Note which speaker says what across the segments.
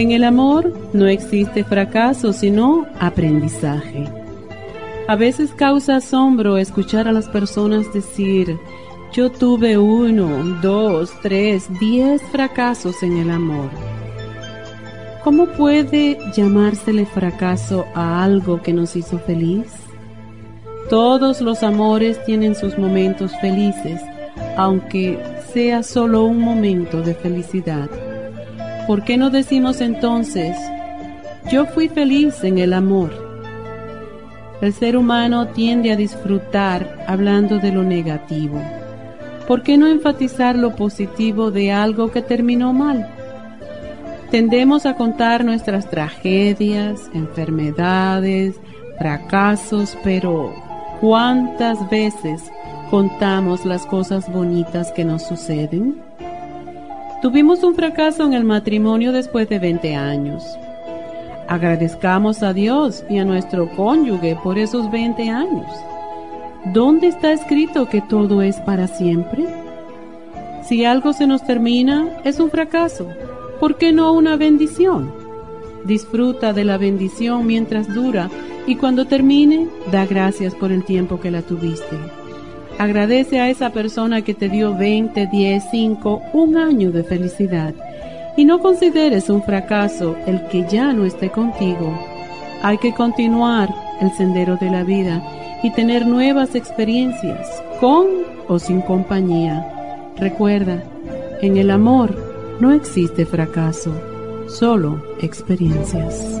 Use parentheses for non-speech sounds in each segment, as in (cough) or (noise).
Speaker 1: En el amor no existe fracaso, sino aprendizaje. A veces causa asombro escuchar a las personas decir, yo tuve uno, dos, tres, diez fracasos en el amor. ¿Cómo puede llamársele fracaso a algo que nos hizo feliz? Todos los amores tienen sus momentos felices, aunque sea solo un momento de felicidad. ¿Por qué no decimos entonces, yo fui feliz en el amor? El ser humano tiende a disfrutar hablando de lo negativo. ¿Por qué no enfatizar lo positivo de algo que terminó mal? Tendemos a contar nuestras tragedias, enfermedades, fracasos, pero ¿cuántas veces contamos las cosas bonitas que nos suceden? Tuvimos un fracaso en el matrimonio después de 20 años. Agradezcamos a Dios y a nuestro cónyuge por esos 20 años. ¿Dónde está escrito que todo es para siempre? Si algo se nos termina, es un fracaso. ¿Por qué no una bendición? Disfruta de la bendición mientras dura y cuando termine, da gracias por el tiempo que la tuviste. Agradece a esa persona que te dio 20, 10, 5, un año de felicidad. Y no consideres un fracaso el que ya no esté contigo. Hay que continuar el sendero de la vida y tener nuevas experiencias, con o sin compañía. Recuerda, en el amor no existe fracaso, solo experiencias.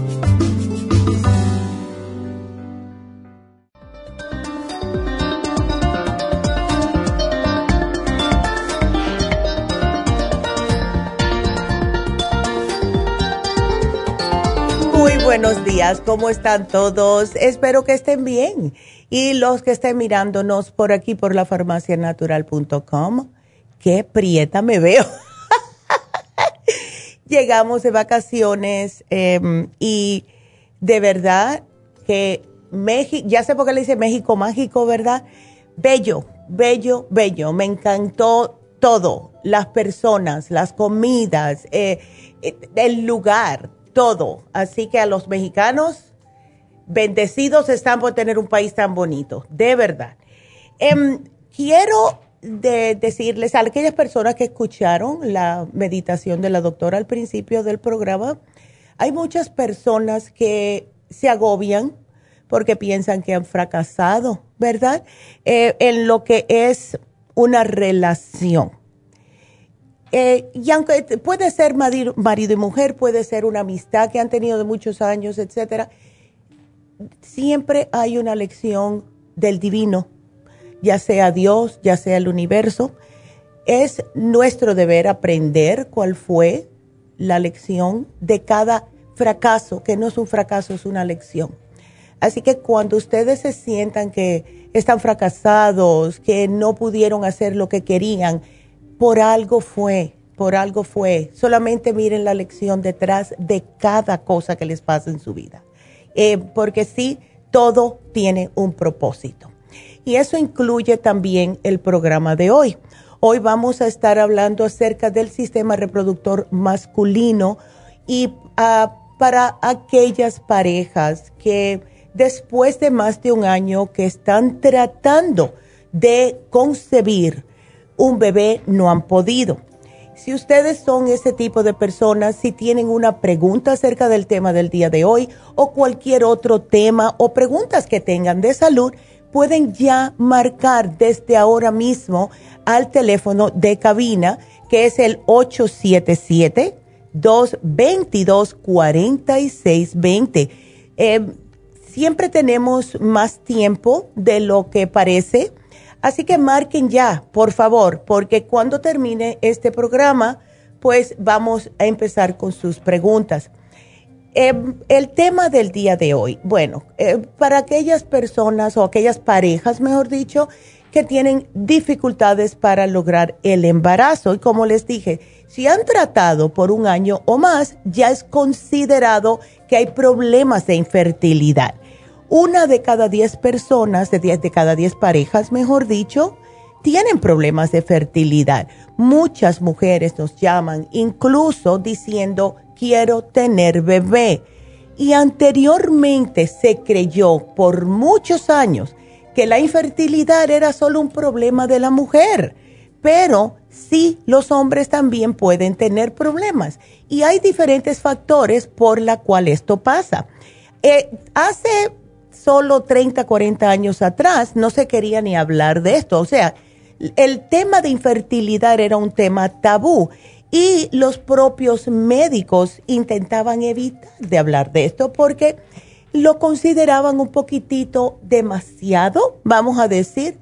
Speaker 2: ¿Cómo están todos? Espero que estén bien. Y los que estén mirándonos por aquí, por la farmacianatural.com, qué prieta me veo. (laughs) Llegamos de vacaciones em, y de verdad que México, ya sé por qué le dice México mágico, ¿verdad? Bello, bello, bello. Me encantó todo, las personas, las comidas, eh, eh, el lugar, todo. Así que a los mexicanos, bendecidos están por tener un país tan bonito, de verdad. Em, quiero decirles a aquellas personas que escucharon la meditación de la doctora al principio del programa, hay muchas personas que se agobian porque piensan que han fracasado, ¿verdad? Eh, en lo que es una relación. Eh, y aunque puede ser marido, y mujer, puede ser una amistad que han tenido de muchos años, etcétera, siempre hay una lección del divino, ya sea Dios, ya sea el universo. Es nuestro deber aprender cuál fue la lección de cada fracaso, que no es un fracaso, es una lección. Así que cuando ustedes se sientan que están fracasados, que no pudieron hacer lo que querían, por algo fue, por algo fue. Solamente miren la lección detrás de cada cosa que les pasa en su vida. Eh, porque sí, todo tiene un propósito. Y eso incluye también el programa de hoy. Hoy vamos a estar hablando acerca del sistema reproductor masculino y ah, para aquellas parejas que después de más de un año que están tratando de concebir un bebé, no han podido. Si ustedes son ese tipo de personas, si tienen una pregunta acerca del tema del día de hoy o cualquier otro tema o preguntas que tengan de salud, pueden ya marcar desde ahora mismo al teléfono de cabina, que es el 877-222-4620. Eh, Siempre tenemos más tiempo de lo que parece, así que marquen ya, por favor, porque cuando termine este programa, pues vamos a empezar con sus preguntas. Em, el tema del día de hoy, bueno, eh, para aquellas personas o aquellas parejas, mejor dicho, que tienen dificultades para lograr el embarazo. Y como les dije, si han tratado por un año o más, ya es considerado que hay problemas de infertilidad una de cada diez personas, de, de cada diez parejas, mejor dicho, tienen problemas de fertilidad. Muchas mujeres nos llaman incluso diciendo, quiero tener bebé. Y anteriormente se creyó por muchos años que la infertilidad era solo un problema de la mujer, pero sí los hombres también pueden tener problemas y hay diferentes factores por la cual esto pasa. Eh, hace solo 30, 40 años atrás no se quería ni hablar de esto. O sea, el tema de infertilidad era un tema tabú y los propios médicos intentaban evitar de hablar de esto porque lo consideraban un poquitito demasiado, vamos a decir,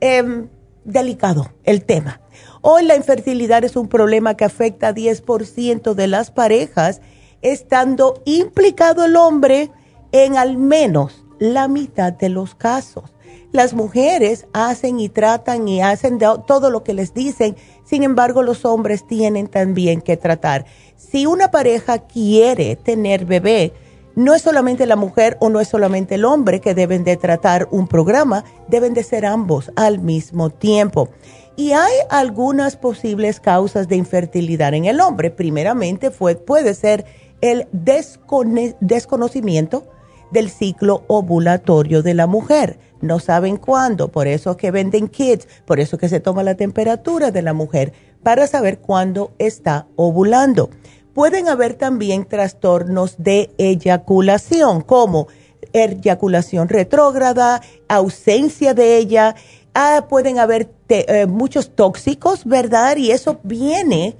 Speaker 2: em, delicado el tema. Hoy la infertilidad es un problema que afecta a 10% de las parejas, estando implicado el hombre en al menos la mitad de los casos. Las mujeres hacen y tratan y hacen todo lo que les dicen, sin embargo los hombres tienen también que tratar. Si una pareja quiere tener bebé, no es solamente la mujer o no es solamente el hombre que deben de tratar un programa, deben de ser ambos al mismo tiempo. Y hay algunas posibles causas de infertilidad en el hombre. Primeramente fue, puede ser el desconocimiento del ciclo ovulatorio de la mujer. No saben cuándo, por eso que venden kits, por eso que se toma la temperatura de la mujer para saber cuándo está ovulando. Pueden haber también trastornos de eyaculación, como eyaculación retrógrada, ausencia de ella. Ah, pueden haber eh, muchos tóxicos, ¿verdad? Y eso viene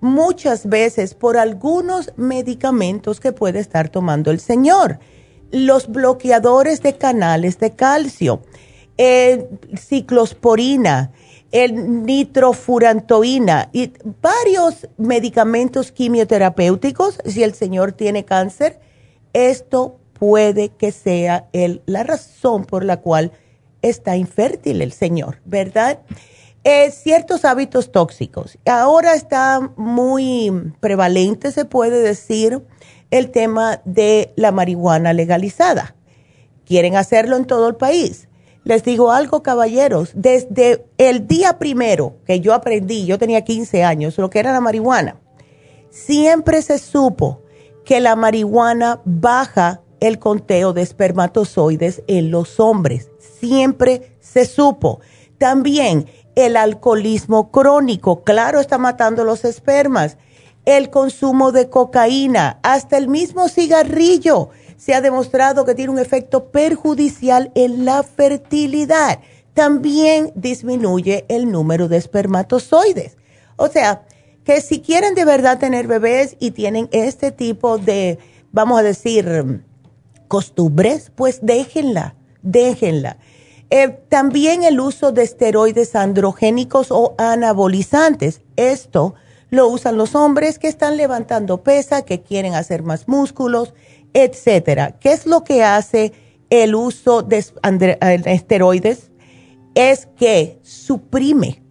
Speaker 2: muchas veces por algunos medicamentos que puede estar tomando el señor los bloqueadores de canales de calcio, el ciclosporina, el nitrofurantoína y varios medicamentos quimioterapéuticos, si el señor tiene cáncer, esto puede que sea la razón por la cual está infértil el señor, ¿verdad? Eh, ciertos hábitos tóxicos. Ahora está muy prevalente, se puede decir, el tema de la marihuana legalizada. quieren hacerlo en todo el país. Les digo algo, caballeros, desde el día primero que yo aprendí, yo tenía 15 años, lo que era la marihuana, siempre se supo que la marihuana baja el conteo de espermatozoides en los hombres. Siempre se supo. También el alcoholismo crónico, claro, está matando los espermas. El consumo de cocaína, hasta el mismo cigarrillo se ha demostrado que tiene un efecto perjudicial en la fertilidad. También disminuye el número de espermatozoides. O sea, que si quieren de verdad tener bebés y tienen este tipo de, vamos a decir, costumbres, pues déjenla, déjenla. Eh, también el uso de esteroides androgénicos o anabolizantes. Esto lo usan los hombres que están levantando pesa, que quieren hacer más músculos, etcétera. ¿Qué es lo que hace el uso de eh, esteroides? Es que suprime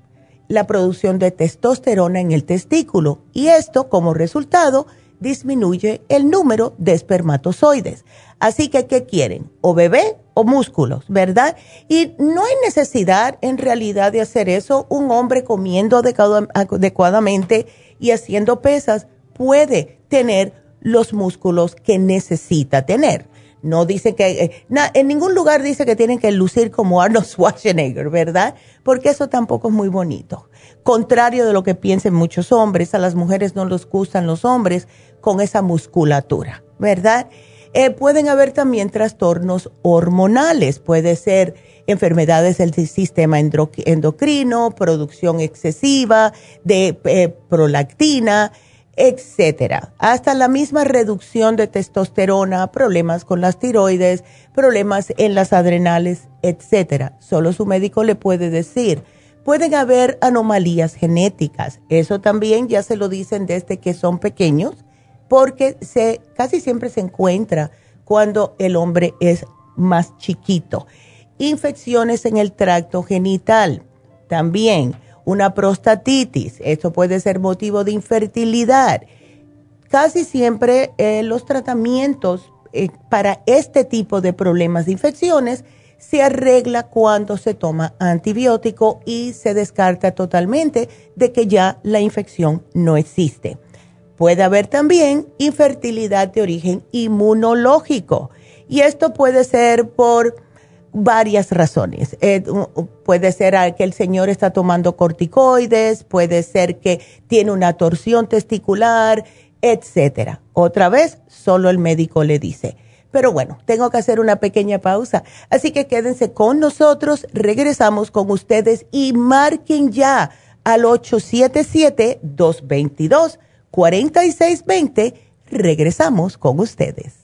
Speaker 2: la producción de testosterona en el testículo y esto como resultado disminuye el número de espermatozoides. Así que, ¿qué quieren? O bebé o músculos, ¿verdad? Y no hay necesidad en realidad de hacer eso. Un hombre comiendo adecuadamente y haciendo pesas puede tener los músculos que necesita tener. No dice que, eh, en ningún lugar dice que tienen que lucir como Arnold Schwarzenegger, ¿verdad? Porque eso tampoco es muy bonito. Contrario de lo que piensen muchos hombres, a las mujeres no les gustan los hombres con esa musculatura, ¿verdad? Eh, pueden haber también trastornos hormonales, puede ser enfermedades del sistema endocrino, producción excesiva de eh, prolactina, etcétera. Hasta la misma reducción de testosterona, problemas con las tiroides, problemas en las adrenales, etcétera. Solo su médico le puede decir. Pueden haber anomalías genéticas. Eso también ya se lo dicen desde que son pequeños, porque se casi siempre se encuentra cuando el hombre es más chiquito. Infecciones en el tracto genital. También una prostatitis, esto puede ser motivo de infertilidad. Casi siempre eh, los tratamientos eh, para este tipo de problemas de infecciones se arregla cuando se toma antibiótico y se descarta totalmente de que ya la infección no existe. Puede haber también infertilidad de origen inmunológico y esto puede ser por varias razones. Eh, puede ser que el señor está tomando corticoides, puede ser que tiene una torsión testicular, etcétera. Otra vez, solo el médico le dice. Pero bueno, tengo que hacer una pequeña pausa. Así que quédense con nosotros, regresamos con ustedes y marquen ya al 877-222-4620. Regresamos con ustedes.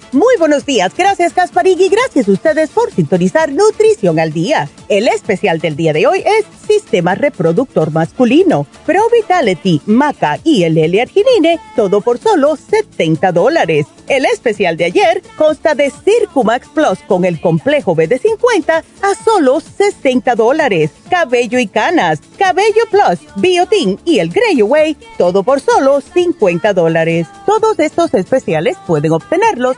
Speaker 3: Muy buenos días, gracias Casparig y gracias a ustedes por sintonizar Nutrición al Día. El especial del día de hoy es Sistema Reproductor Masculino, Pro Vitality, Maca y el L-Arginine, todo por solo 70 dólares. El especial de ayer consta de Circumax Plus con el complejo BD50 a solo 60 dólares. Cabello y canas, Cabello Plus, Biotin y el Grey Away, todo por solo 50 dólares. Todos estos especiales pueden obtenerlos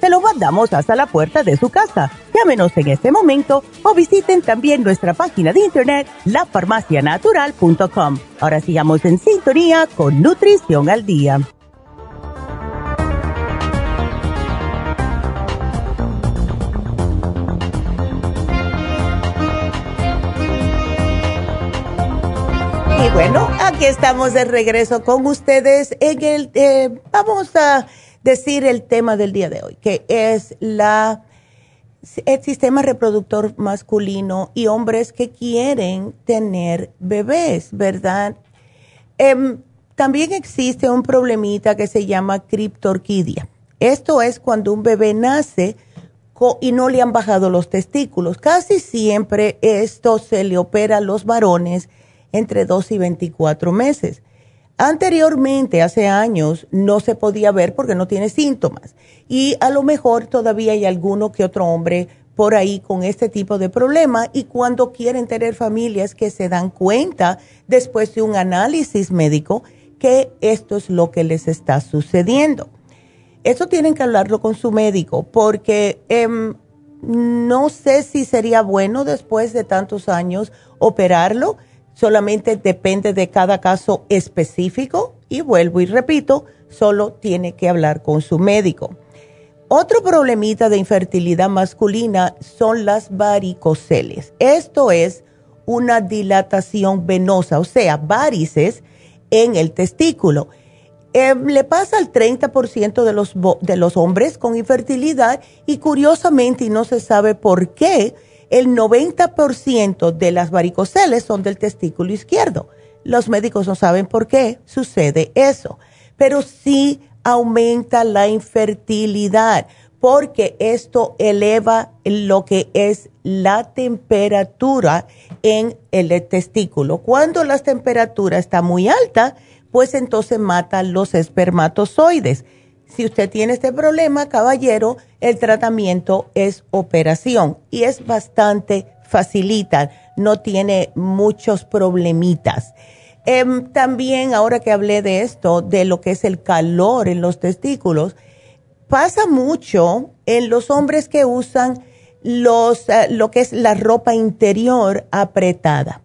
Speaker 3: Se lo mandamos hasta la puerta de su casa. Llámenos en este momento o visiten también nuestra página de internet, lafarmacianatural.com. Ahora sigamos en sintonía con Nutrición al Día.
Speaker 2: Y bueno, aquí estamos de regreso con ustedes en el, eh, vamos a decir el tema del día de hoy, que es la, el sistema reproductor masculino y hombres que quieren tener bebés, ¿verdad? Em, también existe un problemita que se llama criptorquidia. Esto es cuando un bebé nace y no le han bajado los testículos. Casi siempre esto se le opera a los varones entre 2 y 24 meses. Anteriormente, hace años, no se podía ver porque no tiene síntomas. Y a lo mejor todavía hay alguno que otro hombre por ahí con este tipo de problema y cuando quieren tener familias que se dan cuenta después de un análisis médico que esto es lo que les está sucediendo. Eso tienen que hablarlo con su médico porque em, no sé si sería bueno después de tantos años operarlo solamente depende de cada caso específico y vuelvo y repito, solo tiene que hablar con su médico. Otro problemita de infertilidad masculina son las varicoceles. Esto es una dilatación venosa, o sea, varices en el testículo. Em, le pasa al 30% de los, de los hombres con infertilidad y curiosamente, y no se sabe por qué, el 90% de las varicoceles son del testículo izquierdo. Los médicos no saben por qué sucede eso, pero sí aumenta la infertilidad porque esto eleva lo que es la temperatura en el testículo. Cuando la temperatura está muy alta, pues entonces mata los espermatozoides. Si usted tiene este problema, caballero, el tratamiento es operación y es bastante facilita, no tiene muchos problemitas. Em, también, ahora que hablé de esto, de lo que es el calor en los testículos, pasa mucho en los hombres que usan los, eh, lo que es la ropa interior apretada.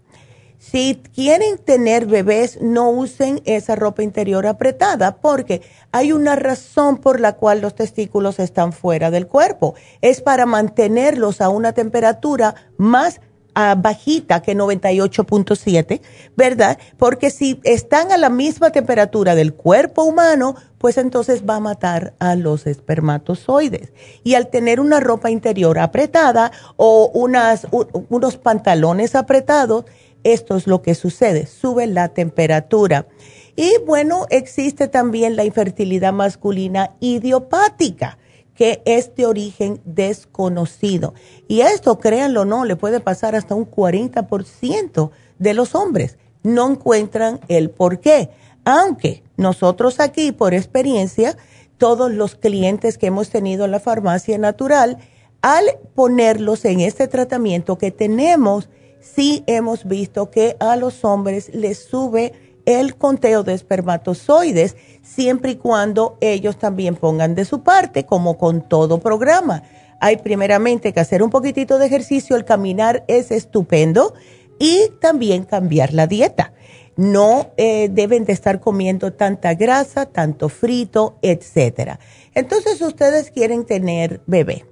Speaker 2: Si quieren tener bebés, no usen esa ropa interior apretada porque hay una razón por la cual los testículos están fuera del cuerpo. Es para mantenerlos a una temperatura más ah, bajita que 98.7, ¿verdad? Porque si están a la misma temperatura del cuerpo humano, pues entonces va a matar a los espermatozoides. Y al tener una ropa interior apretada o unas, unos pantalones apretados, esto es lo que sucede, sube la temperatura. Y bueno, existe también la infertilidad masculina idiopática, que es de origen desconocido. Y esto, créanlo o no, le puede pasar hasta un 40% de los hombres. No encuentran el por qué. Aunque nosotros aquí, por experiencia, todos los clientes que hemos tenido en la farmacia natural, al ponerlos en este tratamiento que tenemos, sí hemos visto que a los hombres les sube el conteo de espermatozoides, siempre y cuando ellos también pongan de su parte, como con todo programa. Hay primeramente que hacer un poquitito de ejercicio, el caminar es estupendo y también cambiar la dieta. No eh, deben de estar comiendo tanta grasa, tanto frito, etcétera. Entonces ustedes quieren tener bebé.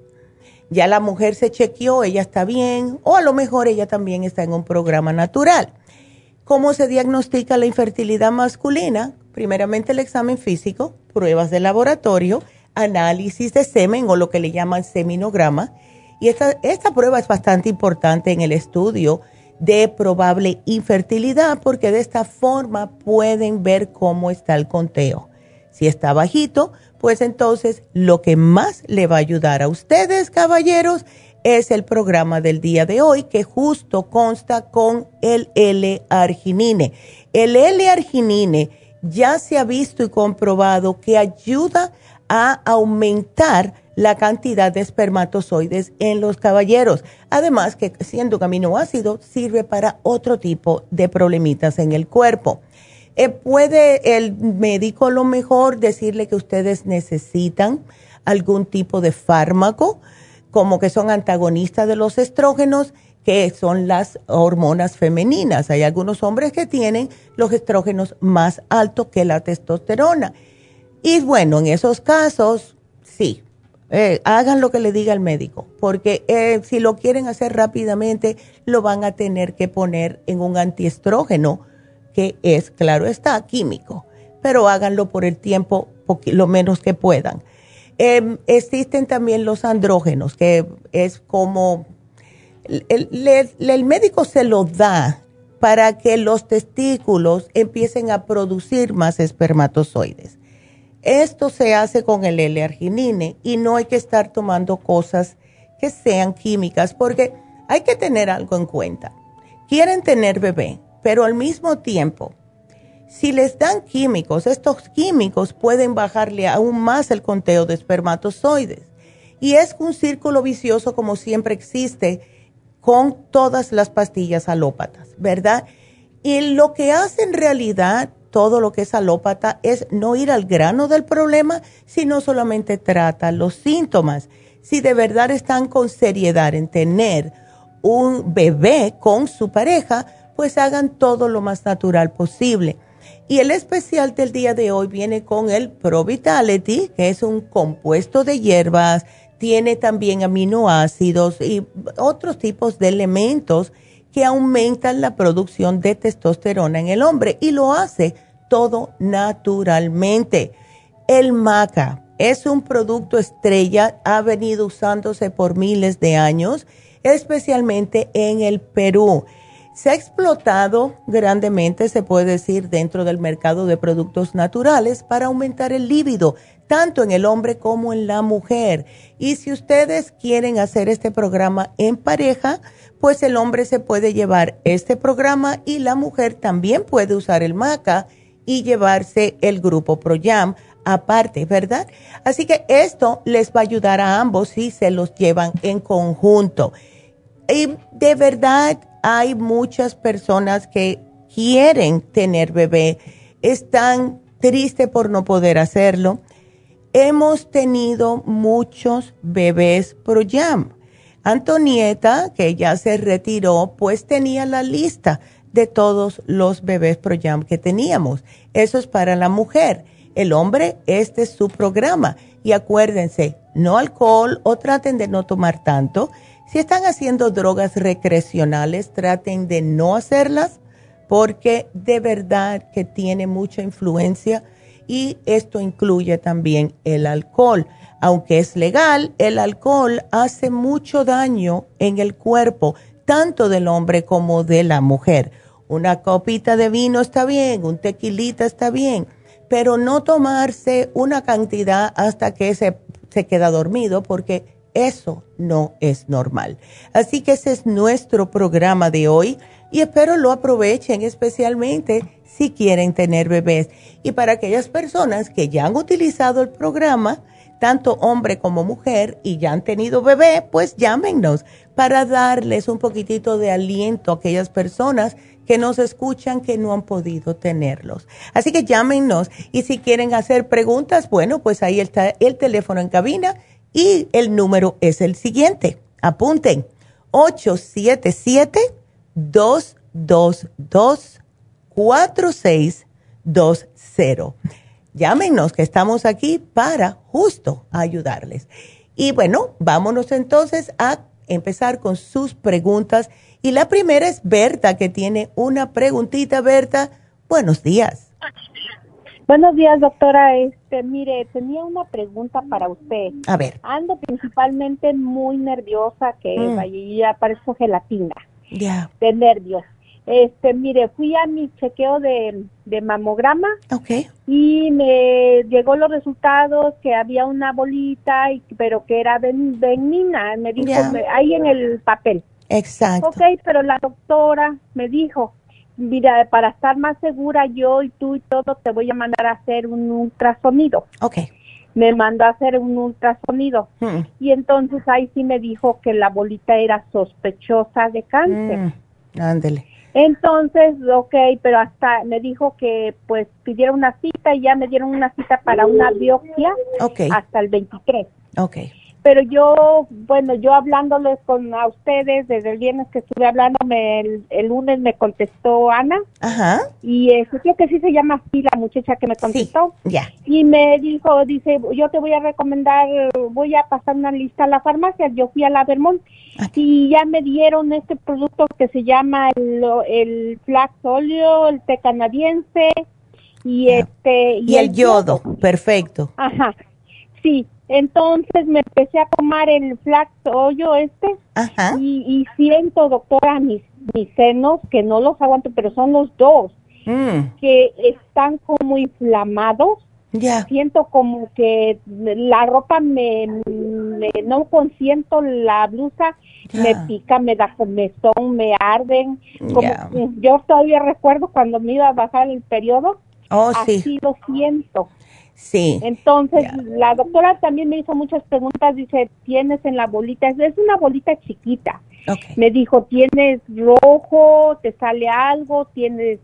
Speaker 2: Ya la mujer se chequeó, ella está bien, o a lo mejor ella también está en un programa natural. ¿Cómo se diagnostica la infertilidad masculina? Primeramente el examen físico, pruebas de laboratorio, análisis de semen o lo que le llaman seminograma. Y esta, esta prueba es bastante importante en el estudio de probable infertilidad porque de esta forma pueden ver cómo está el conteo. Si está bajito, pues entonces lo que más le va a ayudar a ustedes, caballeros, es el programa del día de hoy que justo consta con el L-arginine. El L-arginine ya se ha visto y comprobado que ayuda a aumentar la cantidad de espermatozoides en los caballeros. Además que siendo aminoácido sirve para otro tipo de problemitas en el cuerpo. Eh, ¿Puede el médico a lo mejor decirle que ustedes necesitan algún tipo de fármaco, como que son antagonistas de los estrógenos, que son las hormonas femeninas? Hay algunos hombres que tienen los estrógenos más altos que la testosterona. Y bueno, en esos casos, sí, eh, hagan lo que le diga el médico, porque eh, si lo quieren hacer rápidamente, lo van a tener que poner en un antiestrógeno, que es, claro está, químico, pero háganlo por el tiempo, lo menos que puedan. Em, existen también los andrógenos, que es como, el médico se lo da para que los testículos empiecen a producir más espermatozoides. Esto se hace con el L-arginine y no hay que estar tomando cosas que sean químicas porque hay que tener algo en cuenta. Quieren tener bebé, pero al mismo tiempo, si les dan químicos, estos químicos pueden bajarle aún más el conteo de espermatozoides. Y es un círculo vicioso como siempre existe con todas las pastillas alópatas, ¿verdad? Y lo que hace en realidad todo lo que es alópata es no ir al grano del problema, sino solamente trata los síntomas. Si de verdad están con seriedad en tener un bebé con su pareja, pues hagan todo lo más natural posible. Y el especial del día de hoy viene con el Pro Vitality, que es un compuesto de hierbas, tiene también aminoácidos y otros tipos de elementos que aumentan la producción de testosterona en el hombre y lo hace todo naturalmente. El maca es un producto estrella, ha venido usándose por miles de años, especialmente en el Perú. Se ha explotado grandemente, se puede decir, dentro del mercado de productos naturales para aumentar el líbido, tanto en el hombre como en la mujer. Y si ustedes quieren hacer este programa en pareja, pues el hombre se puede llevar este programa y la mujer también puede usar el maca y llevarse el grupo ProYam aparte, ¿verdad? Así que esto les va a ayudar a ambos si se los llevan en conjunto. Y de verdad hay muchas personas que quieren tener bebé, están tristes por no poder hacerlo. Hemos tenido muchos bebés ProYam Antonieta, que ya se retiró, pues tenía la lista de todos los bebés ProYam que teníamos. Eso es para la mujer. El hombre, este es su programa. Y acuérdense, no alcohol o traten de no tomar tanto. Si están haciendo drogas recreacionales, traten de no hacerlas porque de verdad que tiene mucha influencia y esto incluye también el alcohol. Aunque es legal, el alcohol hace mucho daño en el cuerpo, tanto del hombre como de la mujer. Una copita de vino está bien, un tequilita está bien, pero no tomarse una cantidad hasta que se, se queda dormido porque eso no es normal. Así que ese es nuestro programa de hoy y espero lo aprovechen especialmente si quieren tener bebés. Y para aquellas personas que ya han utilizado el programa, tanto hombre como mujer, y ya han tenido bebé, pues llámenos para darles un poquitito de aliento a aquellas personas que nos escuchan que no han podido tenerlos. Así que llámenos y si quieren hacer preguntas, bueno, pues ahí está el teléfono en cabina y el número es el siguiente. Apunten, 877-222-4620. Llámenos que estamos aquí para justo ayudarles. Y bueno, vámonos entonces a empezar con sus preguntas. Y la primera es Berta, que tiene una preguntita. Berta, buenos días.
Speaker 4: Buenos días, doctora. Este, mire, tenía una pregunta para usted.
Speaker 2: A ver.
Speaker 4: Ando principalmente muy nerviosa, que mm. ya parezco gelatina.
Speaker 2: Ya.
Speaker 4: De nervios. Este, mire, fui a mi chequeo de, mamograma.
Speaker 2: Okay.
Speaker 4: Y me llegó los resultados que había una bolita, y, pero que era benigna. Me dijo ahí en el papel.
Speaker 2: Exacto.
Speaker 4: Ok, pero la doctora me dijo, mira, para estar más segura yo y tú y todo, te voy a mandar a hacer un ultrasonido.
Speaker 2: Ok.
Speaker 4: Me mandó a hacer un ultrasonido. Hmm. Y entonces ahí sí me dijo que la bolita era sospechosa de cáncer.
Speaker 2: Mm, ándele.
Speaker 4: Entonces, ok, pero hasta me dijo que pues pidiera una cita y ya me dieron una cita para una biopsia
Speaker 2: okay.
Speaker 4: hasta el 23.
Speaker 2: Ok
Speaker 4: pero yo, bueno, yo hablándoles con a ustedes desde el viernes que estuve hablándome, el, lunes me contestó Ana.
Speaker 2: Ajá.
Speaker 4: Y eso creo que sí se llama así la muchacha que me contestó.
Speaker 2: Sí, ya.
Speaker 4: Y me dijo, dice, yo te voy a recomendar, voy a pasar una lista a la farmacia. Yo fui a la Vermont y ya me dieron este producto que se llama el, el flax óleo, el té canadiense y este...
Speaker 2: Y, el, yodo. perfecto.
Speaker 4: Ajá. Sí, entonces me empecé a tomar el flax hoyo este Y, siento, doctora, mis, mis senos, que no los aguanto, pero son los dos, mm. que están como inflamados.
Speaker 2: Ya.
Speaker 4: Siento como que la ropa me, no consiento la blusa, me pica, me da comezón, me arden. Como, Yo todavía recuerdo cuando me iba a bajar el periodo,
Speaker 2: oh,
Speaker 4: así lo siento.
Speaker 2: Sí.
Speaker 4: Entonces, la doctora también me hizo muchas preguntas, dice, tienes en la bolita, es una bolita chiquita. Me dijo, tienes rojo, te sale algo, tienes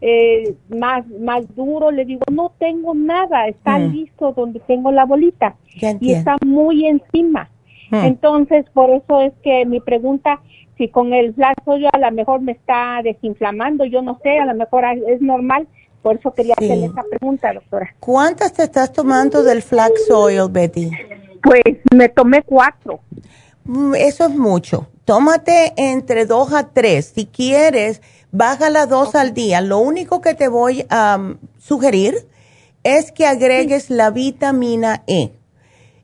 Speaker 4: eh, más, más duro. Le digo, no tengo nada, está mm. listo donde tengo la bolita. y está muy encima. Mm. Entonces, por eso es que mi pregunta, si con el flash yo a lo mejor me está desinflamando, yo no sé, a lo mejor es normal, por eso quería hacer esa pregunta, doctora.
Speaker 2: ¿Cuántas te estás tomando del flax oil, Betty?
Speaker 4: Pues me tomé cuatro.
Speaker 2: Mm, eso es mucho. Tómate entre dos a tres. Si quieres, baja las dos al día. Lo único que te voy a mm, sugerir es que agregues la vitamina E.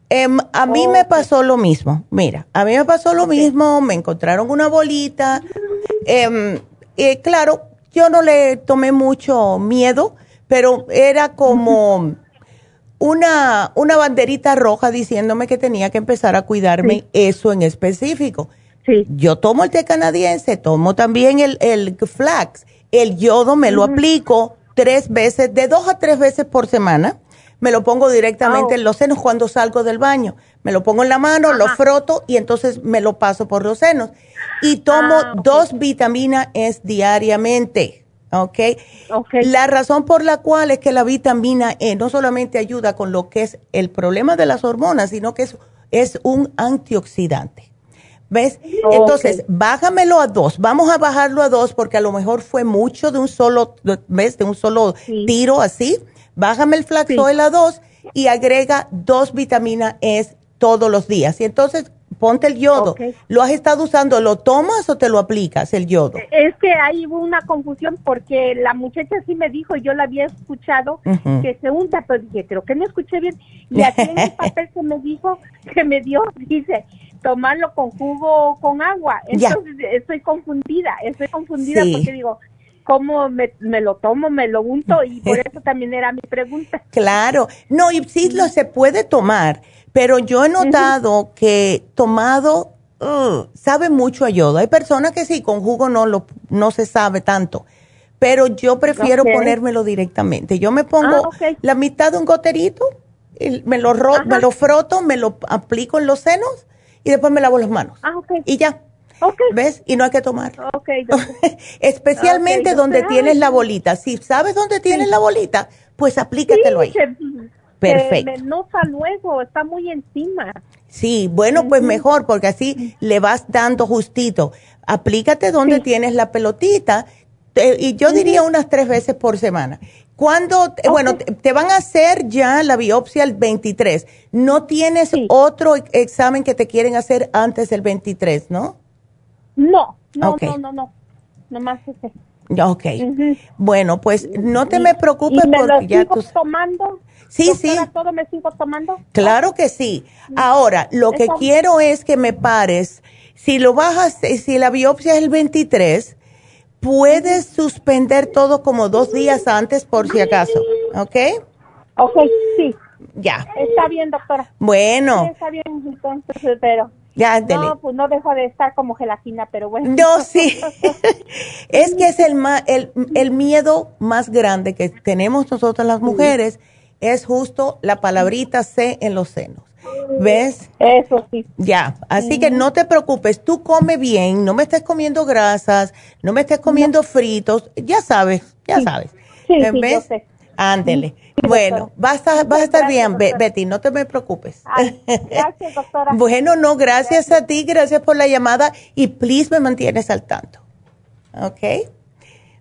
Speaker 2: Em, a mí me pasó lo mismo. Mira, a mí me pasó lo mismo. Me encontraron una bolita. Eh, claro, yo no le tomé mucho miedo, pero era como una, una banderita roja diciéndome que tenía que empezar a cuidarme eso en específico.
Speaker 4: Sí.
Speaker 2: Yo tomo el té canadiense, tomo también el, el flax, el yodo me lo aplico tres veces, de dos a tres veces por semana. Me lo pongo directamente en los senos cuando salgo del baño. Me lo pongo en la mano, lo froto y entonces me lo paso por los senos y tomo ah, dos vitaminas es diariamente. ¿ok? La razón por la cual es que la vitamina E no solamente ayuda con lo que es el problema de las hormonas, sino que es, es un antioxidante. ¿Ves? Entonces, bájamelo a dos. Vamos a bajarlo a dos porque a lo mejor fue mucho de un solo, ¿ves? De un solo tiro así. Bájame el flaxoil a dos y agrega dos vitaminas E todos los días. Y entonces, ponte el yodo. ¿Lo has estado usando? ¿Lo tomas o te lo aplicas el yodo?
Speaker 4: Es que hay una confusión porque la muchacha sí me dijo, yo la había escuchado, que se unta, pero dije, creo que no escuché bien. Y (laughs) aquí en el papel que me dijo, que me dio, dice, tomarlo con jugo o con agua. Entonces estoy confundida, estoy confundida porque digo, ¿cómo me, me, lo tomo, me lo unto? Y por (laughs) eso también era mi pregunta.
Speaker 2: Claro, no, y sí lo se puede tomar pero yo he notado que tomado uh, sabe mucho a yodo. Hay personas que sí, con jugo no, lo, no se sabe tanto. Pero yo prefiero ponérmelo directamente. Yo me pongo ah, la mitad de un goterito, me lo, me lo froto, me lo aplico en los senos y después me lavo las manos.
Speaker 4: Ah,
Speaker 2: y ya. ¿Ves? Y no hay que tomar. (laughs) Especialmente donde tienes la bolita. Si sabes dónde tienes la bolita, pues aplícatelo ahí. Perfecto.
Speaker 4: Se nota luego, está muy encima.
Speaker 2: Sí, bueno, pues mejor, porque así le vas dando justito. Aplícate donde tienes la pelotita, y yo diría unas tres veces por semana. Cuando, bueno, te, van a hacer ya la biopsia el 23. No tienes otro examen que te quieren hacer antes del 23,
Speaker 4: ¿no? No, no, no, no, no. Nomás ese.
Speaker 2: Ok. Bueno, pues no te me preocupes
Speaker 4: ¿Y me porque ya sigo tomando?
Speaker 2: Sí, sí.
Speaker 4: ¿Todo me sigo tomando?
Speaker 2: Claro que sí. Ahora, lo que quiero es que me pares. Si lo bajas, si la biopsia es el 23, puedes suspender todo como dos días antes por si acaso, ¿ok?
Speaker 4: Ok, sí.
Speaker 2: Ya.
Speaker 4: Está bien, doctora.
Speaker 2: Bueno.
Speaker 4: Sí, está bien, entonces, pero...
Speaker 2: Ya,
Speaker 4: No, pues no dejo de estar como gelatina, pero bueno.
Speaker 2: No, sí. (laughs) es que es el, el, el miedo más grande que tenemos nosotras las mujeres, es justo la palabrita C en los senos. ¿Ves?
Speaker 4: Eso sí.
Speaker 2: Ya, así que no te preocupes, tú come bien, no me estés comiendo grasas, no me estés comiendo fritos, ya sabes, ya sabes.
Speaker 4: Sí, ¿Ves? Sí,
Speaker 2: Ándele. bueno, vas a, vas a estar bien, Betty, no te me preocupes.
Speaker 4: gracias, doctora. (laughs)
Speaker 2: bueno, no, gracias a ti, gracias por la llamada y please me mantienes al tanto. ¿Ok?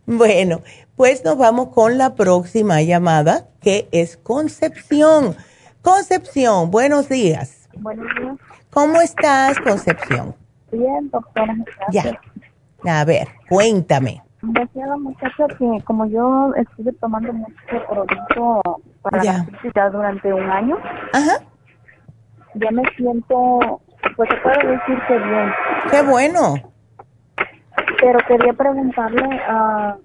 Speaker 2: Bueno, pues nos vamos con la próxima llamada, que es Concepción. Concepción, buenos días.
Speaker 5: Buenos días.
Speaker 2: ¿Cómo estás, Concepción?
Speaker 5: Bien, doctora.
Speaker 2: Ya. A ver, cuéntame.
Speaker 5: Decía la muchacha que como yo estuve tomando mucho producto para la ya durante un año,
Speaker 2: Ajá.
Speaker 5: ya me siento, pues se puede decir que bien.
Speaker 2: Qué bueno.
Speaker 5: Pero quería preguntarle a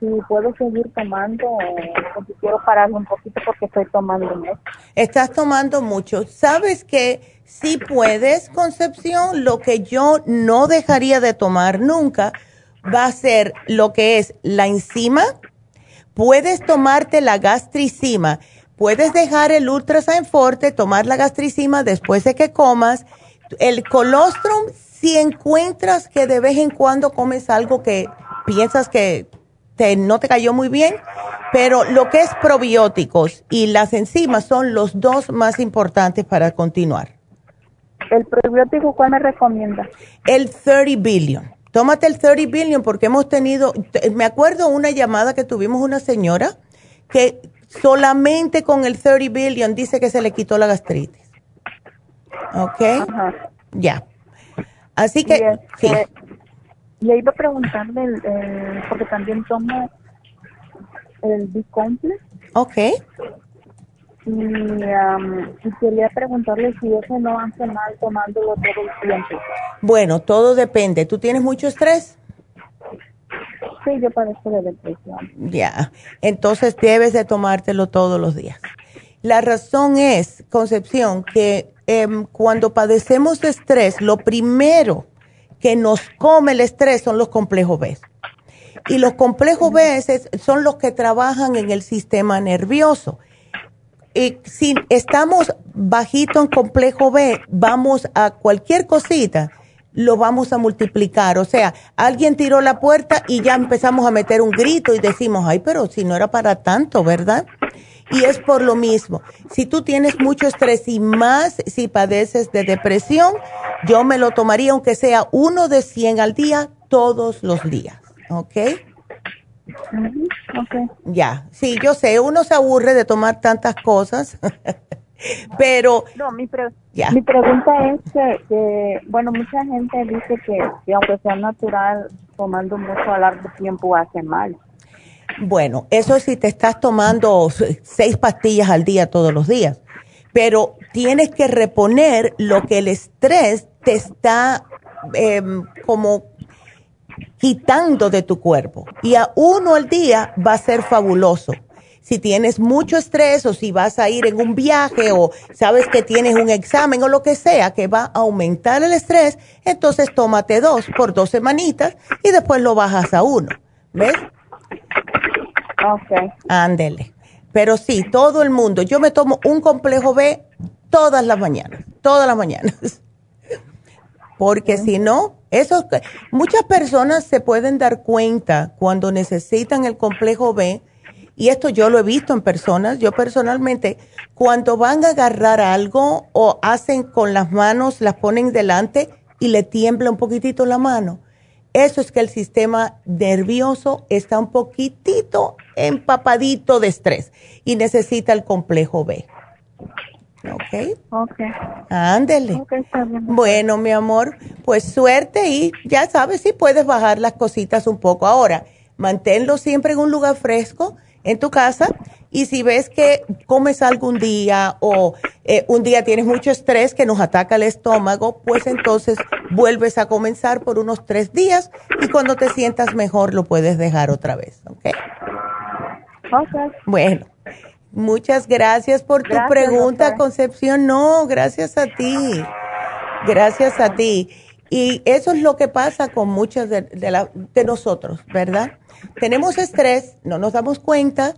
Speaker 5: si puedo seguir tomando o si quiero parar un poquito porque estoy tomando mucho.
Speaker 2: Estás tomando mucho. ¿Sabes que si puedes, Concepción? Lo que yo no dejaría de tomar nunca va a ser lo que es la enzima. Puedes tomarte la gastricima. Puedes dejar el Ultrasign Forte, tomar la gastricima después de que comas. El colostrum, si encuentras que de vez en cuando comes algo que piensas que no te cayó muy bien, pero lo que es probióticos y las enzimas son los dos más importantes para continuar.
Speaker 5: ¿El probiótico cuál me recomienda?
Speaker 2: El 30 billion. Tómate el 30 billion porque hemos tenido, me acuerdo una llamada que tuvimos una señora que solamente con el 30 billion dice que se le quitó la gastritis. ¿Ok? Ya. Así que, sí.
Speaker 5: Este, y ahí iba a preguntarle, eh, porque también tomo el B-Complex.
Speaker 2: Ok.
Speaker 5: Y, y, quería preguntarle si eso no hace mal tomándolo todo el tiempo.
Speaker 2: Bueno, todo depende. ¿Tú tienes mucho estrés?
Speaker 5: Sí, yo padezco de depresión.
Speaker 2: Ya, entonces debes de tomártelo todos los días. La razón es, Concepción, que em, cuando padecemos de estrés, lo primero que nos come el estrés son los complejos B. Y los complejos B son los que trabajan en el sistema nervioso. Si estamos bajito en complejo B, vamos a cualquier cosita, lo vamos a multiplicar. O sea, alguien tiró la puerta y ya empezamos a meter un grito y decimos, ay, pero si no era para tanto, ¿verdad? Y es por lo mismo. Si tú tienes mucho estrés y más si padeces de depresión, yo me lo tomaría aunque sea uno de 100 al día todos los días. ¿Ok?
Speaker 5: Okay.
Speaker 2: Ya, sí, yo sé, uno se aburre de tomar tantas cosas, (laughs) pero...
Speaker 5: No, mi, mi pregunta es que, bueno, mucha gente dice que, que aunque sea natural, tomando mucho a largo tiempo hace mal.
Speaker 2: Bueno, eso sí te estás tomando seis pastillas al día todos los días, pero tienes que reponer lo que el estrés te está em, como quitando de tu cuerpo. Y a uno al día va a ser fabuloso. Si tienes mucho estrés o si vas a ir en un viaje o sabes que tienes un examen o lo que sea que va a aumentar el estrés, entonces tómate dos por dos semanitas y después lo bajas a uno. ¿Ves?
Speaker 5: Ok.
Speaker 2: Ándele. Pero sí, todo el mundo. Yo me tomo un complejo B todas las mañanas, todas las mañanas. Porque si no, Eso, muchas personas se pueden dar cuenta cuando necesitan el complejo B, y esto yo lo he visto en personas, yo personalmente, cuando van a agarrar algo o hacen con las manos, las ponen delante y le tiembla un poquitito la mano. Eso es que el sistema nervioso está un poquitito empapadito de estrés y necesita el complejo B. ¿Ok?
Speaker 5: Ok.
Speaker 2: Ándele. bueno, mi amor, pues suerte y ya sabes si puedes bajar las cositas un poco. Ahora, manténlo siempre en un lugar fresco en tu casa y si ves que comes algún día o eh, un día tienes mucho estrés que nos ataca el estómago, pues entonces vuelves a comenzar por unos tres días y cuando te sientas mejor lo puedes dejar otra vez, ¿ok?
Speaker 5: Ok.
Speaker 2: Bueno, Muchas gracias por tu pregunta, Concepción. No, gracias a ti. Gracias a ti. Y eso es lo que pasa con muchas de, de, nosotros, ¿verdad? Tenemos estrés, no nos damos cuenta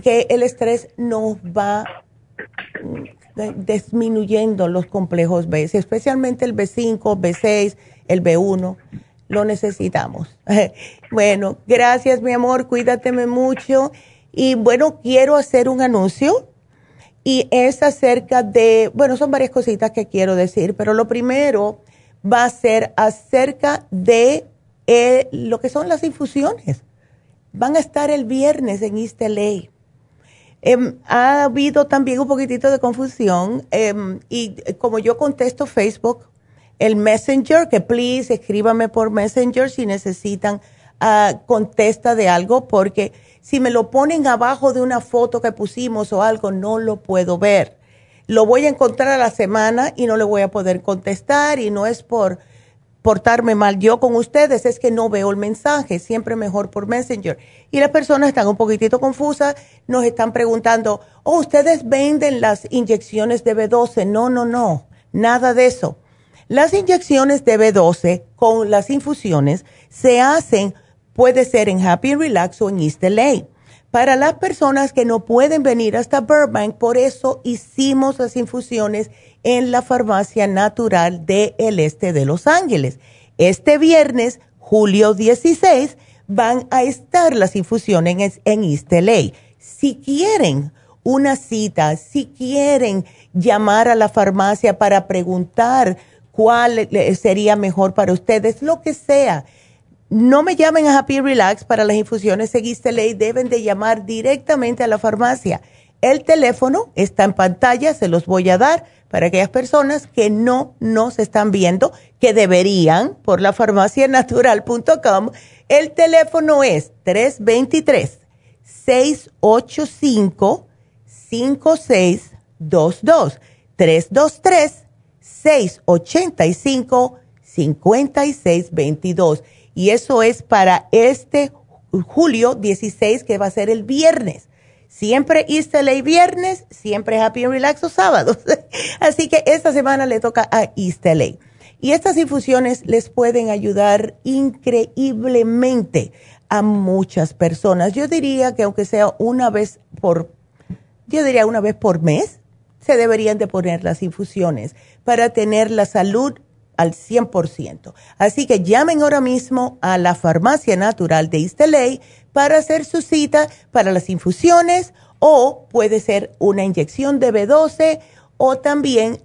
Speaker 2: que el estrés nos va mm, disminuyendo los complejos B, especialmente el B5, B6, el B1. Lo necesitamos. (laughs) Bueno, gracias, mi amor. Cuídateme mucho. Y bueno, quiero hacer un anuncio y es acerca de, bueno, son varias cositas que quiero decir, pero lo primero va a ser acerca de eh, lo que son las infusiones. Van a estar el viernes en East LA. Em, ha habido también un poquitito de confusión em, y como yo contesto Facebook, el Messenger, que please escríbame por Messenger si necesitan uh, contesta de algo, porque si me lo ponen abajo de una foto que pusimos o algo, no lo puedo ver. Lo voy a encontrar a la semana y no le voy a poder contestar y no es por portarme mal yo con ustedes, es que no veo el mensaje, siempre mejor por Messenger. Y las personas están un poquitito confusas, nos están preguntando, oh, ustedes venden las inyecciones de B12. No, no, no, nada de eso. Las inyecciones de B12 con las infusiones se hacen Puede ser en Happy Relax o en East LA. Para las personas que no pueden venir hasta Burbank, por eso hicimos las infusiones en la farmacia natural del este de Los Ángeles. Este viernes, julio 16, van a estar las infusiones en East LA. Si quieren una cita, si quieren llamar a la farmacia para preguntar cuál sería mejor para ustedes, lo que sea no me llamen a Happy Relax para las infusiones seguiste ley, deben de llamar directamente a la farmacia. El teléfono está en pantalla, se los voy a dar para aquellas personas que no nos están viendo, que deberían por la farmacianatural.com. El teléfono es 323-685-5622. 323-685-5622 y eso es para este julio 16 que va a ser el viernes. Siempre East LA viernes, siempre Happy and Relax los sábados. (laughs) Así que esta semana le toca a East LA. Y estas infusiones les pueden ayudar increíblemente a muchas personas. Yo diría que aunque sea una vez por, yo diría una vez por mes, se deberían de poner las infusiones para tener la salud al 100%. Así que llamen ahora mismo a la Farmacia Natural de Isteley para hacer su cita para las infusiones o puede ser una inyección de B12 o también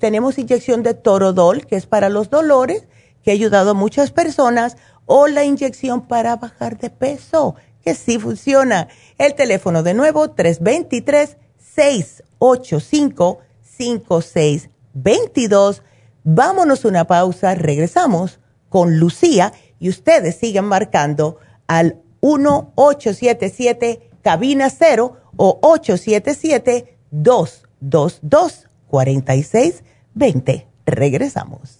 Speaker 2: tenemos inyección de Torodol, que es para los dolores, que ha ayudado a muchas personas, o la inyección para bajar de peso, que sí funciona. El teléfono de nuevo, 323-685-5622 Vámonos una pausa, regresamos con Lucía y ustedes siguen marcando al 1877 cabina 0 o 877 222 4620. Regresamos.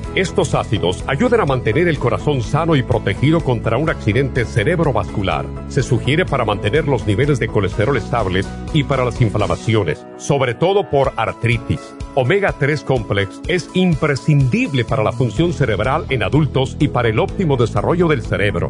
Speaker 6: Estos ácidos ayudan a mantener el corazón sano y protegido contra un accidente cerebrovascular. Se sugiere para mantener los niveles de colesterol estables y para las inflamaciones, sobre todo por artritis. Omega 3 Complex es imprescindible para la función cerebral en adultos y para el óptimo desarrollo del cerebro,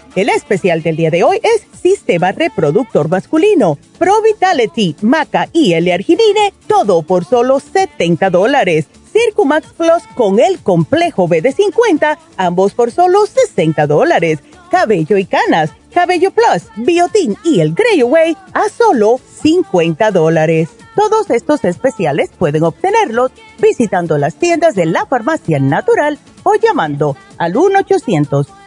Speaker 3: El especial del día de hoy es Sistema Reproductor Masculino, Pro Vitality, Maca y L-Arginine, todo por solo 70 dólares. Circumax Plus con el complejo B de 50, ambos por solo 60 dólares. Cabello y canas Cabello Plus, Biotin y el Grey Away a solo 50 dólares. Todos estos especiales pueden obtenerlos visitando las tiendas de la farmacia natural o llamando al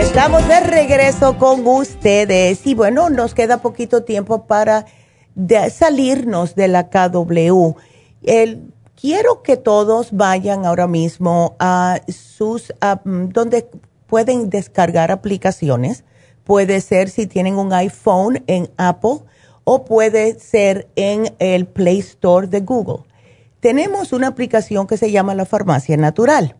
Speaker 2: Estamos de regreso con ustedes. Y bueno, nos queda poquito tiempo para salirnos de la KW. quiero que todos vayan ahora mismo a sus, donde pueden descargar aplicaciones. Puede ser si tienen un iPhone en Apple o puede ser en el Play Store de Google. Tenemos una aplicación que se llama la Farmacia Natural.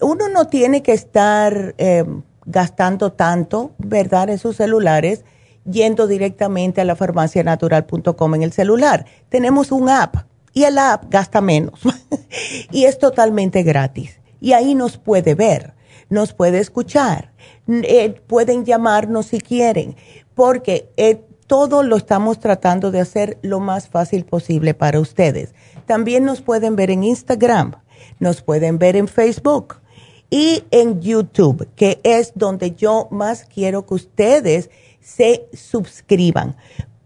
Speaker 2: Uno no tiene que estar... Em, gastando tanto, ¿verdad?, en sus celulares, yendo directamente a la farmacianatural.com en el celular. Tenemos un app y el app gasta menos (laughs) y es totalmente gratis. Y ahí nos puede ver, nos puede escuchar, eh, pueden llamarnos si quieren, porque eh, todo lo estamos tratando de hacer lo más fácil posible para ustedes. También nos pueden ver en Instagram, nos pueden ver en Facebook y en YouTube, que es donde yo más quiero que ustedes se suscriban.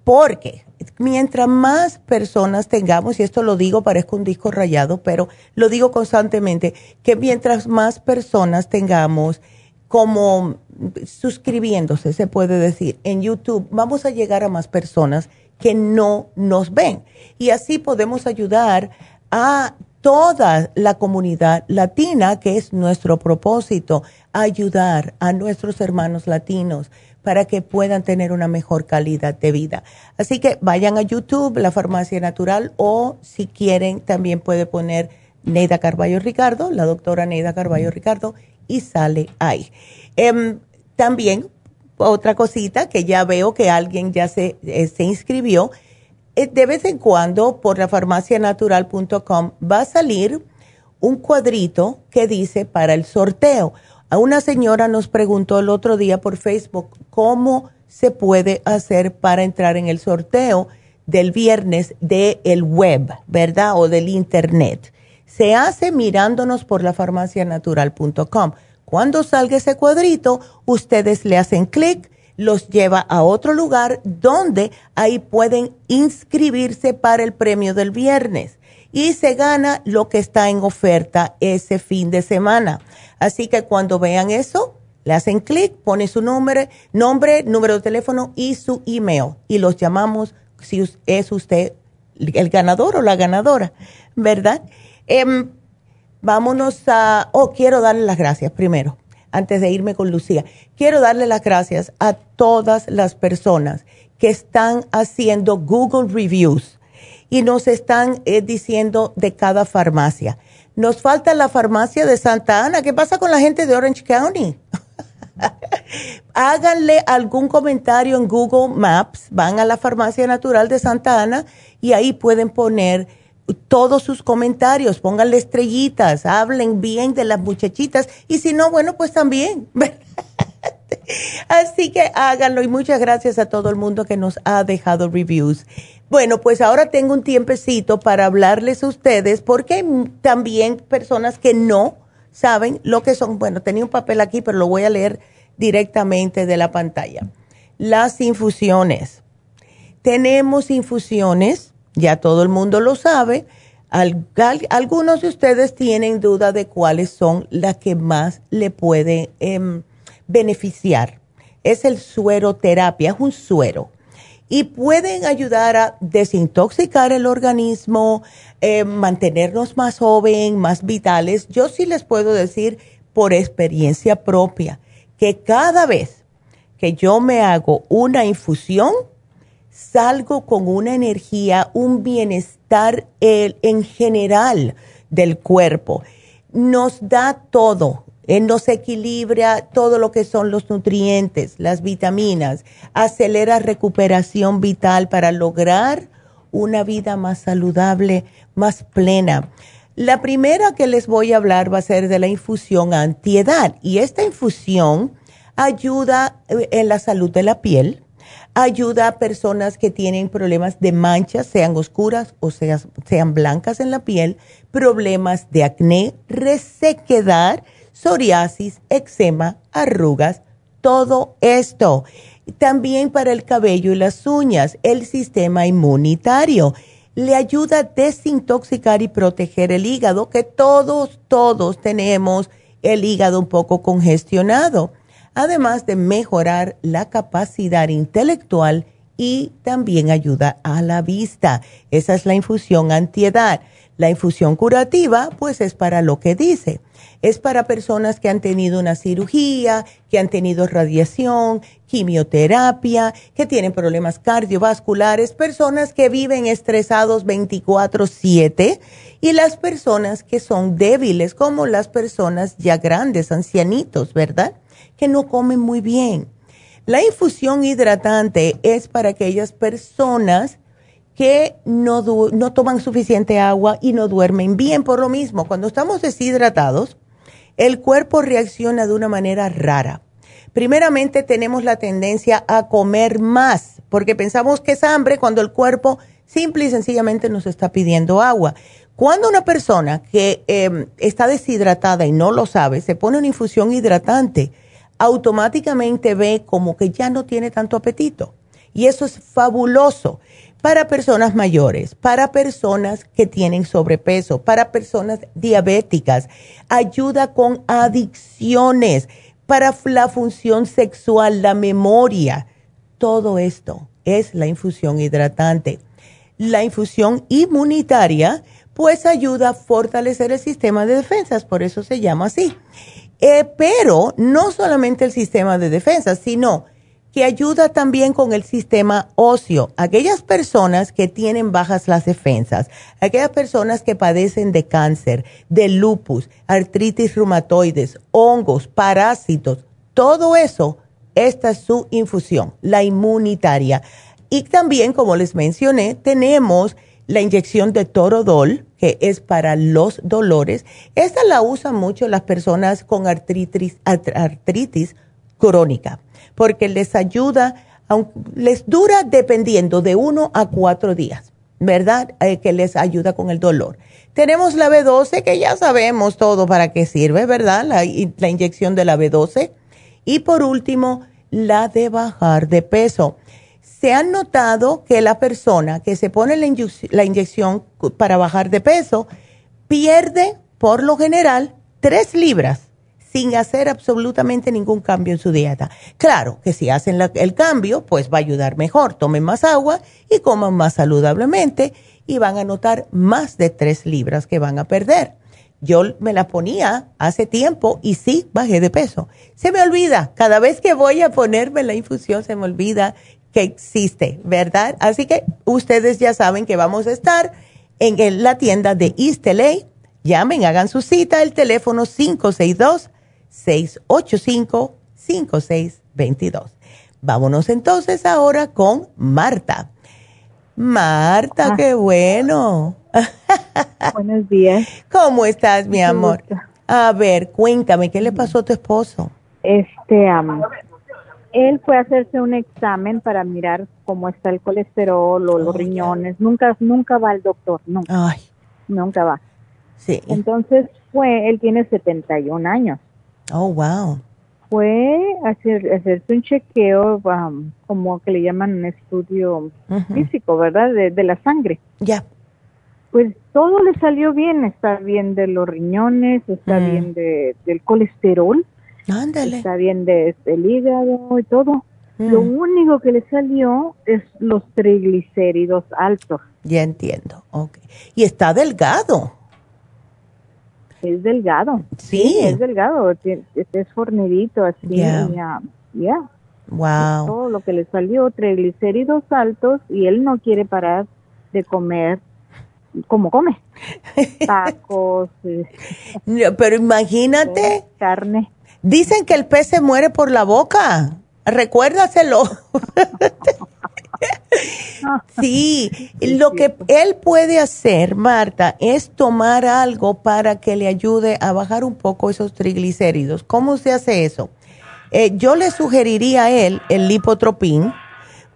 Speaker 2: Porque mientras más personas tengamos, y esto lo digo, parezco un disco rayado, pero lo digo constantemente, que mientras más personas tengamos como suscribiéndose, se puede decir, en YouTube, vamos a llegar a más personas que no nos ven. Y así podemos ayudar a toda la comunidad latina, que es nuestro propósito, ayudar a nuestros hermanos latinos para que puedan tener una mejor calidad de vida. Así que vayan a YouTube, la farmacia natural, o si quieren también puede poner Neida Carballo Ricardo, la doctora Neida Carballo Ricardo, y sale ahí. Em, también, otra cosita que ya veo que alguien ya se, eh, se inscribió, de vez en cuando por la farmacianatural.com va a salir un cuadrito que dice para el sorteo. A una señora nos preguntó el otro día por Facebook cómo se puede hacer para entrar en el sorteo del viernes del el web, ¿verdad? O del internet. Se hace mirándonos por la farmacianatural.com. Cuando salga ese cuadrito, ustedes le hacen clic los lleva a otro lugar donde ahí pueden inscribirse para el premio del viernes y se gana lo que está en oferta ese fin de semana. Así que cuando vean eso, le hacen clic, pone su nombre, nombre, número de teléfono y su email y los llamamos si es usted el ganador o la ganadora, ¿verdad? Em, vámonos a, oh, quiero darle las gracias primero antes de irme con Lucía. Quiero darle las gracias a todas las personas que están haciendo Google Reviews y nos están eh, diciendo de cada farmacia. Nos falta la farmacia de Santa Ana. ¿Qué pasa con la gente de Orange County? (laughs) Háganle algún comentario en Google Maps, van a la farmacia natural de Santa Ana y ahí pueden poner todos sus comentarios, pónganle estrellitas, hablen bien de las muchachitas y si no, bueno, pues también. (laughs) Así que háganlo y muchas gracias a todo el mundo que nos ha dejado reviews. Bueno, pues ahora tengo un tiempecito para hablarles a ustedes porque también personas que no saben lo que son. Bueno, tenía un papel aquí, pero lo voy a leer directamente de la pantalla. Las infusiones. Tenemos infusiones ya todo el mundo lo sabe. algunos de ustedes tienen duda de cuáles son las que más le pueden em, beneficiar. Es el sueroterapia, es un suero. Y pueden ayudar a desintoxicar el organismo, em, mantenernos más jóvenes, más vitales. Yo sí les puedo decir por experiencia propia que cada vez que yo me hago una infusión, salgo con una energía, un bienestar en general del cuerpo. Nos da todo, eh, nos equilibra todo lo que son los nutrientes, las vitaminas, acelera recuperación vital para lograr una vida más saludable, más plena. La primera que les voy a hablar va a ser de la infusión antiedad y esta infusión ayuda eh, en la salud de la piel, ayuda a personas que tienen problemas de manchas, sean oscuras o sean blancas en la piel, problemas de acné, resequedad, psoriasis, eczema, arrugas, todo esto. También para el cabello y las uñas, el sistema inmunitario. Le ayuda a desintoxicar y proteger el hígado, que todos, todos tenemos el hígado un poco congestionado además de mejorar la capacidad intelectual y también ayuda a la vista. Esa es la infusión antiedad. La infusión curativa, pues es para lo que dice. Es para personas que han tenido una cirugía, que han tenido radiación, quimioterapia, que tienen problemas cardiovasculares, personas que viven estresados 24/7 y las personas que son débiles, como las personas ya grandes, ancianitos, ¿verdad? Que no comen muy bien. La infusión hidratante es para aquellas personas que no, no toman suficiente agua y no duermen bien por lo mismo. Cuando estamos deshidratados, el cuerpo reacciona de una manera rara. Primeramente tenemos la tendencia a comer más, porque pensamos que es hambre cuando el cuerpo simple y sencillamente nos está pidiendo agua. Cuando una persona que em, está deshidratada y no lo sabe, se pone una infusión hidratante, automáticamente ve como que ya no tiene tanto apetito. Y eso es fabuloso para personas mayores, para personas que tienen sobrepeso, para personas diabéticas. Ayuda con adicciones, para la función sexual, la memoria. Todo esto es la infusión hidratante. La infusión inmunitaria pues ayuda a fortalecer el sistema de defensas, por eso se llama así. Eh, pero no solamente el sistema de defensa, sino que ayuda también con el sistema óseo. Aquellas personas que tienen bajas las defensas, aquellas personas que padecen de cáncer, de lupus, artritis reumatoides, hongos, parásitos, todo eso, esta es su infusión, la inmunitaria. Y también, como les mencioné, tenemos la inyección de torodol, que es para los dolores. Esta la usan mucho las personas con artritis, artritis crónica, porque les ayuda, les dura dependiendo de uno a cuatro días, ¿verdad? Eh, que les ayuda con el dolor. Tenemos la B12, que ya sabemos todo para qué sirve, ¿verdad? La, la inyección de la B12. Y por último, la de bajar de peso. Se ha notado que la persona que se pone la, inyección para bajar de peso pierde, por lo general, tres libras sin hacer absolutamente ningún cambio en su dieta. Claro que si hacen el cambio, pues va a ayudar mejor. Tomen más agua y coman más saludablemente y van a notar más de tres libras que van a perder. Yo me la ponía hace tiempo y sí, bajé de peso. Se me olvida, cada vez que voy a ponerme la infusión se me olvida que existe, ¿verdad? Así que ustedes ya saben que vamos a estar en la tienda de East LA. Llamen, hagan su cita, el teléfono 562-685-5622. Vámonos entonces ahora con Marta. Marta, ah. qué bueno. (laughs)
Speaker 7: Buenos días.
Speaker 2: ¿Cómo estás, mi amor? A ver, cuéntame, ¿qué le pasó a tu esposo?
Speaker 7: Este, él fue a hacerse un examen para mirar cómo está el colesterol o los riñones. Nunca, nunca va al doctor, nunca. Ay. Nunca va. Sí. Entonces fue, él tiene 71 años.
Speaker 2: Oh, wow.
Speaker 7: Fue a hacer, hacerse un chequeo, como que le llaman un estudio físico, ¿verdad? De, la sangre.
Speaker 2: Ya.
Speaker 7: Pues todo le salió bien, está bien de los riñones, está mm. bien de, del colesterol Está bien de, del hígado y todo. Lo mm. único que le salió es los triglicéridos altos.
Speaker 2: Ya entiendo. Okay. Y está delgado.
Speaker 7: Es delgado. Sí. es delgado. Es fornidito así. Ya. Ya.
Speaker 2: Wow.
Speaker 7: Todo lo que le salió, triglicéridos altos y él no quiere parar de comer como come. (laughs) Tacos.
Speaker 2: Pero imagínate.
Speaker 7: Carne.
Speaker 2: Dicen que el pez se muere por la boca. Recuérdaselo. (laughs) sí, lo que él puede hacer, Marta, es tomar algo para que le ayude a bajar un poco esos triglicéridos. ¿Cómo se hace eso? Eh, yo le sugeriría a él el lipotropín,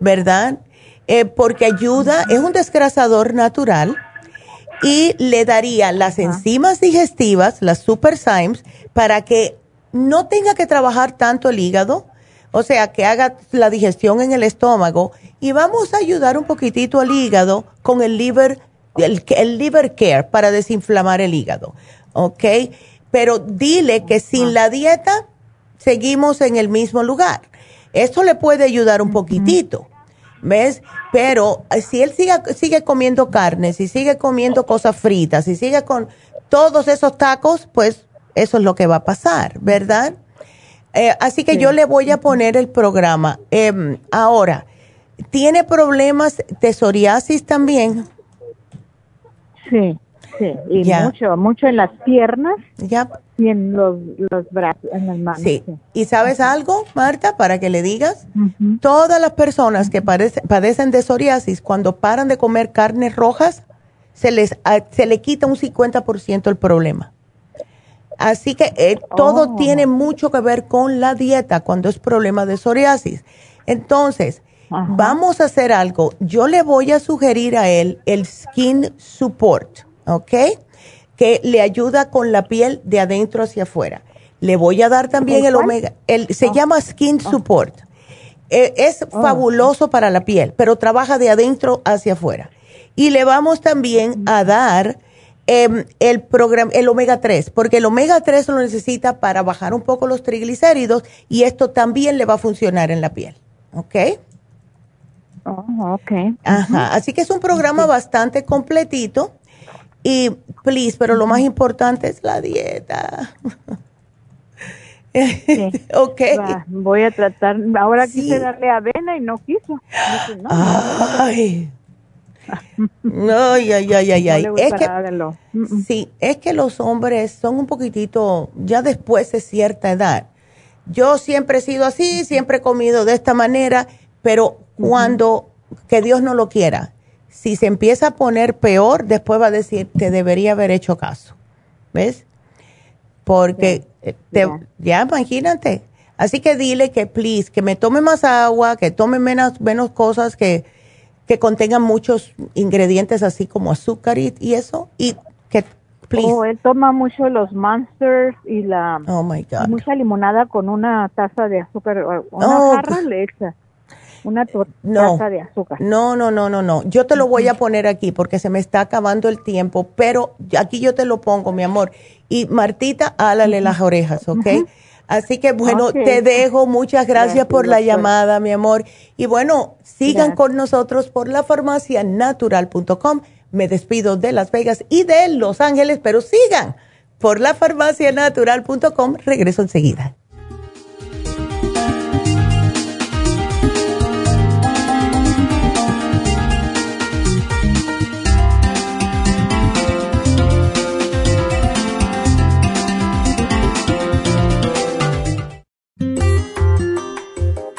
Speaker 2: ¿verdad? Eh, porque ayuda, es un desgrasador natural y le daría las enzimas digestivas, las super para que no tenga que trabajar tanto el hígado, o sea, que haga la digestión en el estómago y vamos a ayudar un poquitito al hígado con el liver, el, liver care para desinflamar el hígado, ¿ok? Pero dile que sin la dieta seguimos en el mismo lugar. Esto le puede ayudar un poquitito, ¿ves? Pero eh, si él sigue, sigue comiendo carne, si sigue comiendo cosas fritas, si sigue con todos esos tacos, pues eso es lo que va a pasar, ¿verdad? Eh, así que yo le voy a poner el programa. Em, ahora, ¿tiene problemas de psoriasis también?
Speaker 7: Sí, sí, y mucho, mucho en las piernas ya. y en los, brazos, en las manos.
Speaker 2: Sí. ¿Y sabes algo, Marta, para que le digas? Todas las personas que padecen de psoriasis, cuando paran de comer carnes rojas, se les se le quita un 50% el problema. Así que eh, todo oh. tiene mucho que ver con la dieta cuando es problema de psoriasis. Entonces, vamos a hacer algo. Yo le voy a sugerir a él el Skin Support, ¿ok? Que le ayuda con la piel de adentro hacia afuera. Le voy a dar también el, omega, el, se oh. llama Skin oh. Support. Eh, es fabuloso para la piel, pero trabaja de adentro hacia afuera. Y le vamos también a dar Em, el, programa, el omega 3, porque el omega 3 lo necesita para bajar un poco los triglicéridos y esto también le va a funcionar en la piel. ¿Ok?
Speaker 7: Oh, ok.
Speaker 2: Ajá, así que es un programa bastante completito y, please, pero lo más importante es la dieta. (laughs) ok.
Speaker 7: voy a tratar, ahora quise darle avena y no quiso.
Speaker 2: Ay. No, ay, ay, ay, ay. es que, sí, es que los hombres son un poquitito, ya después de cierta edad. Yo siempre he sido así, siempre he comido de esta manera, pero cuando, que Dios no lo quiera, si se empieza a poner peor, después va a decir, te debería haber hecho caso. ¿Ves? Porque, eh, ya imagínate. Así que dile que, please, que me tome más agua, que tome menos, menos cosas que que contengan muchos ingredientes así como azúcar y, eso, y que
Speaker 8: please. Oh, él toma mucho los Monsters y la
Speaker 2: oh my God.
Speaker 8: mucha limonada con una taza de azúcar, una oh, jarra le echa una taza de azúcar.
Speaker 2: No, no, no, no, no. Yo te lo voy a poner aquí porque se me está acabando el tiempo, pero aquí yo te lo pongo, mi amor. Y Martita, álale las orejas, ¿ok? Así que bueno, te dejo. Muchas gracias, por la llamada, mi amor. Y bueno, sigan con nosotros por la farmacianatural.com. Me despido de Las Vegas y de Los Ángeles, pero sigan por la farmacianatural.com. Regreso enseguida.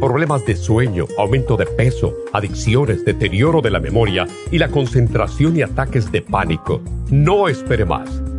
Speaker 6: problemas de sueño, aumento de peso, adicciones, deterioro de la memoria y la concentración y ataques de pánico. No espere más.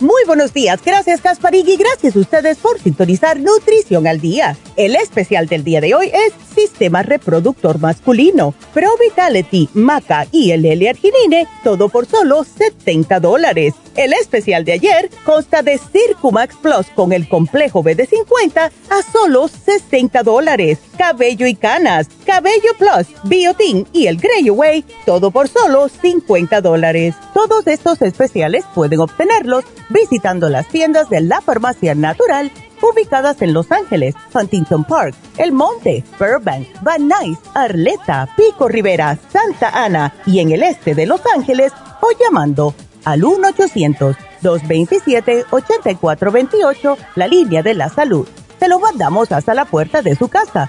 Speaker 3: Muy buenos días, gracias Gasparig y gracias a ustedes por sintonizar Nutrición al Día. El especial del día de hoy es Sistema Reproductor Masculino, Pro Vitality, Maca y el L-Arginine, todo por solo 70 dólares. El especial de ayer consta de Circumax Plus con el complejo BD50 a solo 60 dólares. Cabello y canas, Cabello Plus, Biotin y el Grey Away, todo por solo 50 dólares. Todos estos especiales pueden obtenerlos visitando las tiendas de la farmacia natural ubicadas en Los Ángeles, Huntington Park, El Monte, Burbank, Van Nuys, Arleta, Pico Rivera, Santa Ana y en el este de Los Ángeles o llamando al 1-800-227-8428, la línea de la salud. Se lo mandamos hasta la puerta de su casa.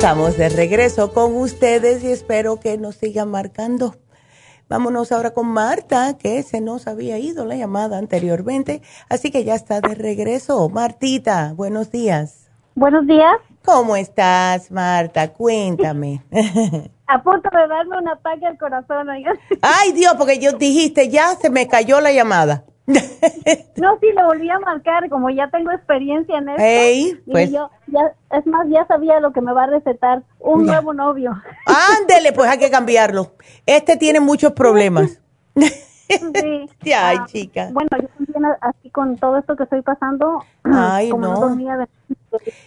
Speaker 2: Estamos de regreso con ustedes y espero que nos sigan marcando. Vámonos ahora con Marta, que se nos había ido la llamada anteriormente, así que ya está de regreso. Martita, buenos días.
Speaker 9: Buenos días.
Speaker 2: ¿Cómo estás, Marta? Cuéntame. (laughs)
Speaker 9: A punto de darme un ataque al corazón.
Speaker 2: Ay, Dios, porque yo dijiste, ya se me cayó la llamada.
Speaker 9: No, sí, lo volví a marcar, como ya tengo experiencia en esto.
Speaker 2: Hey, pues.
Speaker 9: yo, ya, es más, ya sabía lo que me va a recetar, un nuevo novio.
Speaker 2: Ándele, pues hay que cambiarlo. Este tiene muchos problemas. Sí. (laughs) Ay,
Speaker 9: ah,
Speaker 2: chica.
Speaker 9: Bueno, yo también así con todo esto que estoy pasando,
Speaker 2: Ay,
Speaker 9: como
Speaker 2: no.
Speaker 9: dormía de,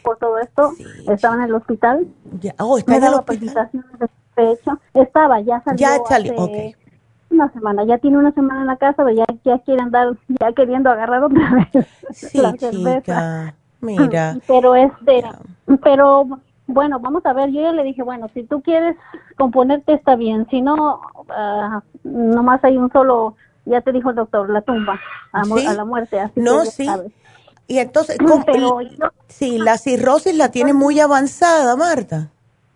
Speaker 9: por todo esto, estaba en el hospital.
Speaker 2: Ya. Oh, está en el hospital.
Speaker 9: de pecho. Estaba, ya salió.
Speaker 2: Ya salió,
Speaker 9: hace. Una semana, ya tiene una semana en la casa, pero ya, ya quiere andar, ya queriendo agarrar otra vez
Speaker 2: Sí,
Speaker 9: la cerveza.
Speaker 2: chica. Mira. (laughs)
Speaker 9: Pero este, pero bueno, vamos a ver, yo ya le dije, bueno, si tú quieres componerte está bien, si no, ah, nomás hay un solo, ya te dijo el doctor, la tumba, a,
Speaker 2: Sí.
Speaker 9: a la muerte. Así
Speaker 2: No,
Speaker 9: que
Speaker 2: sí.
Speaker 9: sabes.
Speaker 2: Y entonces, (clears throat) ¿cómo-
Speaker 9: Pero yo-
Speaker 2: sí, la cirrosis la tiene muy avanzada, Marta.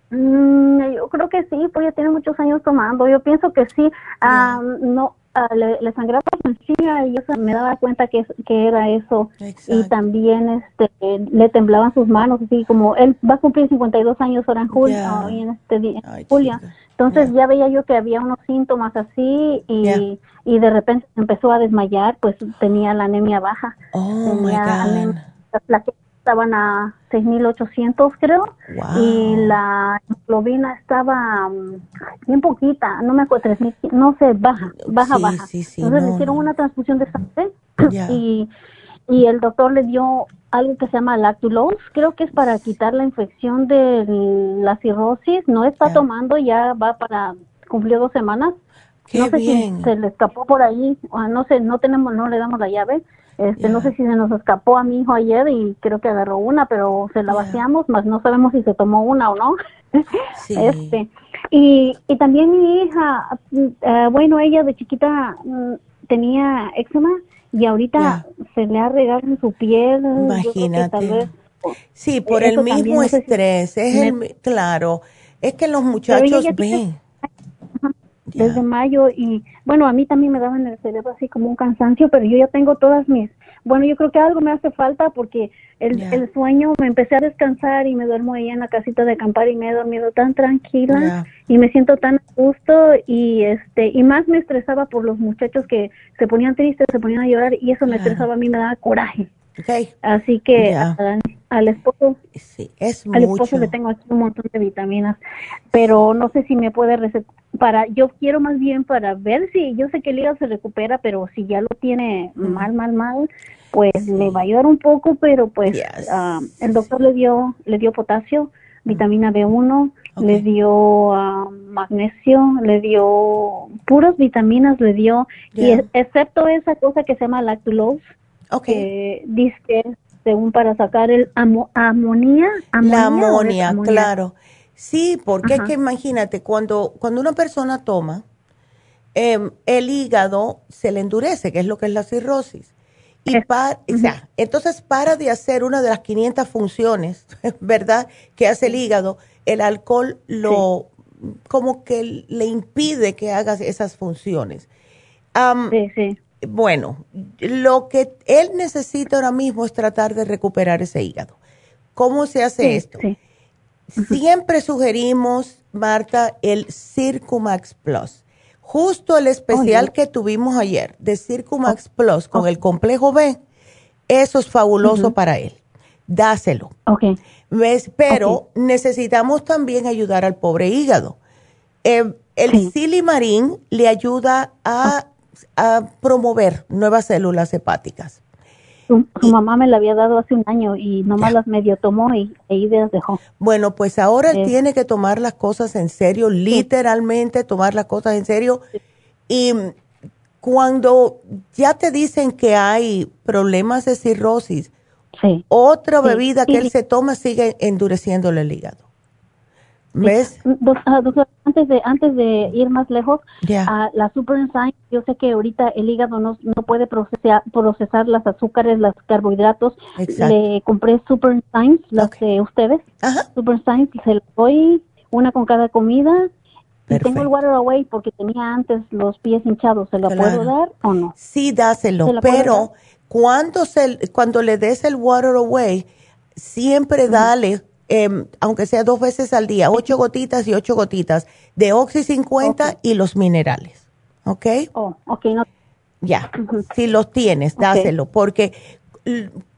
Speaker 9: Mm, yo creo que sí, pues ya tiene muchos años tomando. Yo pienso que sí. No, ah, le, le sangraba la encía y yo me daba cuenta que, que era eso. Y también este le temblaban sus manos, así como él va a cumplir 52 años ahora en julio, hoy en este día, en julio. Entonces ya veía yo que había unos síntomas así y, y de repente empezó a desmayar, pues tenía la anemia baja.
Speaker 2: Oh, my
Speaker 9: tenía
Speaker 2: God.
Speaker 9: anemia- las plaquetas estaban a 6.800 creo
Speaker 2: Wow.
Speaker 9: y la hemoglobina estaba mm, bien poquita, no me acuerdo, 3.000, no sé, baja, baja,
Speaker 2: Sí,
Speaker 9: baja.
Speaker 2: sí, sí,
Speaker 9: Entonces
Speaker 2: no,
Speaker 9: le hicieron una transfusión de sangre (clears throat) y, y el doctor le dio algo que se llama lactulose, creo que es para quitar la infección de la cirrosis, no está tomando, ya va para, cumplió dos semanas.
Speaker 2: Qué
Speaker 9: no sé
Speaker 2: bien.
Speaker 9: si se le escapó por ahí, o no sé, no tenemos, no le damos la llave. Este, no sé si se nos escapó a mi hijo ayer y creo que agarró una, pero se la vaciamos, más no sabemos si se tomó una o no. (laughs) Este, y, y también mi hija, eh, bueno, ella de chiquita mm, tenía eczema y ahorita se le ha regado en su piel. que tal vez-
Speaker 2: Sí, por
Speaker 9: Eso
Speaker 2: el mismo estrés, es el, claro, es que los muchachos
Speaker 9: ella desde mayo y bueno, a mí también me daban el cerebro así como un cansancio, pero yo ya tengo todas mis, bueno, yo creo que algo me hace falta porque el, el sueño, me empecé a descansar y me duermo ahí en la casita de acampar y me he dormido tan tranquila y me siento tan a gusto y este y más me estresaba por los muchachos que se ponían tristes, se ponían a llorar y eso me estresaba a mí, me daba coraje. Así que
Speaker 2: Ya.
Speaker 9: a- al esposo
Speaker 2: es
Speaker 9: al esposo
Speaker 2: mucho.
Speaker 9: le tengo aquí un montón de vitaminas, pero no sé si me puede recetar para yo quiero más bien para ver si yo sé que el hígado se recupera, pero si ya lo tiene mal mal mal, pues me va a ayudar un poco, pero pues ah, el doctor le dio le dio potasio, vitamina B1, le dio ah, magnesio, le dio puras vitaminas, le dio y excepto esa cosa que se llama lactulose, que dice que es según para sacar el amo- amonía,
Speaker 2: La
Speaker 9: amonía
Speaker 2: claro. Sí, porque es que imagínate, cuando, cuando una persona toma, em, el hígado se le endurece, que es lo que es la cirrosis. Y pa- o sea, entonces para de hacer una de las 500 funciones, (laughs) ¿verdad? Que hace el hígado, el alcohol lo, como que le impide que hagas esas funciones. Am, Bueno, lo que él necesita ahora mismo es tratar de recuperar ese hígado. ¿Cómo se hace
Speaker 9: Sí,
Speaker 2: esto? Siempre sugerimos, Marta, el Circumax Plus. Justo el especial
Speaker 9: Oh, ya.
Speaker 2: que tuvimos ayer de Circumax Plus con el complejo B, eso es fabuloso para él. Dáselo.
Speaker 9: Ok.
Speaker 2: ¿Ves? Pero necesitamos también ayudar al pobre hígado. Eh, el silimarín le ayuda a, a promover nuevas células hepáticas.
Speaker 9: Su, su mamá me la había dado hace un año y nomás las medio tomó y ahí las dejó.
Speaker 2: Bueno, pues ahora él
Speaker 9: Eh.
Speaker 2: tiene que tomar las cosas en serio, literalmente tomar las cosas en serio. Y cuando ya te dicen que hay problemas de cirrosis, otra bebida que él se toma sigue endureciéndole el hígado. ¿Ves?
Speaker 9: Doc- ah, doctor, antes de antes de ir más lejos,
Speaker 2: Ya.
Speaker 9: ah, la Super Enzyme, yo sé que ahorita el hígado no, no puede procesar, procesar las azúcares, los carbohidratos.
Speaker 2: Exacto.
Speaker 9: Le compré Super las de ustedes. Super Enzymes, y se las doy una con cada comida. Y tengo el Water Away porque tenía antes los pies hinchados. ¿Se
Speaker 2: Claro.
Speaker 9: puedo dar o no?
Speaker 2: Sí, dáselo,
Speaker 9: ¿Se la puedo
Speaker 2: pero cuando, se, cuando le des el water away, siempre dale, em, aunque sea dos veces al día, ocho gotitas y ocho gotitas de Oxy 50 y los minerales. ¿Ok?
Speaker 9: Oh, ok, no.
Speaker 2: Ya, si los tienes, dáselo, porque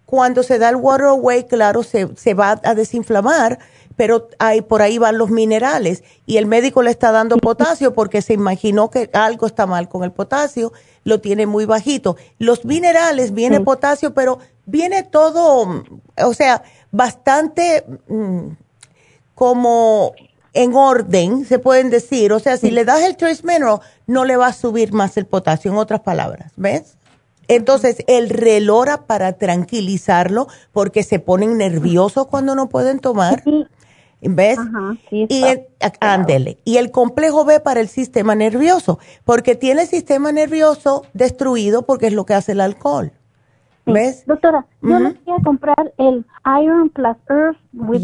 Speaker 2: cuando se da el water away, claro, se, se va a desinflamar, pero hay, por ahí van los minerales y el médico le está dando potasio porque se imaginó que algo está mal con el potasio, lo tiene muy bajito. Los minerales, viene potasio, pero viene todo, o sea, bastante mm, como en orden, se pueden decir. O sea, si le das el trace mineral, no le va a subir más el potasio, en otras palabras, ¿ves? Entonces, el relora para tranquilizarlo, porque se ponen nerviosos cuando no pueden tomar. ¿Ves? y el, ándele. Y el complejo B para el sistema nervioso, porque tiene el sistema nervioso destruido porque es lo que hace el alcohol. ¿Ves?
Speaker 9: Doctora, yo le quería comprar el Iron Plus Earth with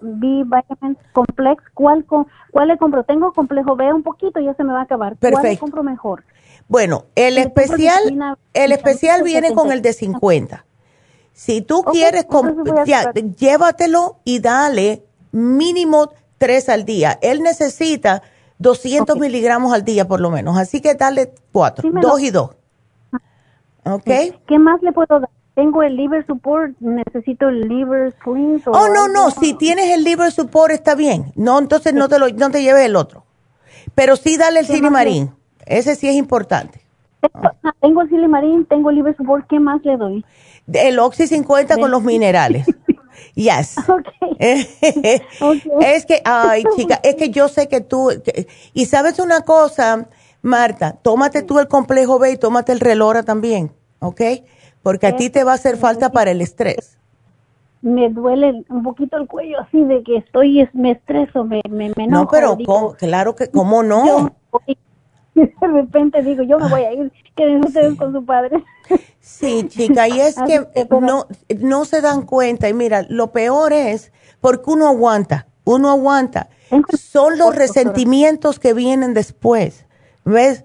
Speaker 9: B Vitamin Complex. ¿Cuál, ¿Cuál le compro? Tengo complejo B un poquito, y ya se me va a acabar. ¿Cuál le compro mejor?
Speaker 2: Bueno, el especial, el especial viene con el de 50. Si tú okay, quieres, ya, llévatelo y dale mínimo tres al día. Él necesita 200 miligramos al día por lo menos, así que dale cuatro, 2 sí y dos.
Speaker 9: ¿Qué más le puedo dar? Tengo el liver support, necesito el liver cleanse.
Speaker 2: Oh, no, no, si tienes el liver support está bien. No, entonces sí. no te lo, no te lleves el otro. Pero sí dale el silimarín. Ese sí es importante.
Speaker 9: Tengo, ah. tengo el silimarín, tengo el liver support, ¿qué más le doy?
Speaker 2: El Oxy 50 con los minerales. (laughs) Yes. Okay. (laughs) okay. Es que, ay, chica, es que yo sé que tú. Que, y sabes una cosa, Marta, tómate tú el complejo B y tómate el Relora también. ¿Ok? Porque a ti te va a hacer falta para el estrés.
Speaker 9: Me duele un poquito el cuello así de que estoy, me estreso, me, me, me
Speaker 2: No, pero claro que, ¿cómo no? (laughs)
Speaker 9: de repente digo, yo me voy a ir, queden ustedes con su padre.
Speaker 2: Sí, chica, y es (laughs) que no, no se dan cuenta. Y mira, lo peor es porque uno aguanta, uno aguanta. Son los resentimientos que vienen después, ¿ves?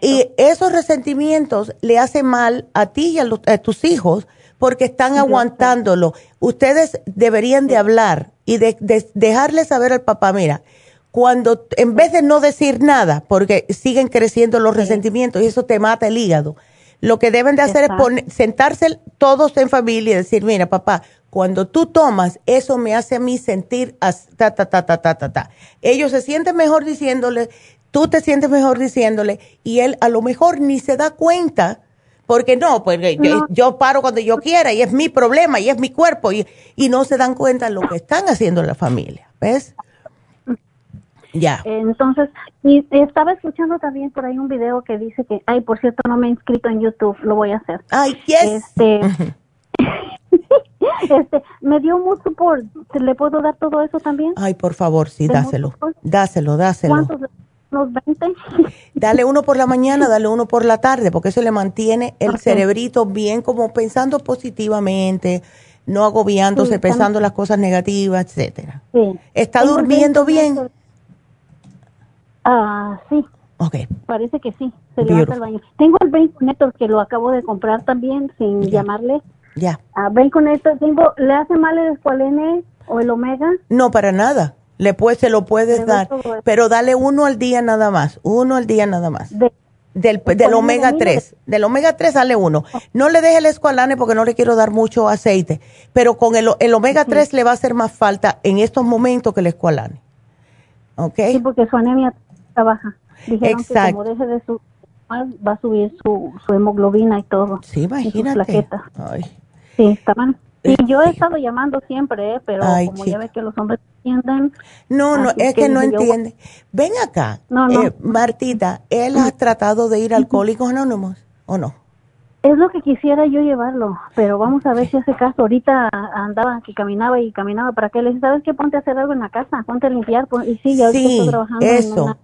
Speaker 2: Y esos resentimientos le hacen mal a ti y a, tus hijos porque están aguantándolo. Ustedes deberían de hablar y de, dejarle saber al papá, mira, cuando en vez de no decir nada, porque siguen creciendo los resentimientos y eso te mata el hígado, lo que deben de hacer es sentarse todos en familia y decir, mira papá, cuando tú tomas, eso me hace a mí sentir ta, ta, ta, ta, ta, ta, ta. Ellos se sienten mejor diciéndole, tú te sientes mejor diciéndole y él a lo mejor ni se da cuenta porque no, pues Yo, paro cuando yo quiera y es mi problema y es mi cuerpo y, y no se dan cuenta de lo que están haciendo en la familia, ¿ves? Ya.
Speaker 9: Entonces, y estaba escuchando también por ahí un video que dice que, ay, por cierto, no me he inscrito en YouTube, lo voy a hacer.
Speaker 2: Ay, yes.
Speaker 9: Este, (laughs) (laughs) este, me dio mucho support, ¿le puedo dar todo eso también?
Speaker 2: Ay, por favor, sí, dáselo. Dáselo, dáselo.
Speaker 9: ¿Cuántos? ¿Unos 20?
Speaker 2: Dale uno por la mañana, dale uno por la tarde, porque eso le mantiene el cerebrito bien como pensando positivamente, no agobiándose, pensando las cosas negativas, etcétera. Sí. ¿Está durmiendo bien?
Speaker 9: Ah, sí.
Speaker 2: Ok.
Speaker 9: Parece que sí, se levanta el baño. Tengo el Brain Connector que lo acabo de comprar también sin llamarle.
Speaker 2: Ya.
Speaker 9: A Brain Connector, tengo, ¿le hace mal el escualene o el omega?
Speaker 2: No, para nada. Le puedes, se lo puedes dar, pero dale uno al día nada más, uno al día nada más. del, del omega 3, del omega 3 sale uno. No le deje el escualane porque no le quiero dar mucho aceite, pero con el, el omega 3 le va a hacer más falta en estos momentos que el escualane. ¿Ok?
Speaker 9: Sí, porque su anemia baja. Dijeron Exacto. que como deje de su va a subir su, su hemoglobina y todo.
Speaker 2: Sí, imagínate.
Speaker 9: Ay. Sí, estaban. Sí, yo he estado llamando siempre, ¿eh? pero como ya ves que los hombres entienden.
Speaker 2: No, no, es que, no entiende. Ven acá, eh, Martita, ¿él ha tratado de ir a Alcohólicos Anónimos o no?
Speaker 9: Es lo que quisiera yo llevarlo, pero vamos a ver si hace caso. Ahorita andaba, que caminaba y caminaba para que le dije, ¿sabes qué? Ponte a hacer algo en la casa, ponte a limpiar. Y sí, ya estoy trabajando.
Speaker 2: Eso.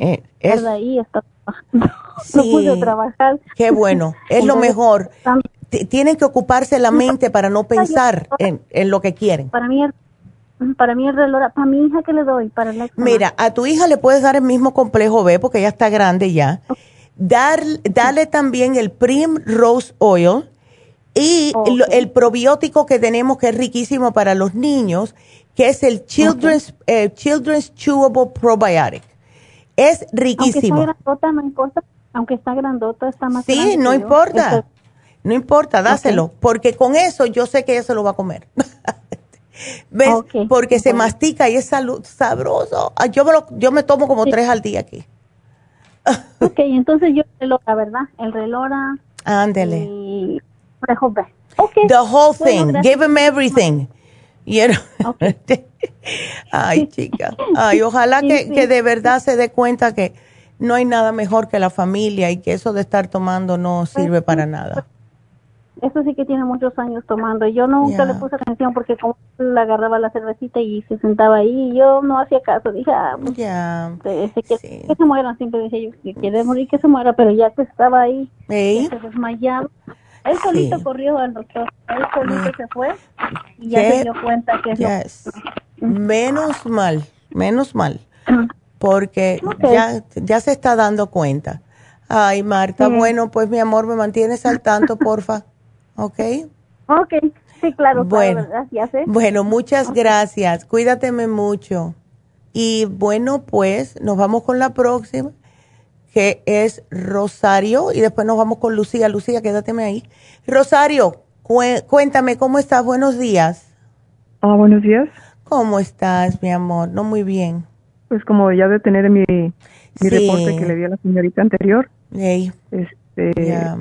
Speaker 9: Eh, es, ahí está. (laughs) no pude trabajar.
Speaker 2: Qué bueno, es lo mejor. Tienen que ocuparse la mente para no pensar en, en lo que quieren.
Speaker 9: Para mí, para mí el reloj, para mi hija que le doy, para la
Speaker 2: Mira, a tu hija le puedes dar el mismo complejo B porque ella está grande ya. Dar, dale también el Prim Rose Oil y el, probiótico que tenemos que es riquísimo para los niños, que es el Children's, eh, Children's Chewable Probiotic. Es riquísimo.
Speaker 9: Aunque no importa. Aunque está grandota, está más
Speaker 2: Sí, no importa. No importa, dáselo, porque con eso yo sé que ella se lo va a comer. (laughs) ¿Ves? Porque se mastica y es salud, sabroso. Ah, yo me, lo, yo me tomo como tres al día aquí. (laughs)
Speaker 9: ok, entonces yo el relora, ¿verdad? El relora.
Speaker 2: Ándele.
Speaker 9: Y
Speaker 2: okay. The whole thing. Give him everything. (laughs) Ay, chica. Ay, ojalá que, que de verdad se dé cuenta que no hay nada mejor que la familia y que eso de estar tomando no sirve para nada.
Speaker 9: Eso sí que tiene muchos años tomando. Yo nunca le puse atención porque como le agarraba la cervecita y se sentaba ahí, y yo no hacía caso. Dije, ah, pues, que, se mueran. Siempre decía yo, que quiere morir, que se muera, pero ya que estaba ahí, se desmayaba. Él solito corrió al doctor, él solito se fue y ya se dio cuenta que eso.
Speaker 2: Menos mal, menos mal, porque (clears throat) ya, ya se está dando cuenta. Ay, Marta, bueno, pues mi amor, me mantienes al tanto, (laughs) porfa. ¿Ok?
Speaker 9: Ok, sí, claro.
Speaker 2: Bueno, gracias. ¿eh? Bueno, muchas gracias. Cuídateme mucho. Y bueno, pues nos vamos con la próxima, que es Rosario, y después nos vamos con Lucía. Lucía, quédateme ahí. Rosario, cuéntame, ¿cómo estás? Buenos días.
Speaker 10: Ah, buenos días.
Speaker 2: ¿Cómo estás, mi amor? No muy bien.
Speaker 10: Pues como ya de tener mi, mi reporte que le di a la señorita anterior.
Speaker 2: Sí.
Speaker 10: Este,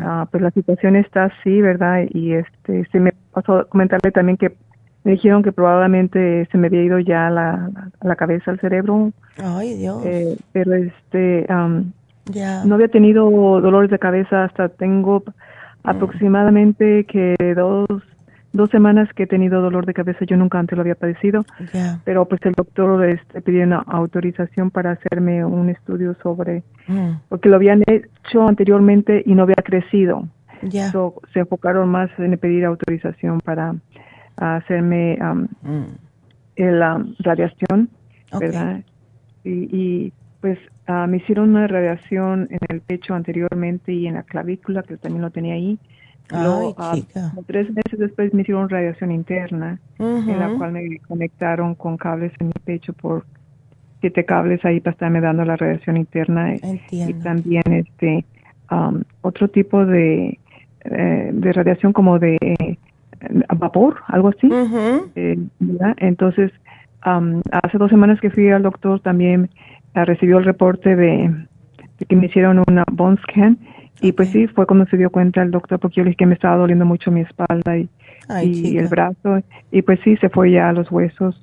Speaker 10: ah, pues la situación está así, ¿verdad? Y este, se me pasó a comentarle también que me dijeron que probablemente se me había ido ya la, la cabeza al cerebro.
Speaker 2: Ay, Dios.
Speaker 10: Eh, pero este, no había tenido dolores de cabeza hasta tengo mm. aproximadamente que dos dos semanas que he tenido dolor de cabeza, yo nunca antes lo había padecido, pero pues el doctor este, pidió una autorización para hacerme un estudio sobre, mm. porque lo habían hecho anteriormente y no había crecido. se enfocaron más en pedir autorización para hacerme mm. la radiación, ¿verdad? Y, pues ah, me hicieron una radiación en el pecho anteriormente y en la clavícula, que también lo tenía ahí
Speaker 2: Ay, chica.
Speaker 10: tres meses después me hicieron radiación interna, en la cual me conectaron con cables en mi pecho por siete cables ahí para estarme dando la radiación interna. Y también este um, otro tipo de, eh, de radiación como de eh, vapor, algo así. Eh, Entonces, um, hace dos semanas que fui al doctor también recibió el reporte de, de que me hicieron una bone scan y pues sí, fue cuando se dio cuenta el doctor, porque yo le dije que me estaba doliendo mucho mi espalda y, y el brazo. Y pues sí, se fue ya a los huesos.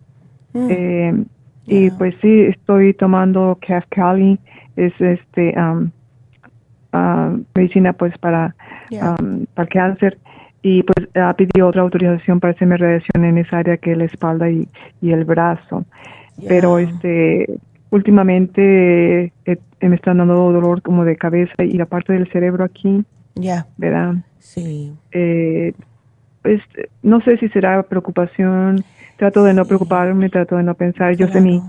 Speaker 10: Mm. Eh, y pues sí, estoy tomando Cali, es este um, uh, medicina pues para, um, para el cáncer. Y pues ha pidió otra autorización para hacerme radiación en esa área que es la espalda y, y el brazo. Pero este últimamente eh, me están dando dolor como de cabeza y la parte del cerebro aquí.
Speaker 2: Ya.
Speaker 10: ¿Verdad?
Speaker 2: Sí.
Speaker 10: Eh, pues no sé si será preocupación. Trato de no preocuparme, trato de no pensar. Yo sé mi,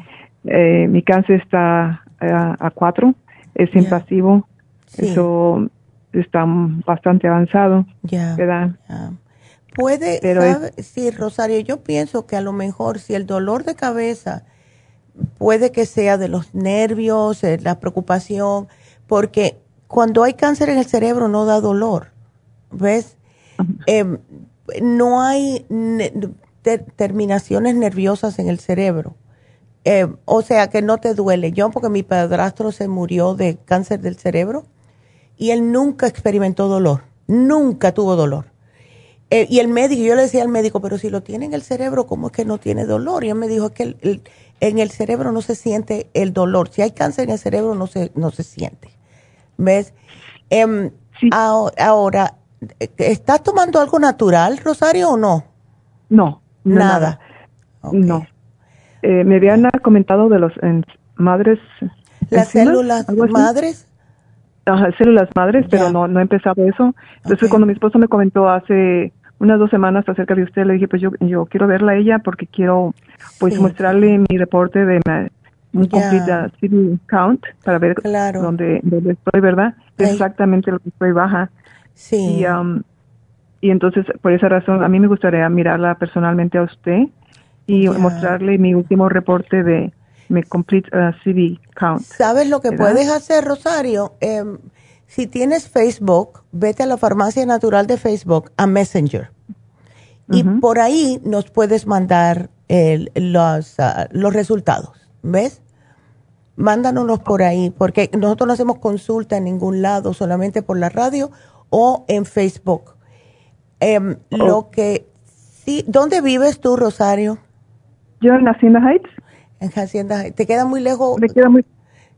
Speaker 10: eh, mi cáncer está a, cuatro, es invasivo. Eso está bastante avanzado.
Speaker 2: Ya.
Speaker 10: ¿Verdad?
Speaker 2: Puede, Pero sí, Rosario, yo pienso que a lo mejor si el dolor de cabeza puede que sea de los nervios, eh, la preocupación, porque cuando hay cáncer en el cerebro no da dolor, ¿ves? Em, no hay terminaciones nerviosas en el cerebro. Em, o sea que no te duele. Yo, porque mi padrastro se murió de cáncer del cerebro y él nunca experimentó dolor, nunca tuvo dolor. Eh, y el médico, yo le decía al médico, pero si lo tiene en el cerebro, ¿cómo es que no tiene dolor? Y él me dijo que el, en el cerebro no se siente el dolor. Si hay cáncer en el cerebro no se, no se siente. ¿Ves? Em, ahora, ¿estás tomando algo natural, Rosario, o no?
Speaker 10: No, nada. No. Eh, me habían comentado de los madres.
Speaker 2: ¿Las células madres?
Speaker 10: Ajá, células madres, pero no, no he empezado eso. Entonces, cuando mi esposo me comentó hace unas dos semanas acerca de usted, le dije, pues yo, yo quiero verla a ella porque quiero pues mostrarle mi reporte de un complete city count para ver dónde, dónde, estoy, ¿verdad? Exactamente lo que estoy baja.
Speaker 2: Sí.
Speaker 10: Y, um, y entonces, por esa razón, a mí me gustaría mirarla personalmente a usted y mostrarle mi último reporte de mi complete uh, count.
Speaker 2: ¿Sabes lo que puedes hacer, Rosario? Eh, si tienes Facebook, vete a la farmacia natural de Facebook, a Messenger. Y por ahí nos puedes mandar los, ah, los resultados, ¿ves? Mándanos por ahí, porque nosotros no hacemos consulta en ningún lado, solamente por la radio o en Facebook. Em, lo oh. que sí, ¿dónde vives tú, Rosario?
Speaker 10: Yo en Hacienda Heights.
Speaker 2: En Hacienda Heights. ¿Te queda muy lejos?
Speaker 10: Me queda muy,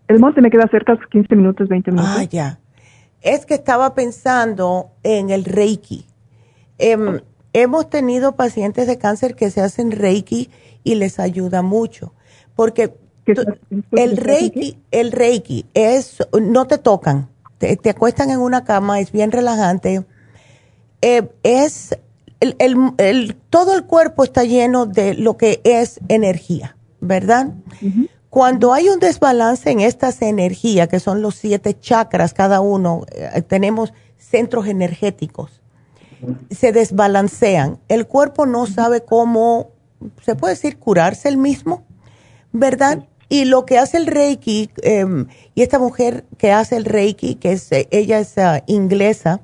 Speaker 10: el monte me queda cerca, 15 minutos, 20 minutos.
Speaker 2: Ah, ya. Es que estaba pensando en el Reiki. Em, hemos tenido pacientes de cáncer que se hacen Reiki y les ayuda mucho. Porque el Reiki, el Reiki es, no te tocan, te, acuestan en una cama, es bien relajante. Eh, es el, el, todo el cuerpo está lleno de lo que es energía, ¿verdad? Cuando hay un desbalance en estas energías, que son los siete chakras, cada uno, eh, tenemos centros energéticos, se desbalancean. El cuerpo no sabe cómo, se puede decir, curarse el mismo, ¿verdad? Y lo que hace el Reiki, em, y esta mujer que hace el Reiki, que es, ella es ah, inglesa,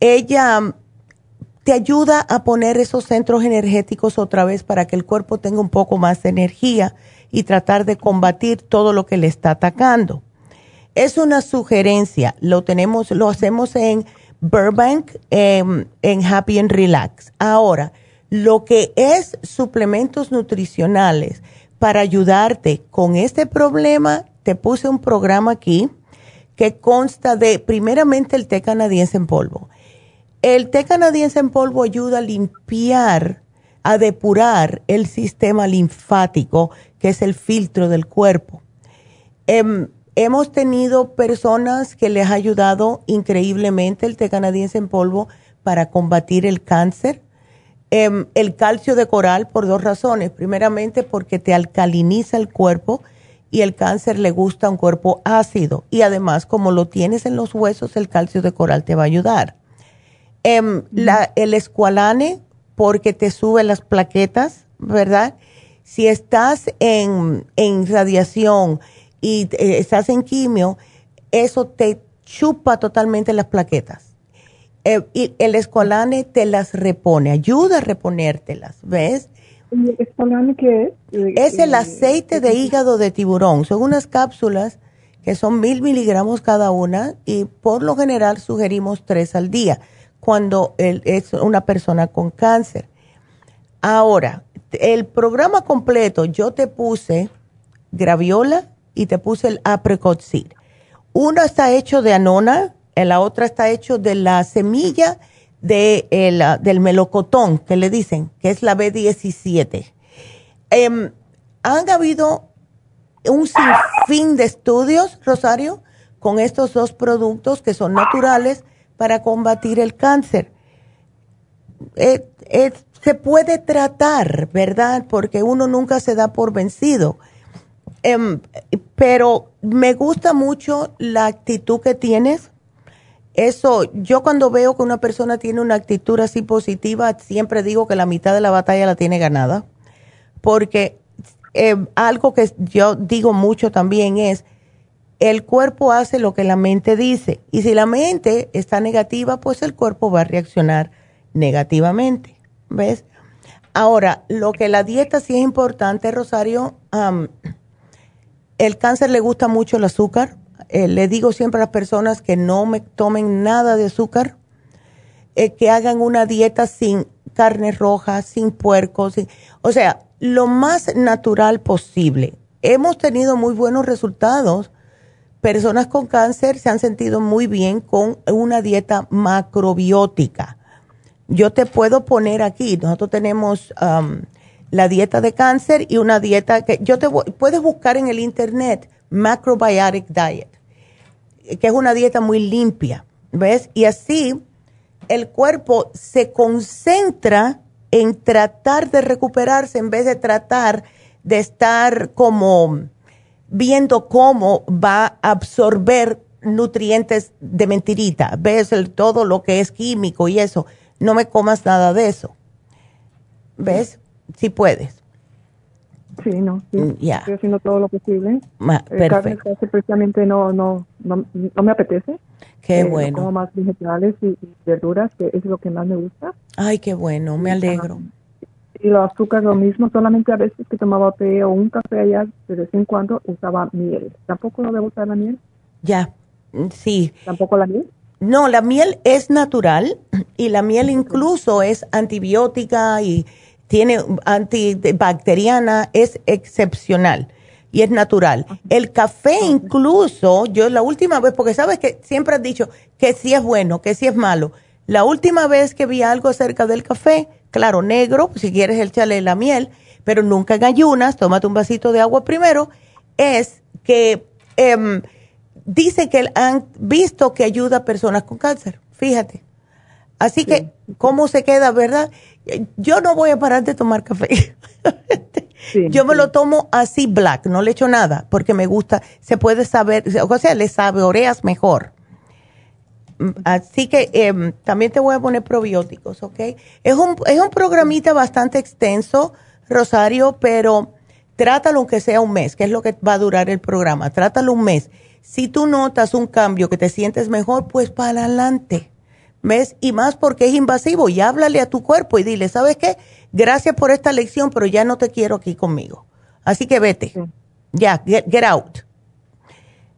Speaker 2: ella te ayuda a poner esos centros energéticos otra vez para que el cuerpo tenga un poco más de energía y tratar de combatir todo lo que le está atacando. Es una sugerencia, lo tenemos, lo hacemos en Burbank, em, en Happy and Relax. Ahora, lo que es suplementos nutricionales para ayudarte con este problema, te puse un programa aquí que consta de, primeramente, el té canadiense en polvo. El té canadiense en polvo ayuda a limpiar, a depurar el sistema linfático que es el filtro del cuerpo. Em, hemos tenido personas que les ha ayudado increíblemente el té canadiense en polvo para combatir el cáncer. Em, el calcio de coral por dos razones. Primeramente porque te alcaliniza el cuerpo y el cáncer le gusta un cuerpo ácido. Y además, como lo tienes en los huesos, el calcio de coral te va a ayudar. Em, el escualane porque te sube las plaquetas, ¿verdad? Si estás en, radiación y eh, estás en quimio, eso te chupa totalmente las plaquetas. Eh, y el escolane te las repone, ayuda a reponértelas, ¿ves?
Speaker 10: ¿El escolane qué es?
Speaker 2: Es el aceite de hígado de tiburón. Son unas cápsulas que son mil miligramos cada una y por lo general sugerimos tres al día cuando es una persona con cáncer. Ahora, el programa completo, yo te puse graviola y te puse el apricot seed. Uno está hecho de anona, la otra está hecho de la semilla de del melocotón, que le dicen, que es la B17. Em, han habido un sinfín de estudios, Rosario, con estos dos productos que son naturales para combatir el cáncer. Eh, eh, se puede tratar, ¿verdad? Porque uno nunca se da por vencido. Em, pero me gusta mucho la actitud que tienes. Eso, yo cuando veo que una persona tiene una actitud así positiva, siempre digo que la mitad de la batalla la tiene ganada. Porque em, algo que yo digo mucho también es, el cuerpo hace lo que la mente dice. Y si la mente está negativa, pues el cuerpo va a reaccionar negativamente. ¿Ves? Ahora, lo que la dieta sí es importante, Rosario, el cáncer le gusta mucho el azúcar. Eh, le digo siempre a las personas que no me tomen nada de azúcar, eh, que hagan una dieta sin carne roja, sin puerco, o sea, lo más natural posible. Hemos tenido muy buenos resultados. Personas con cáncer se han sentido muy bien con una dieta macrobiótica yo te puedo poner aquí, nosotros tenemos um, la dieta de cáncer y una dieta que yo te puedes buscar en el internet, macrobiotic diet, que es una dieta muy limpia, ¿ves? Y así el cuerpo se concentra en tratar de recuperarse en vez de tratar de estar como viendo cómo va a absorber nutrientes de mentirita, ves el, todo lo que es químico y eso no me comas nada de eso. ¿Ves? Si puedes.
Speaker 10: Sí, no, sí. Mm, Estoy haciendo todo lo posible.
Speaker 2: Ma, perfecto.
Speaker 10: precisamente no, no, no, no, me apetece.
Speaker 2: Qué eh, bueno.
Speaker 10: Como más vegetales y, verduras, que es lo que más me gusta.
Speaker 2: Ay, qué bueno, me alegro.
Speaker 10: y los azúcar lo mismo, solamente a veces que tomaba té o un café allá, de vez en cuando usaba miel. ¿Tampoco no debo usar la miel?
Speaker 2: Ya, sí.
Speaker 10: ¿Tampoco la miel?
Speaker 2: No, la miel es natural y la miel incluso es antibiótica y tiene antibacteriana, es excepcional y es natural. El café incluso, yo la última vez, porque sabes que siempre has dicho que sí es bueno, que sí es malo. La última vez que vi algo acerca del café, claro, negro, si quieres échale la miel, pero nunca en ayunas, tómate un vasito de agua primero, es que eh, dice que han visto que ayuda a personas con cáncer, fíjate. Así que, ¿cómo se queda, verdad? Yo no voy a parar de tomar café. (laughs) Yo me lo tomo así black, no le echo nada, porque me gusta, se puede saber, o sea, le saboreas mejor. Mm, así que em, también te voy a poner probióticos, ¿ok? Es un, es un programita bastante extenso, Rosario, pero trátalo aunque sea un mes, que es lo que va a durar el programa. Trátalo un mes. Si tú notas un cambio que te sientes mejor, pues para adelante. ¿Ves? Y más porque es invasivo. Y háblale a tu cuerpo y dile, ¿sabes qué? Gracias por esta lección, pero ya no te quiero aquí conmigo. Así que vete. Ya, get, out.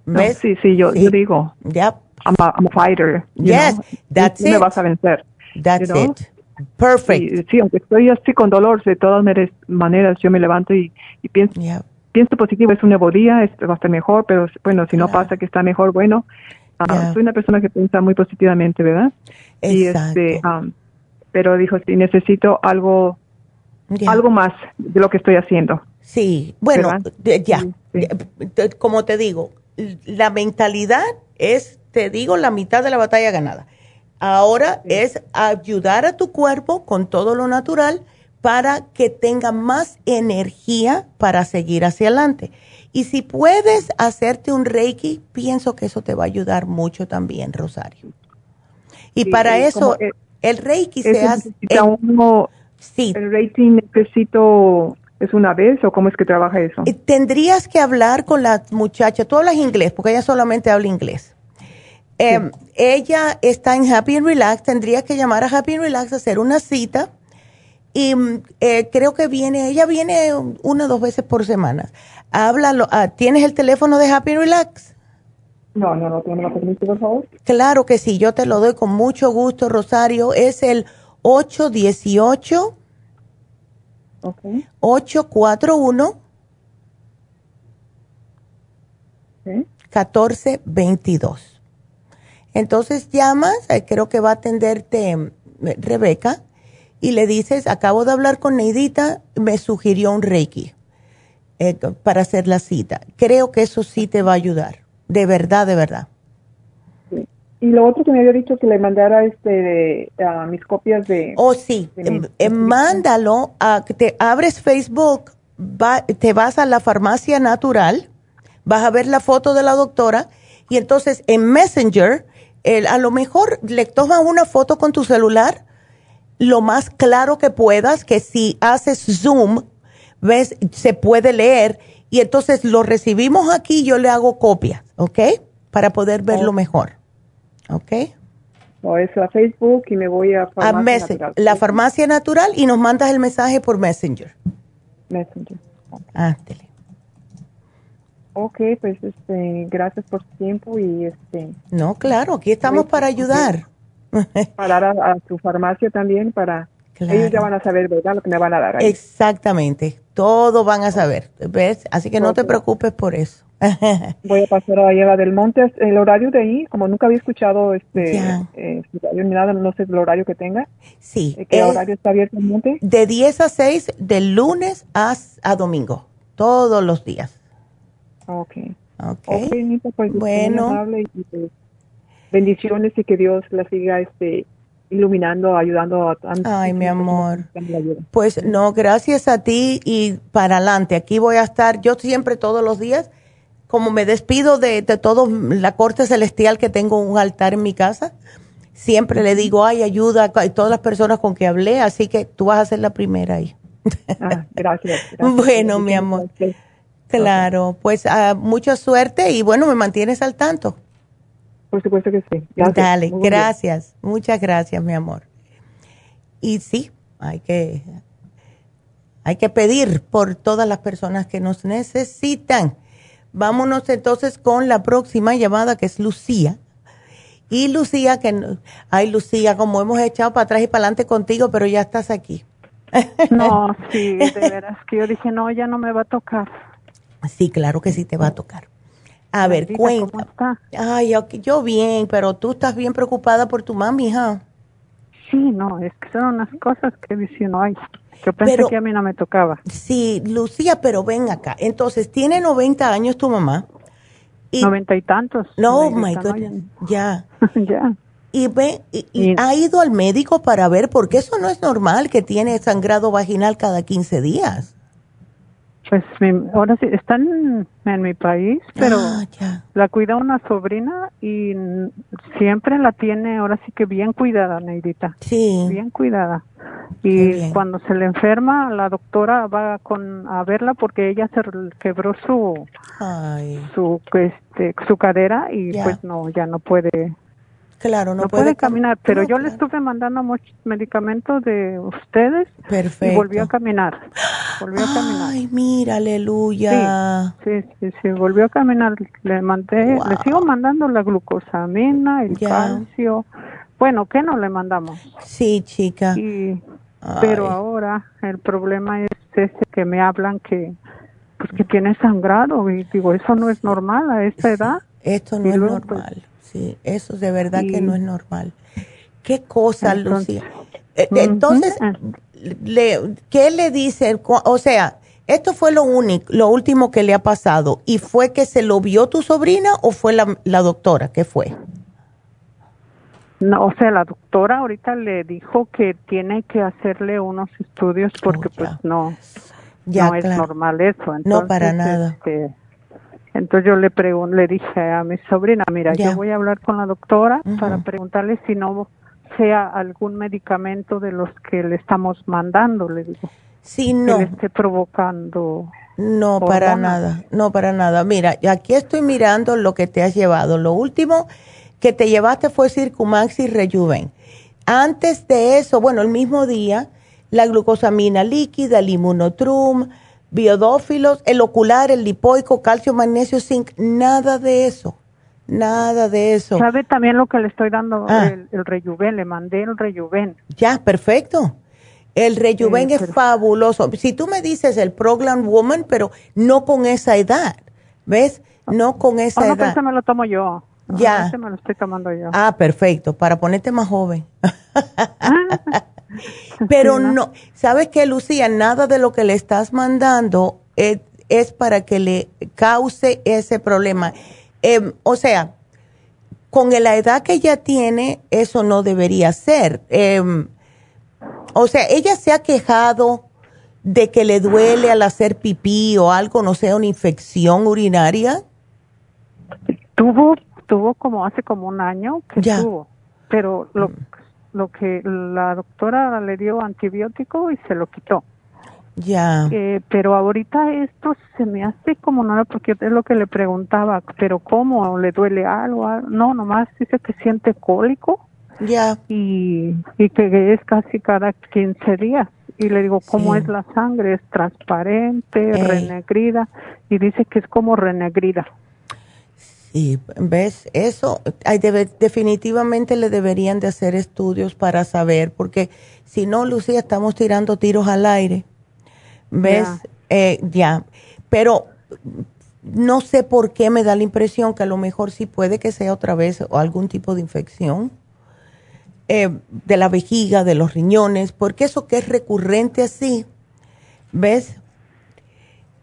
Speaker 10: ¿Ves? sí, sí, yo, digo.
Speaker 2: Ya.
Speaker 10: I'm, a, fighter.
Speaker 2: yes, that's it.
Speaker 10: Me vas a vencer.
Speaker 2: That's it. Perfect.
Speaker 10: Sí, aunque estoy así con dolor, de todas maneras yo me levanto y, pienso, pienso positivo, es un nuevo día, esto va a estar mejor, pero bueno, si no pasa que está mejor, bueno, Ah, soy una persona que piensa muy positivamente, ¿verdad?
Speaker 2: Exacto. Y este,
Speaker 10: pero dijo, sí, necesito algo, algo más de lo que estoy haciendo.
Speaker 2: Sí, bueno, ya, como te digo, la mentalidad es, te digo, la mitad de la batalla ganada. Ahora es ayudar a tu cuerpo con todo lo natural para que tenga más energía para seguir hacia adelante. Y si puedes hacerte un Reiki, pienso que eso te va a ayudar mucho también, Rosario. Y para eso, el Reiki se hace...
Speaker 10: sí. ¿El Reiki necesito, es una vez o cómo es que trabaja eso?
Speaker 2: Eh, tendrías que hablar con la muchacha, tú hablas inglés, porque ella solamente habla inglés. Em, ella está en Happy and Relax, tendrías que llamar a Happy and Relax, hacer una cita y mm, eh, creo que viene, ella viene una o dos veces por semana háblalo. Ah, ¿Tienes el teléfono de Happy Relax?
Speaker 10: No, no, no, ¿tiene la permiso, por favor?
Speaker 2: Claro que sí, yo te lo doy con mucho gusto, Rosario. Es el 818 okay. 841 okay. 1422. Entonces llamas, eh, creo que va a atenderte mm, Rebeca, y le dices, acabo de hablar con Neidita, me sugirió un Reiki. Eh, para hacer la cita. Creo que eso sí te va a ayudar, de verdad, de verdad.
Speaker 10: Y lo otro que me había dicho que le mandara este mis copias de...
Speaker 2: Oh, sí, em, em, mándalo, a, te abres Facebook, te vas a la farmacia natural, vas a ver la foto de la doctora y entonces en Messenger, a lo mejor le tomas una foto con tu celular lo más claro que puedas, que si haces zoom ves, se puede leer y entonces lo recibimos aquí, yo le hago copias, ¿ok? Para poder verlo mejor, ¿ok?
Speaker 10: O es a Facebook y me voy a,
Speaker 2: farmacia natural. la farmacia natural y nos mandas el mensaje por Messenger.
Speaker 10: Messenger.
Speaker 2: Ándale.
Speaker 10: Ok, pues este, gracias por su tiempo y este.
Speaker 2: No, claro, aquí estamos para ayudar. (laughs)
Speaker 10: Para a, a tu farmacia también para ellos ya van a saber, ¿verdad? Lo que me van a dar ahí.
Speaker 2: Exactamente, todo van a saber, ¿ves? Así que no te preocupes por eso. (laughs)
Speaker 10: Voy a pasar a Eva del Monte. El horario de ahí, como nunca había escuchado este eh, nada, no sé el horario que tenga.
Speaker 2: Sí.
Speaker 10: ¿Qué horario está abierto el Monte?
Speaker 2: De 10 a 6, de lunes a, a domingo, todos los días.
Speaker 10: Ok.
Speaker 2: Ok. okay
Speaker 10: pues, bueno. Pues, bendiciones y que Dios la siga este iluminando, ayudando a
Speaker 2: Ay, mi amor. Pues no, gracias a ti y para adelante. Aquí voy a estar yo siempre todos los días, como me despido de, de todo la corte celestial que tengo un altar en mi casa, siempre le digo, ay, ayuda a todas las personas con que hablé, así que tú vas a ser la primera ahí.
Speaker 10: Ah, gracias, (laughs)
Speaker 2: Bueno, mi amor. Claro, pues uh, mucha suerte y bueno, me mantienes al tanto.
Speaker 10: Por supuesto que sí.
Speaker 2: Dale, gracias. Muchas gracias, mi amor. Y sí, hay que, hay que pedir por todas las personas que nos necesitan. Vámonos entonces con la próxima llamada que es Lucía. Y Lucía, que, ay Lucía, como hemos echado para atrás y para adelante contigo, pero ya estás aquí.
Speaker 8: No, (laughs) sí, de veras que yo dije, no, ya no me va a tocar.
Speaker 2: Sí, claro que sí te va a tocar. A ver, cuenta. Ay, yo bien, pero tú estás bien preocupada por tu mami, hija.
Speaker 8: Sí, no, es que son unas cosas que dicen, ay, yo pensé que a mí no me tocaba.
Speaker 2: Sí, Lucía, pero ven acá. Entonces, tiene 90 años tu mamá.
Speaker 8: Y, Noventa y tantos.
Speaker 2: No, my God, ya. (laughs) ya. Y ve, y, ha ido al médico para ver, porque eso no es normal que tiene sangrado vaginal cada 15 días.
Speaker 8: Pues ahora sí, están en mi país, pero ah, la cuida una sobrina y siempre la tiene ahora sí que bien cuidada, Neidita. Sí. Bien cuidada. Y cuando se le enferma, la doctora va con a verla porque ella se quebró su su este su cadera y pues no ya no puede
Speaker 2: Claro, no,
Speaker 8: puede, caminar, pero yo le estuve mandando muchos medicamentos de ustedes Perfecto. y volvió a caminar. Volvió a caminar.
Speaker 2: Ay, mira, aleluya.
Speaker 8: Sí, sí, sí, volvió a caminar. Le mandé, le sigo mandando la glucosamina, el calcio. Bueno, ¿qué no le mandamos?
Speaker 2: Sí, chica.
Speaker 8: pero ahora el problema es ese que me hablan que pues que tiene sangrado y digo, eso no es normal a esta edad.
Speaker 2: Esto no es pues, normal. Sí, eso de verdad que no es normal. ¿Qué cosa, Lucía? Eh, entonces, le, ¿qué le dice? O sea, esto fue lo único, lo último que le ha pasado. ¿Y fue que se lo vio tu sobrina o fue la, la doctora? ¿Qué fue?
Speaker 8: No, o sea, la doctora ahorita le dijo que tiene que hacerle unos estudios porque oh, pues no, ya, no es normal eso.
Speaker 2: no, para nada.
Speaker 8: Este, entonces yo le pregunté, le dije a mi sobrina, mira, yo voy a hablar con la doctora para preguntarle si no sea algún medicamento de los que le estamos mandando, le digo.
Speaker 2: Si no.
Speaker 8: Que le esté provocando.
Speaker 2: No, para nada, no para nada. Mira, aquí estoy mirando lo que te has llevado. Lo último que te llevaste fue Circumax y Rejuven. Antes de eso, bueno, el mismo día, la glucosamina líquida, el inmunotrum, biodófilos, el ocular, el lipoico, calcio, magnesio, zinc, nada de eso. Nada de eso.
Speaker 8: ¿Sabe también lo que le estoy dando? Ah. El, el rejuven, le mandé el rejuven.
Speaker 2: Ya, perfecto. El rejuven es fabuloso. Si tú me dices el Proglan Woman, pero no con esa edad, ¿ves? No con esa
Speaker 8: oh,
Speaker 2: edad.
Speaker 8: No, ese me lo tomo yo.
Speaker 2: Ya.
Speaker 8: Ese me lo estoy tomando yo.
Speaker 2: Ah, perfecto, para ponerte más joven. (laughs) (laughs) Pero no, ¿sabes qué, Lucía? Nada de lo que le estás mandando es, para que le cause ese problema. Em, o sea, con la edad que ella tiene, eso no debería ser. Em, o sea, ella se ha quejado de que le duele al hacer pipí o algo, no sé, una infección urinaria.
Speaker 8: Tuvo, tuvo como hace como un año que tuvo, pero lo, mm lo que la doctora le dio antibiótico y se lo quitó.
Speaker 2: Ya.
Speaker 8: Eh, pero ahorita esto se me hace como nada porque es lo que le preguntaba, pero ¿cómo? ¿Le duele algo? No, nomás dice que siente cólico.
Speaker 2: Ya.
Speaker 8: Y, y que es casi cada 15 días. Y le digo, ¿cómo es la sangre? Es transparente, renegrida. Y dice que es como renegrida.
Speaker 2: Y ves, eso hay definitivamente le deberían de hacer estudios para saber, porque si no, Lucía, estamos tirando tiros al aire. ¿Ves? Eh, ya. Pero no sé por qué me da la impresión que a lo mejor sí puede que sea otra vez o algún tipo de infección eh, de la vejiga, de los riñones, porque eso que es recurrente así, ¿ves?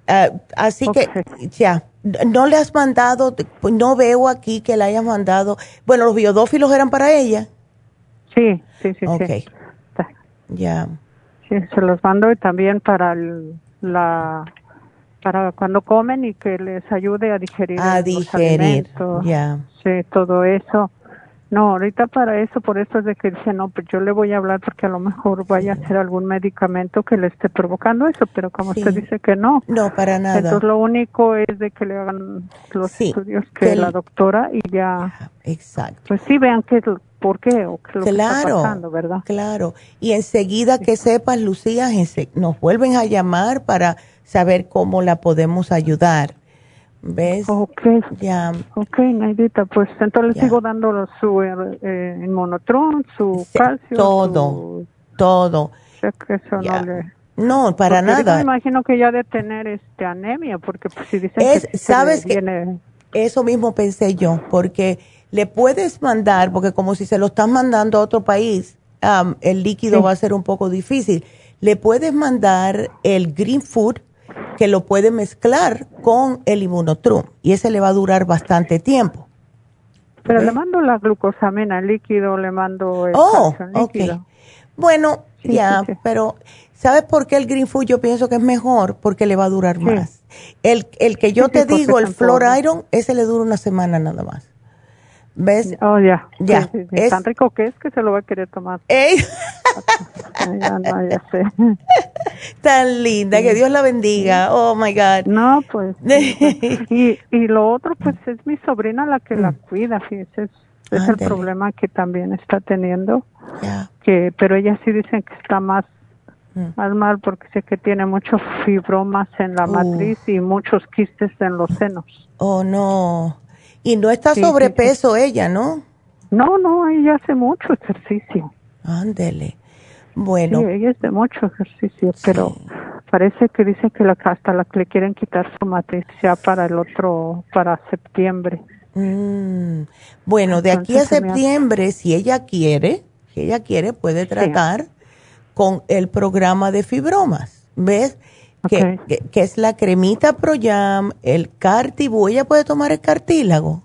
Speaker 2: Ah, así que ya no le has mandado, pues no veo aquí que le hayas mandado. Bueno, los biodófilos eran para ella.
Speaker 8: Sí, sí, sí.
Speaker 2: Ok. Ya.
Speaker 8: Sí, se los mando y también para la para cuando comen y que les ayude a digerir
Speaker 2: a digerir ya
Speaker 8: sí todo eso No, ahorita para eso, por eso es de que dice, no, pues yo le voy a hablar porque a lo mejor vaya a ser algún medicamento que le esté provocando eso, pero como usted dice que no.
Speaker 2: No, para nada.
Speaker 8: Entonces lo único es de que le hagan los estudios que, la doctora y ya.
Speaker 2: Exacto.
Speaker 8: Pues sí, vean qué, por qué o qué lo
Speaker 2: claro,
Speaker 8: que está pasando, ¿verdad?
Speaker 2: Claro. Y enseguida que sepas, Lucía, nos vuelven a llamar para saber cómo la podemos ayudar. ¿Ves?
Speaker 8: Ok. Ya. Ok, Naidita, pues entonces le sigo dando su eh, inmunotron, su calcio.
Speaker 2: Todo, todo.
Speaker 8: que eso no le...
Speaker 2: No, para nada.
Speaker 8: Me imagino que ya de tener este anemia, porque pues, si dicen que,
Speaker 2: sabes que eso mismo pensé yo, porque le puedes mandar, porque como si se lo estás mandando a otro país, el líquido va a ser un poco difícil. Le puedes mandar el Green Food que lo puede mezclar con el inmunotrum y ese le va a durar bastante tiempo.
Speaker 8: Pero le mando la glucosamina líquido, le mando el oh, líquido.
Speaker 2: Bueno, ya, pero ¿sabes por qué el Green Food yo pienso que es mejor? Porque le va a durar más. El, el que yo te digo, el Flor Iron, ese le dura una semana nada más. ¿Ves?
Speaker 8: Oh, ya.
Speaker 2: Ya.
Speaker 8: es tan rico que es que se lo va a querer tomar.
Speaker 2: ¡Ey! (laughs)
Speaker 8: ya, no, ya sé. (laughs)
Speaker 2: Tan linda, que Dios la bendiga. Oh, my God.
Speaker 8: No, pues. (laughs) y, y lo otro, pues, es mi sobrina la que la mm. cuida, fíjese. Es, el problema que también está teniendo. Ya. Que, pero ella sí dicen que está más mm. más mal porque sé que tiene muchos fibromas en la uh. matriz y muchos quistes en los senos.
Speaker 2: Oh, no. Y no está sobrepeso ella, ¿no?
Speaker 8: No, no, ella hace mucho ejercicio.
Speaker 2: Ándele. Bueno.
Speaker 8: Sí, ella hace mucho ejercicio, pero parece que dice que la, hasta la que le quieren quitar su matriz ya para el otro, para septiembre.
Speaker 2: Mm. Bueno, de aquí a septiembre, si ella quiere, si ella quiere, puede tratar con el programa de fibromas. ¿Ves? Que, es la cremita Proyam, el cartibú. Ella puede tomar el cartílago.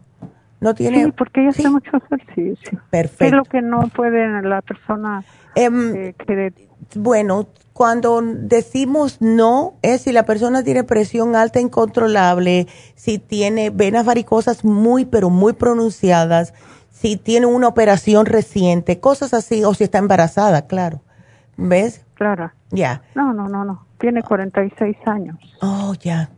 Speaker 2: No tiene.
Speaker 8: Sí, porque ella hace mucho ejercicio.
Speaker 2: Perfecto.
Speaker 8: Es lo que no puede la persona.
Speaker 2: Eh, bueno, cuando decimos no, es si la persona tiene presión alta incontrolable, si tiene venas varicosas muy, pero muy pronunciadas, si tiene una operación reciente, cosas así, o si está embarazada, claro. ¿Ves?
Speaker 8: Claro.
Speaker 2: Ya.
Speaker 8: No, no, no, no tiene 46 años.
Speaker 2: Oh, ya.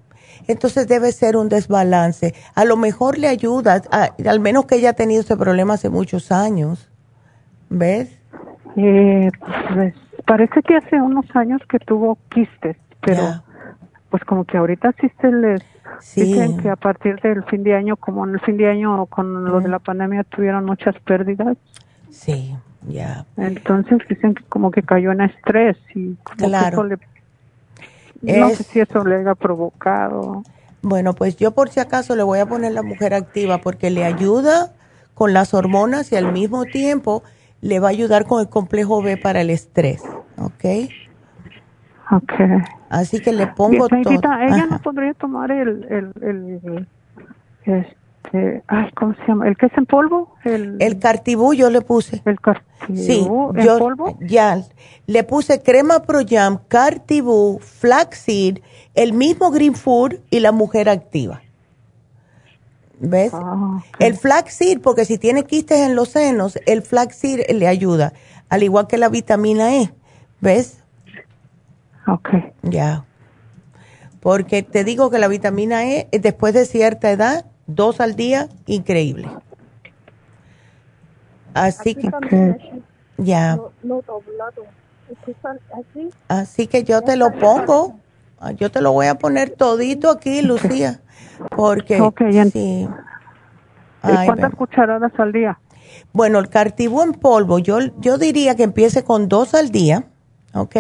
Speaker 2: Entonces debe ser un desbalance. A lo mejor le ayuda, al menos que ella ha tenido ese problema hace muchos años. ¿Ves?
Speaker 8: Eh, pues parece que hace unos años que tuvo quistes, pero pues como que ahorita sí se les dicen que a partir del fin de año, como en el fin de año con lo de la pandemia tuvieron muchas pérdidas.
Speaker 2: Sí, ya.
Speaker 8: Entonces dicen que como que cayó en estrés y claro. le no sé si eso le haya provocado.
Speaker 2: Bueno, pues yo por si acaso le voy a poner la mujer activa porque le ayuda con las hormonas y al mismo tiempo le va a ayudar con el complejo B para el estrés, ¿ok?
Speaker 8: Ok.
Speaker 2: Así que le pongo todo.
Speaker 8: Ella no podría tomar el, el, el, este, ay, ¿cómo se llama? ¿El que es en polvo?
Speaker 2: El, el cartibú yo le puse.
Speaker 8: El cartibú
Speaker 2: sí, ¿en
Speaker 8: polvo?
Speaker 2: Ya, le puse crema Pro Jam, cartibú, flaxseed, el mismo Green Food y la mujer activa. ¿Ves? Ah, el flaxseed, porque si tiene quistes en los senos, el flaxseed le ayuda, al igual que la vitamina E. ¿Ves?
Speaker 8: Ok.
Speaker 2: Ya. Porque te digo que la vitamina E, después de cierta edad, dos al día, increíble. Así que, ya. Así que yo te lo pongo, ah, yo te lo voy a poner todito aquí, Lucía, porque sí.
Speaker 8: ¿Cuántas cucharadas al día?
Speaker 2: Bueno, el cartibú en polvo, yo, yo diría que empiece con dos al día, ¿ok?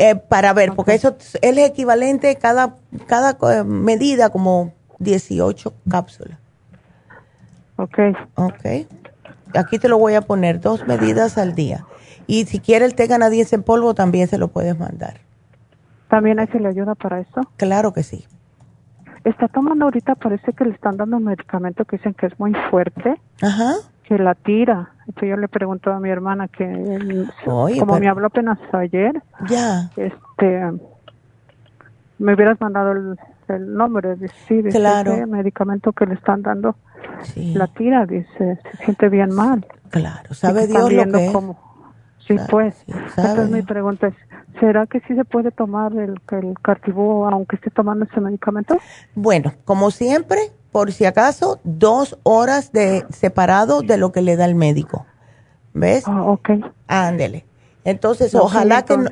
Speaker 2: Eh, para ver, porque eso es el equivalente, cada, cada eh, medida como 18 cápsulas.
Speaker 8: Ok.
Speaker 2: Ok. Aquí te lo voy a poner, dos medidas al día. Y si quiere el té canadiense en polvo, también se lo puedes mandar.
Speaker 8: ¿También hay que le ayuda para eso?
Speaker 2: Claro que sí.
Speaker 8: Está tomando ahorita, parece que le están dando un medicamento que dicen que es muy fuerte.
Speaker 2: Ajá.
Speaker 8: Que la tira. Entonces yo le pregunto a mi hermana que, como me habló apenas ayer,
Speaker 2: ya.
Speaker 8: este, me hubieras mandado el el nombre, sí, de ese medicamento que le están dando. La tira, dice, se siente bien mal.
Speaker 2: Claro, ¿sabe Dios lo que
Speaker 8: Sí, pues. Entonces mi pregunta es, ¿será que sí se puede tomar el, el cartibú aunque esté tomando ese medicamento?
Speaker 2: Bueno, como siempre, por si acaso, dos horas de separado de lo que le da el médico. ¿Ves?
Speaker 8: Ah, ok.
Speaker 2: Ándele. Entonces, ojalá que no,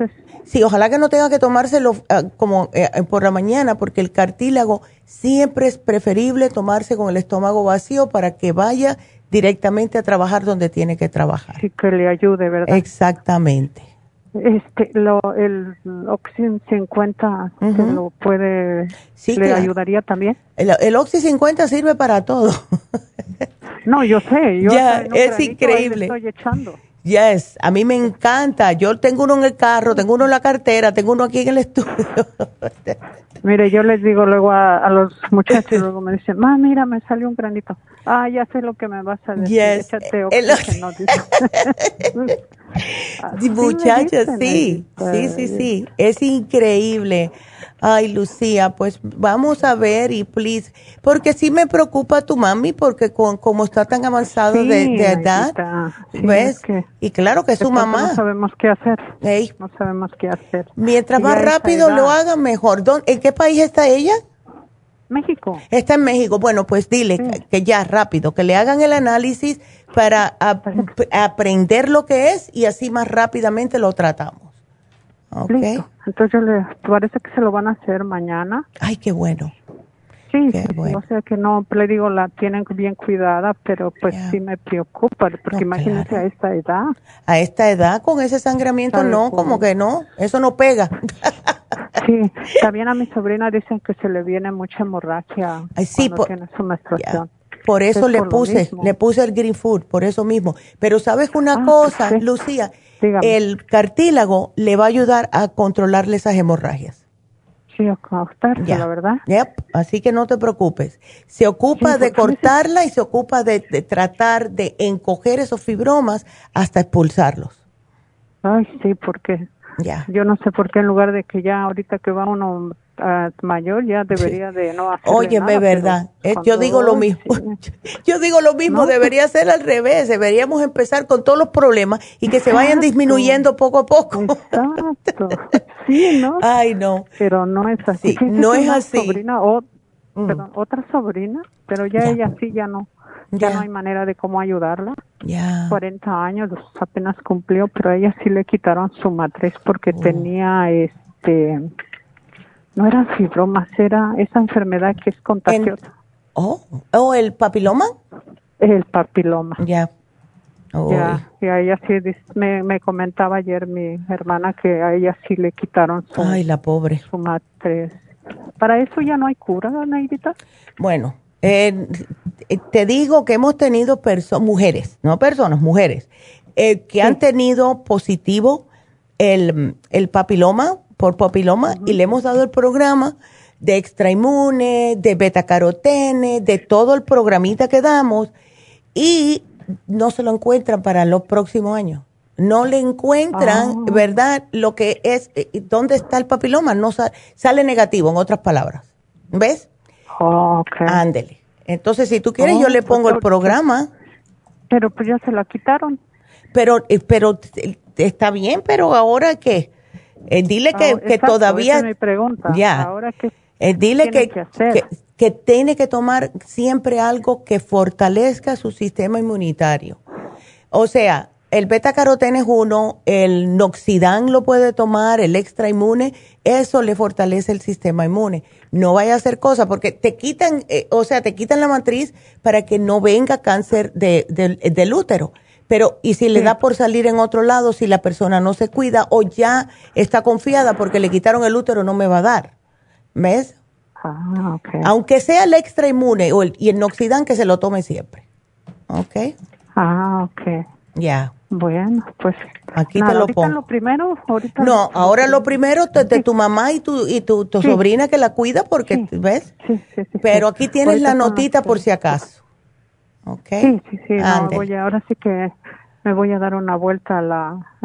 Speaker 2: sí, ojalá que no tenga que tomárselo ah, como eh, por la mañana, porque el cartílago siempre es preferible tomarse con el estómago vacío para que vaya directamente a trabajar donde tiene que trabajar.
Speaker 8: Sí, que le ayude, ¿verdad?
Speaker 2: Exactamente.
Speaker 8: Este, lo, el Oxy 50 lo puede, le ayudaría también.
Speaker 2: El, el Oxy 50 sirve para todo.
Speaker 8: no, yo sé, yo
Speaker 2: ya, es increíble.
Speaker 8: Estoy echando.
Speaker 2: Yes, a mí me encanta. Yo tengo uno en el carro, tengo uno en la cartera, tengo uno aquí en el estudio. (laughs)
Speaker 8: Mire, yo les digo luego a, los muchachos, luego me dicen, ma, mira, me salió un granito. Ah, ya sé lo que me vas a decir.
Speaker 2: Yes. Échate oxígeno. Muchachos, (laughs) (laughs) sí, sí, sí, sí. Es increíble. Ay, Lucía, pues vamos a ver y please, porque sí me preocupa tu mami, porque con, como está tan avanzado de, edad, ¿ves? y claro que es su mamá.
Speaker 8: No sabemos qué hacer. No sabemos qué hacer.
Speaker 2: Mientras más rápido lo hagan, mejor. ¿En qué país está ella?
Speaker 8: México.
Speaker 2: Está en México. Bueno, pues dile que ya rápido, que le hagan el análisis para aprender lo que es y así más rápidamente lo tratamos. Okay.
Speaker 8: Entonces le parece que se lo van a hacer mañana.
Speaker 2: Ay, qué bueno.
Speaker 8: Sí, o sea que no, le digo, la tienen bien cuidada, pero pues sí me preocupa, porque imagínense a esta edad.
Speaker 2: A esta edad, con ese sangramiento, no, como que no, eso no pega.
Speaker 8: sí, también a mi sobrina dicen que se le viene mucha hemorragia
Speaker 2: Ay, sí, por, tiene su menstruación. Por eso le puse, le puse el green food, por eso mismo. Pero sabes una ah, cosa, Lucía, el cartílago le va a ayudar a controlarle esas hemorragias.
Speaker 8: Sí, a la verdad.
Speaker 2: Así que no te preocupes. Se ocupa de cortarla y se ocupa de, tratar de encoger esos fibromas hasta expulsarlos.
Speaker 8: Ay, sí, porque ya. yo no sé por qué en lugar de que ya ahorita que va uno mayor ya debería de no hacer
Speaker 2: Oye,
Speaker 8: es
Speaker 2: verdad. Eh, (laughs) yo digo lo mismo. yo digo lo mismo. debería ser al revés. Deberíamos empezar con todos los problemas y que se vayan disminuyendo poco a poco.
Speaker 8: Exacto. (laughs) Sí, ¿no?
Speaker 2: Ay, no.
Speaker 8: Pero no es así.
Speaker 2: no es así.
Speaker 8: Sobrina, o, mm. otra sobrina, pero ya, ella sí ya no. Ya, no hay manera de cómo ayudarla.
Speaker 2: Ya.
Speaker 8: 40 años apenas cumplió, pero a ella sí le quitaron su matriz porque oh. tenía este no era fibromas, era esa enfermedad que es contagiosa.
Speaker 2: oh, ¿o el papiloma?
Speaker 8: El papiloma.
Speaker 2: Ya.
Speaker 8: Ya, y a ella sí me, comentaba ayer mi hermana que a ella sí le quitaron su,
Speaker 2: Ay, la pobre.
Speaker 8: su matriz. ¿Para eso ya no hay cura, Neidita?
Speaker 2: Bueno, eh, te digo que hemos tenido mujeres, no personas, mujeres, eh, que han tenido positivo el, el papiloma por papiloma y le hemos dado el programa de extrainmune, de betacarotene, de todo el programita que damos y no se lo encuentran para los próximos años. No le encuentran, ah. ¿verdad? Lo que es, eh, ¿dónde está el papiloma? No sale negativo, en otras palabras. ¿Ves?
Speaker 8: Oh,
Speaker 2: Ándele. Entonces, si tú quieres, yo le pues pongo el programa.
Speaker 8: Pero pues ya se la quitaron.
Speaker 2: Pero, eh, pero eh, está bien, pero ahora qué? Eh, dile que, ah, que todavía...
Speaker 8: mi pregunta.
Speaker 2: Ya.
Speaker 8: Ahora que
Speaker 2: eh, dile que, que, tiene que tomar siempre algo que fortalezca su sistema inmunitario. O sea, el beta carotene es uno, el noxidán lo puede tomar, el extra inmune, eso le fortalece el sistema inmune. No vaya a hacer cosas porque te quitan, eh, o sea, te quitan la matriz para que no venga cáncer de, del útero. Pero, ¿y si le da por salir en otro lado si la persona no se cuida o ya está confiada porque le quitaron el útero, no me va a dar? ¿Ves?
Speaker 8: Ah, okay.
Speaker 2: Aunque sea el extra inmune o el, y el noxidán, que se lo tome siempre. ¿Ok?
Speaker 8: Ah, ok.
Speaker 2: Ya.
Speaker 8: Bueno, pues
Speaker 2: aquí te lo pongo.
Speaker 8: lo primero? Ahorita
Speaker 2: no, ahora lo primero de, tu mamá y tu y tu, sobrina que la cuida porque, ¿ves?
Speaker 8: Sí, sí, sí.
Speaker 2: Pero aquí tienes la notita por si acaso.
Speaker 8: Sí, sí, sí. voy ahora sí que me voy a dar una vuelta a la,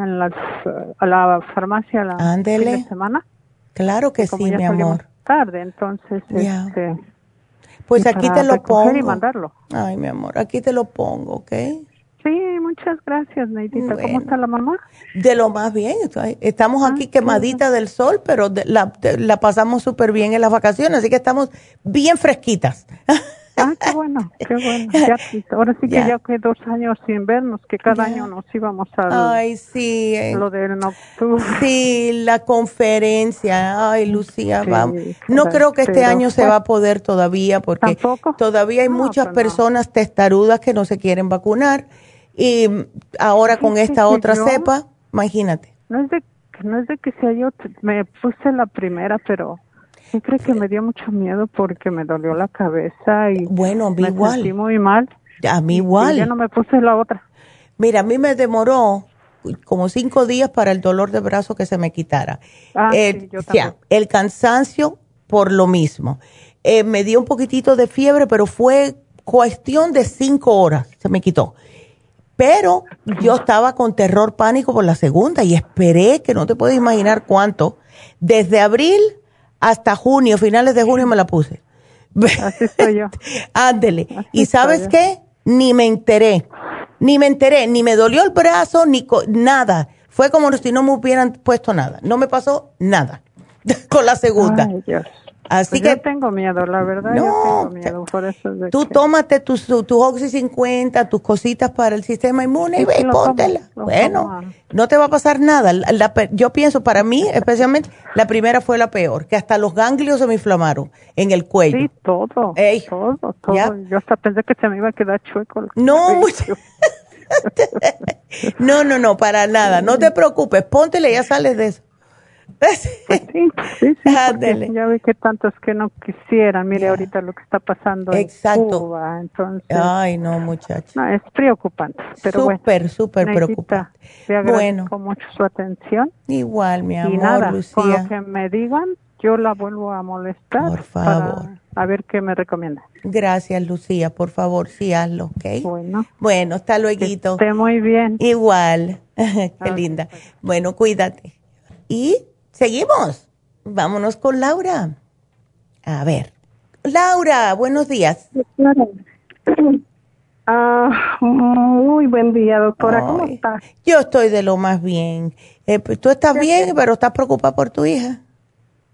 Speaker 8: a la farmacia la
Speaker 2: Ándele.
Speaker 8: semana.
Speaker 2: Claro que sí, mi amor.
Speaker 8: tarde, entonces este,
Speaker 2: pues aquí te lo pongo.
Speaker 8: y mandarlo.
Speaker 2: Ay, mi amor, aquí te lo pongo, ¿ok?
Speaker 8: Sí, muchas gracias, Neidita. ¿Cómo está la mamá?
Speaker 2: De lo más bien. Estamos aquí ah, quemadita del sol, pero la, la pasamos súper bien en las vacaciones, así que estamos bien fresquitas.
Speaker 8: Ah, qué bueno, qué bueno. (laughs) ahora sí que ya. que dos años sin vernos, que cada año nos íbamos a
Speaker 2: Ay, sí.
Speaker 8: Eh. Lo del nocturno.
Speaker 2: Sí, la conferencia. Ay, Lucía, vamos. No creo que este año se va a poder todavía porque todavía hay muchas pues personas testarudas que no se quieren vacunar y ahora con esta otra cepa, imagínate.
Speaker 8: No es de no es de que sea yo, me puse la primera, pero creo que me dio mucho miedo porque me dolió la cabeza y
Speaker 2: bueno, a
Speaker 8: mí me
Speaker 2: igual.
Speaker 8: sentí muy mal.
Speaker 2: A mí igual.
Speaker 8: Y ya no me puse la otra.
Speaker 2: Mira, a mí me demoró como cinco días para el dolor de brazo que se me quitara.
Speaker 8: Ah, sí, yo
Speaker 2: ya, el cansancio por lo mismo. Eh, me dio un poquitito de fiebre, pero fue cuestión de cinco horas, se me quitó. Pero yo estaba con terror pánico por la segunda y esperé, que no te puedes imaginar cuánto, desde abril hasta junio, finales de junio me la puse.
Speaker 8: Así estoy yo. (laughs)
Speaker 2: Ándele. ¿Y sabes qué? Ni me enteré. Ni me enteré, ni me dolió el brazo, ni nada. Fue como si no me hubieran puesto nada. No me pasó nada (laughs) con la segunda.
Speaker 8: Ay, Dios.
Speaker 2: Así
Speaker 8: pues
Speaker 2: que.
Speaker 8: Yo tengo miedo, la verdad. No, yo tengo miedo por eso.
Speaker 2: tú tómate tus tu Oxy 50, tus cositas para el sistema inmune y ve y póntela. bueno, no te va a pasar nada. yo pienso, para mí, especialmente, la primera fue la peor, que hasta los ganglios se me inflamaron en el cuello.
Speaker 8: Sí, todo. todo, todo. Yo hasta pensé que se me iba a quedar chueco.
Speaker 2: No, (laughs) (laughs) no, no, no, para nada. No te preocupes, póntela y ya sales de eso.
Speaker 8: Pues sí, sí, sí ya ve que tantos que no quisieran. Mire ahorita lo que está pasando
Speaker 2: Exacto.
Speaker 8: en Cuba. Entonces,
Speaker 2: Ay, no, muchacha.
Speaker 8: No, es preocupante. Pero
Speaker 2: súper, súper preocupante.
Speaker 8: Te agradezco bueno. mucho su atención.
Speaker 2: Igual, mi amor,
Speaker 8: y nada,
Speaker 2: Lucía.
Speaker 8: Con lo que me digan, yo la vuelvo a molestar.
Speaker 2: Por favor.
Speaker 8: a ver qué me recomienda.
Speaker 2: Gracias, Lucía. Por favor, sí, hazlo, ¿ok?
Speaker 8: Bueno.
Speaker 2: Bueno, hasta luego.
Speaker 8: Esté muy bien.
Speaker 2: Igual. (laughs) qué linda. Bueno, cuídate. Y Seguimos. Vámonos con Laura. A ver. Laura, buenos días. (clears throat)
Speaker 11: Ah, muy buen día, doctora. ¿Cómo estás?
Speaker 2: Yo estoy de lo más bien. Eh, pues, tú estás bien, pero estás preocupada por tu hija.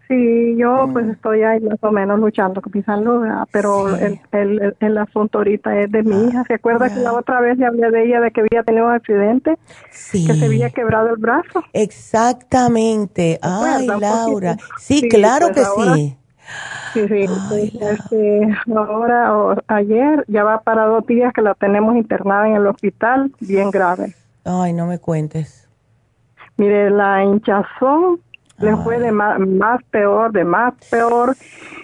Speaker 11: Sí, yo pues mm. estoy ahí más o menos luchando con mi salud, pero el, el, el, asunto ahorita es de mi hija. ¿Se acuerda que la otra vez le hablé de ella de que había tenido un accidente?
Speaker 2: Sí.
Speaker 11: Que se había quebrado el brazo.
Speaker 2: Exactamente. Ay, Laura. Sí, claro pues que sí.
Speaker 11: Sí, sí. Pues, este, ahora, o, ayer, ya va para dos días que la tenemos internada en el hospital, bien grave.
Speaker 2: Ay, no me cuentes.
Speaker 11: Mire, la hinchazón le fue de más, peor, de más peor,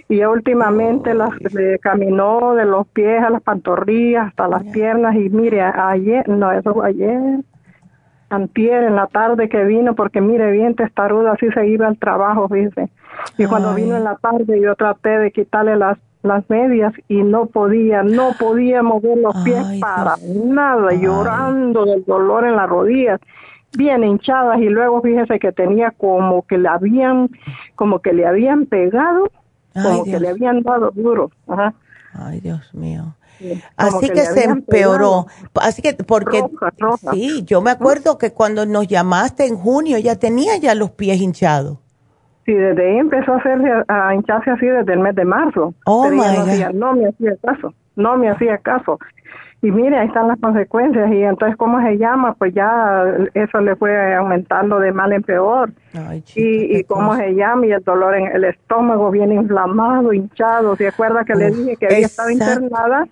Speaker 11: y últimamente las, le caminó de los pies a las pantorrillas hasta las piernas, y mire, ayer, no, eso fue ayer, antier, en la tarde que vino, porque mire, bien testaruda, así se iba al trabajo, dice. Y cuando vino en la tarde yo traté de quitarle las las medias y no podía, no podía mover los pies para nada, llorando del dolor en las rodillas bien hinchadas y luego fíjese que tenía como que le habían como que le habían pegado como que le habían dado duro Ajá.
Speaker 2: ay Dios mío Así que, se empeoró. Así que, porque, sí, yo me acuerdo que cuando nos llamaste en junio ya tenía ya los pies hinchados.
Speaker 11: Sí, desde ahí empezó a hacerse, a hincharse así desde el mes de marzo.
Speaker 2: Oh, my
Speaker 11: no me hacía caso, no me hacía caso y mire, ahí están las consecuencias y entonces cómo se llama, pues ya eso le fue aumentando de mal en peor. y, y cómo se llama y el dolor en el estómago bien inflamado, hinchado. ¿Se acuerda que le dije que había estado internada?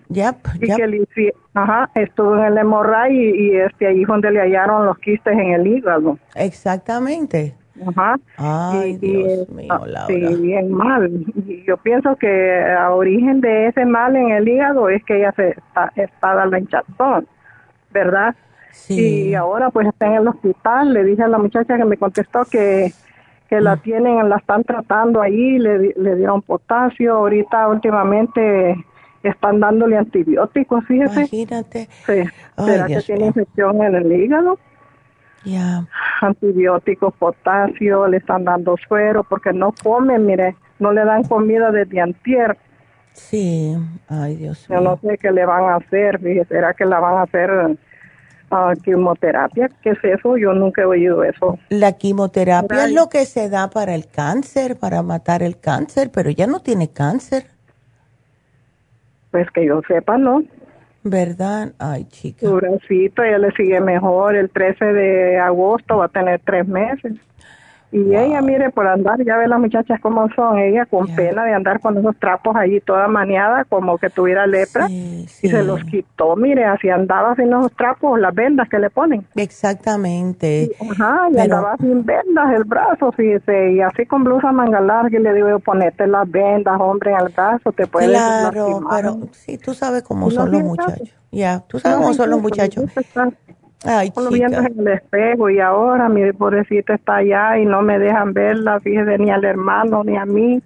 Speaker 2: y
Speaker 11: que le, ajá, estuvo en el hemorragia y, y este ahí donde le hallaron los quistes en el hígado.
Speaker 2: Exactamente.
Speaker 11: Ajá.
Speaker 2: Ay, Dios mío, ah, Laura.
Speaker 11: Sí, bien mal. Y yo pienso que a origen de ese mal en el hígado es que ella se está, está dando hinchazón, ¿verdad?
Speaker 2: Sí.
Speaker 11: Y ahora pues está en el hospital. Le dije a la muchacha que me contestó que, que la mm. tienen, la están tratando ahí, le, le dieron potasio. Ahorita últimamente están dándole antibióticos, fíjese.
Speaker 2: Imagínate.
Speaker 11: Sí. ¿Será que tiene infección en el hígado?
Speaker 2: Ya.
Speaker 11: Antibióticos, potasio, le están dando suero porque no comen, mire, no le dan comida desde antier.
Speaker 2: Sí, ay Dios
Speaker 11: mío. Yo no sé qué le van a hacer, ¿será que la van a hacer uh, quimioterapia? ¿Qué es eso? Yo nunca he oído eso.
Speaker 2: La quimioterapia es lo que se da para el cáncer, para matar el cáncer, pero ella no tiene cáncer.
Speaker 11: Pues que yo sepa, ¿no?
Speaker 2: ¿Verdad? Ay, chica.
Speaker 11: Duracito, ella le sigue mejor. El 13 de agosto va a tener tres meses. Y ella, mire, por andar, ya ve las muchachas cómo son, ella con pena de andar con esos trapos allí toda maniada, como que tuviera lepra, y se los quitó, mire, así andaba sin esos trapos, las vendas que le ponen.
Speaker 2: Exactamente.
Speaker 11: ajá, y andaba sin vendas el brazo, fíjese, y así con blusa manga larga, y le digo, ponete las vendas, hombre, en el brazo, te puedes
Speaker 2: Claro, pero sí, tú sabes cómo son los muchachos. Ya, tú sabes cómo son los muchachos.
Speaker 11: Ay, en el espejo y ahora mi pobrecita está allá y no me dejan verla, fíjese, ni al hermano ni a mí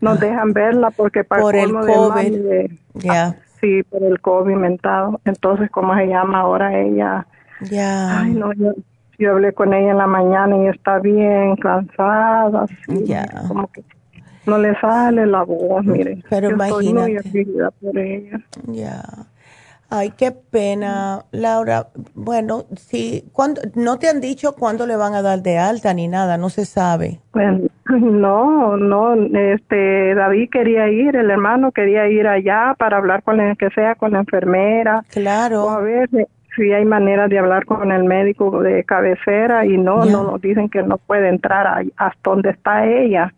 Speaker 11: nos ah. dejan verla porque para
Speaker 2: por el COVID.
Speaker 11: Ya. Sí, por el COVID mentado. Entonces, ¿cómo se llama ahora ella?
Speaker 2: Ya.
Speaker 11: Ay, no, yo, yo hablé con ella en la mañana y está bien cansada, como que no le sale la voz, mire.
Speaker 2: Pero imagínate.
Speaker 11: Estoy muy por ella.
Speaker 2: Ya. Ay, qué pena, Laura. Bueno, sí, cuando no te han dicho cuándo le van a dar de alta ni nada, no se sabe.
Speaker 11: Pues, (laughs) no, no, este David quería ir, el hermano quería ir allá para hablar con el que sea con la enfermera.
Speaker 2: Claro.
Speaker 11: a ver si hay manera de hablar con el médico de cabecera y no, no nos dicen que no puede entrar hasta donde está ella.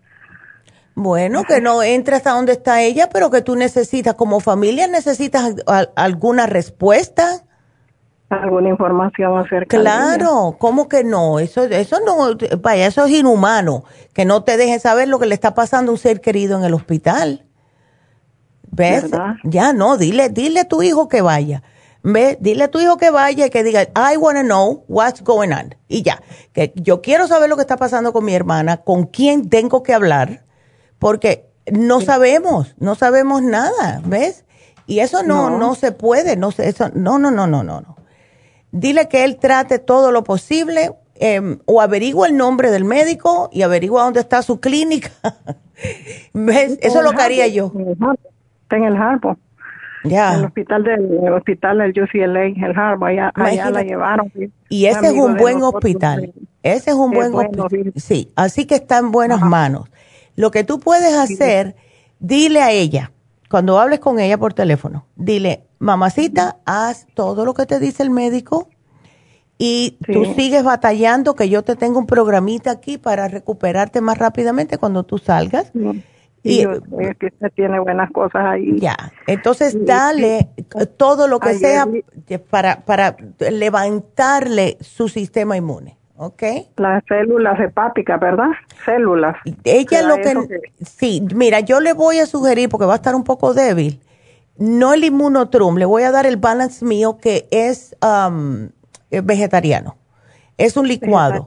Speaker 2: Bueno, que no entre hasta donde está ella, pero que tú necesitas, como familia, necesitas alguna respuesta.
Speaker 11: Alguna información acerca
Speaker 2: Claro, ¿cómo que no? Eso, eso no, vaya, eso es inhumano, que no te dejen saber lo que le está pasando a un ser querido en el hospital. ¿Ves? Ya no, dile, dile a tu hijo que vaya. ¿Ves? Dile a tu hijo que vaya y que diga, I want to know what's going on. Y ya, que yo quiero saber lo que está pasando con mi hermana, con quién tengo que hablar porque no sabemos, no sabemos nada, ¿ves? Y eso no, no, se puede, no, eso, no, no, no, no, no. Dile que él trate todo lo posible em, o averigua el nombre del médico y averigua dónde está su clínica. (laughs) ¿Ves? Eso es lo que haría yo.
Speaker 11: Está en el Harpo.
Speaker 2: Ya.
Speaker 11: El hospital del el hospital del UCLA, el Harpo, allá, allá la llevaron.
Speaker 2: Y ese es un buen hospital. Ese es un buen hospital. Sí, así que está en buenas manos. Lo que tú puedes hacer, dile a ella, cuando hables con ella por teléfono, dile, mamacita, haz todo lo que te dice el médico y tú sigues batallando que yo te tengo un programita aquí para recuperarte más rápidamente cuando tú salgas.
Speaker 11: Y, que usted tiene buenas cosas ahí.
Speaker 2: Ya, entonces dale todo lo que sea para, para levantarle su sistema inmune. ¿Ok?
Speaker 11: Las células hepáticas, ¿verdad? Células.
Speaker 2: Ella lo que, Sí, mira, yo le voy a sugerir, porque va a estar un poco débil, no el inmunotrum, le voy a dar el balance mío que es um, vegetariano. Es un licuado.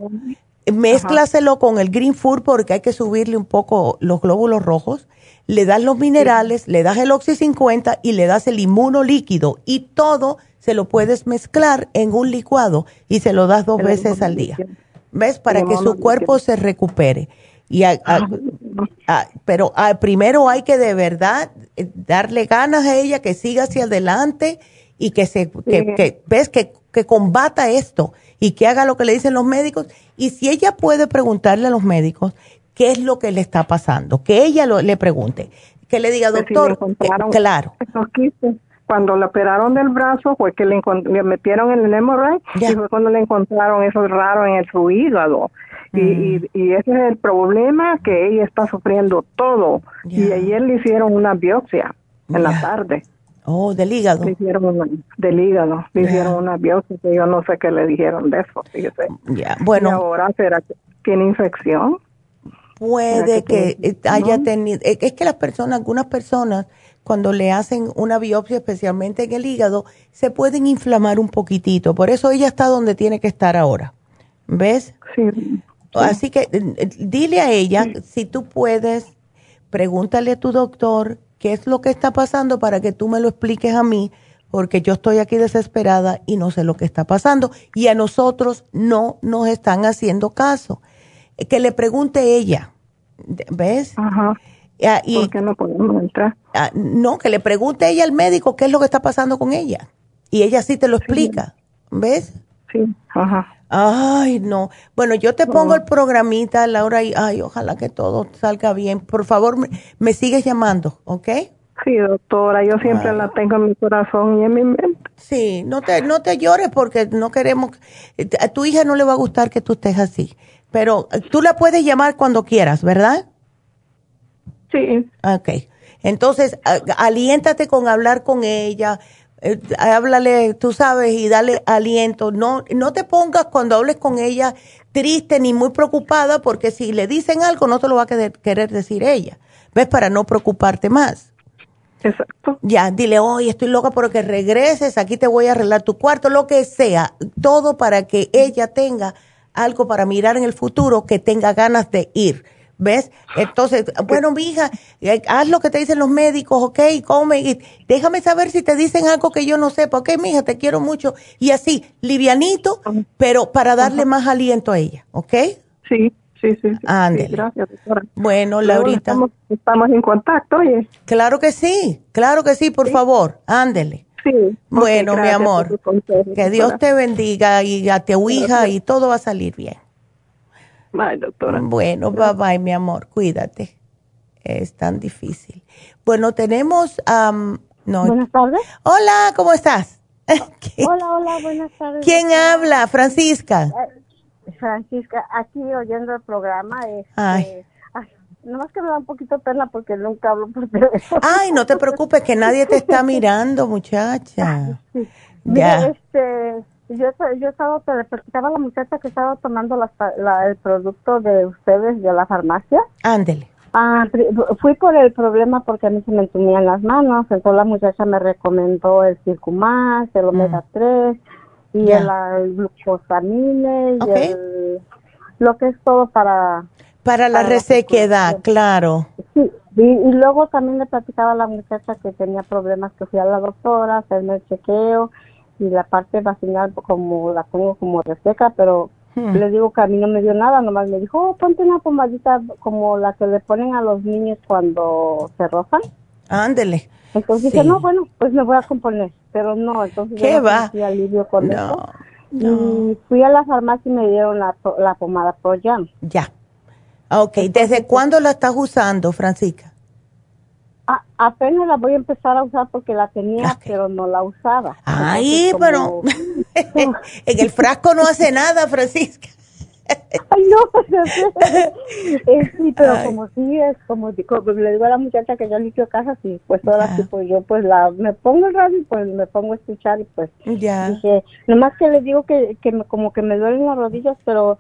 Speaker 2: Mézclaselo con el green food porque hay que subirle un poco los glóbulos rojos. Le das los minerales, le das el Oxy 50 y le das el inmuno líquido y todo se lo puedes mezclar en un licuado y se lo das dos veces al día. ¿Ves? Para que su cuerpo se recupere. Y pero primero hay que de verdad eh, darle ganas a ella que siga hacia adelante y que se que, ves que, que combata esto y que haga lo que le dicen los médicos y si ella puede preguntarle a los médicos qué es lo que le está pasando que ella le pregunte que le diga pues doctor eh, claro
Speaker 11: cuando le operaron del brazo fue que le, metieron en el MRI y fue cuando le encontraron eso raro en el, su hígado. Y, mm. y, ese es el problema que ella está sufriendo todo. Y ayer le hicieron una biopsia en la tarde.
Speaker 2: Oh, del hígado.
Speaker 11: Le hicieron del hígado. Le hicieron una biopsia que yo no sé qué le dijeron de eso, fíjese.
Speaker 2: Bueno.
Speaker 11: Y ahora será que tiene infección.
Speaker 2: Puede que, haya tenido, es que las personas, algunas personas cuando le hacen una biopsia, especialmente en el hígado, se pueden inflamar un poquitito. Por eso ella está donde tiene que estar ahora. ¿Ves?
Speaker 11: Sí.
Speaker 2: Así que eh, dile a ella, si tú puedes, pregúntale a tu doctor qué es lo que está pasando para que tú me lo expliques a mí, porque yo estoy aquí desesperada y no sé lo que está pasando. Y a nosotros no nos están haciendo caso. Que le pregunte ella, ¿ves?
Speaker 11: Ajá Ah, ¿Por qué no podemos entrar?
Speaker 2: Ah, no, que le pregunte ella al médico qué es lo que está pasando con ella. Y ella sí te lo explica. ¿Ves?
Speaker 11: Sí, ajá.
Speaker 2: Ay, no. Bueno, yo te pongo el programita, Laura, y ay, ojalá que todo salga bien. Por favor, me, sigues llamando, ¿ok?
Speaker 11: Sí, doctora, yo siempre la tengo en mi corazón y en mi mente.
Speaker 2: Sí, no te, no te llores porque no queremos, a tu hija no le va a gustar que tú estés así, pero tú la puedes llamar cuando quieras, ¿verdad?
Speaker 11: Sí.
Speaker 2: Ok. Entonces, aliéntate con hablar con ella, eh, háblale, tú sabes, y dale aliento. No, no te pongas cuando hables con ella triste ni muy preocupada, porque si le dicen algo no te lo va a querer, decir ella. ¿Ves? Para no preocuparte más.
Speaker 11: Exacto.
Speaker 2: Ya, dile, oye, estoy loca porque regreses, aquí te voy a arreglar tu cuarto, lo que sea, todo para que ella tenga algo para mirar en el futuro, que tenga ganas de ir ¿Ves? Entonces, bueno, mi hija, eh, haz lo que te dicen los médicos, ok, come, y déjame saber si te dicen algo que yo no sepa, ok, mi hija, te quiero mucho. Y así, livianito, pero para darle más aliento a ella, ¿ok?
Speaker 11: Sí, sí, sí.
Speaker 2: gracias, doctora. Bueno, Laurita.
Speaker 11: Estamos, en contacto, oye.
Speaker 2: Claro que sí, claro que sí, por favor, ándele.
Speaker 11: Sí.
Speaker 2: Bueno, mi amor, que Dios te bendiga y a tu hija y todo va a salir bien.
Speaker 11: Bye, doctora.
Speaker 2: Bueno, bye bye, mi amor, cuídate. Es tan difícil. Bueno, tenemos... no.
Speaker 12: Buenas tardes.
Speaker 2: Hola, ¿cómo estás? (laughs)
Speaker 12: hola, hola, buenas tardes.
Speaker 2: ¿Quién habla? Francisca.
Speaker 12: Francisca, aquí oyendo el programa. Este,
Speaker 2: ay.
Speaker 12: Nomás que me da un poquito pena porque nunca hablo por teléfono.
Speaker 2: Ay, no te preocupes, que nadie te está (laughs) mirando, muchacha.
Speaker 12: Sí. Ya. este, yo, yo estaba, estaba la muchacha que estaba tomando la, el producto de ustedes de la farmacia.
Speaker 2: Ándele.
Speaker 12: Ah, fui por el problema porque a mí se me entumían las manos, entonces la muchacha me recomendó el Circumax, el Omega 3 mm. y el, glucosamine y el, lo que es todo para...
Speaker 2: Para, la resequedad, claro.
Speaker 12: Sí, y, y, luego también le platicaba a la muchacha que tenía problemas, que fui a la doctora, hacerme el chequeo y la parte vaginal como la tengo como reseca, pero hmm. le digo que a mí no me dio nada, nomás me dijo, oh, ponte una pomadita como la que le ponen a los niños cuando se rozan.
Speaker 2: Ándele.
Speaker 12: Entonces dije, no, bueno, pues me voy a componer, pero no, entonces
Speaker 2: ¿Qué va?
Speaker 12: alivio con eso. Y fui a la farmacia y me dieron la, la pomada Pro Jam.
Speaker 2: Ya. Ok, ¿desde cuándo la estás usando, Francisca?
Speaker 12: Apenas la voy a empezar a usar porque la tenía, pero no la usaba.
Speaker 2: Ay, pero (laughs) (laughs) en el frasco no hace nada, Francisca.
Speaker 12: Ay, no, eh, sí, pero como sí es, como, le digo a la muchacha que yo limpio casa, sí, pues todas las pues yo pues la, me pongo el radio y pues me pongo a escuchar y pues
Speaker 2: ya.
Speaker 12: dije, nomás que le digo que, que como que me duelen las rodillas, pero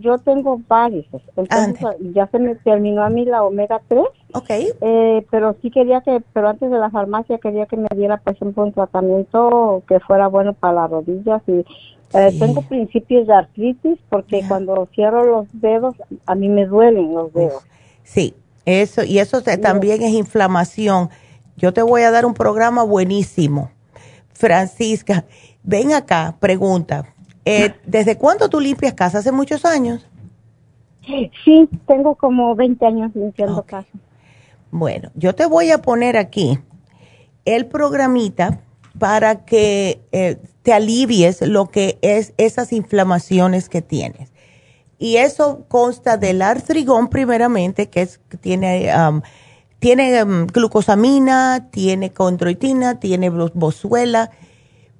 Speaker 12: yo tengo varices, entonces ya se me terminó a mí la omega 3.
Speaker 2: Ok.
Speaker 12: Eh, pero sí quería que, pero antes de la farmacia quería que me diera, por ejemplo, un tratamiento que fuera bueno para las rodillas y eh, tengo principios de artritis porque cuando cierro los dedos a mí me duelen los dedos.
Speaker 2: Sí, eso y eso también es inflamación. Yo te voy a dar un programa buenísimo. Francisca, ven acá, pregunta eh, ¿Desde cuándo tú limpias casa? ¿Hace muchos años?
Speaker 12: Sí, tengo como 20 años limpiando casa.
Speaker 2: Bueno, yo te voy a poner aquí el programita para que eh, te alivies lo que es esas inflamaciones que tienes. Y eso consta del artrigón primeramente, que es tiene tiene um, glucosamina, tiene condroitina, tiene bosuela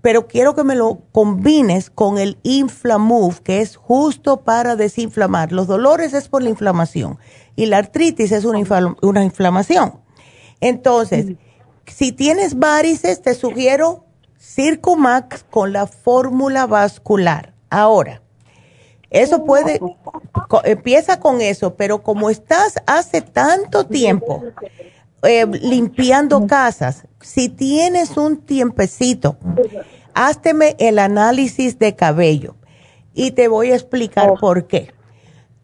Speaker 2: pero quiero que me lo combines con el Inflamove, que es justo para desinflamar. Los dolores es por la inflamación y la artritis es una, una inflamación. Entonces, si tienes varices, te sugiero Circumax con la fórmula vascular. Ahora, eso puede, empieza con eso, pero como estás hace tanto tiempo eh, limpiando casas, si tienes un tiempecito, házteme el análisis de cabello y te voy a explicar oh. por qué.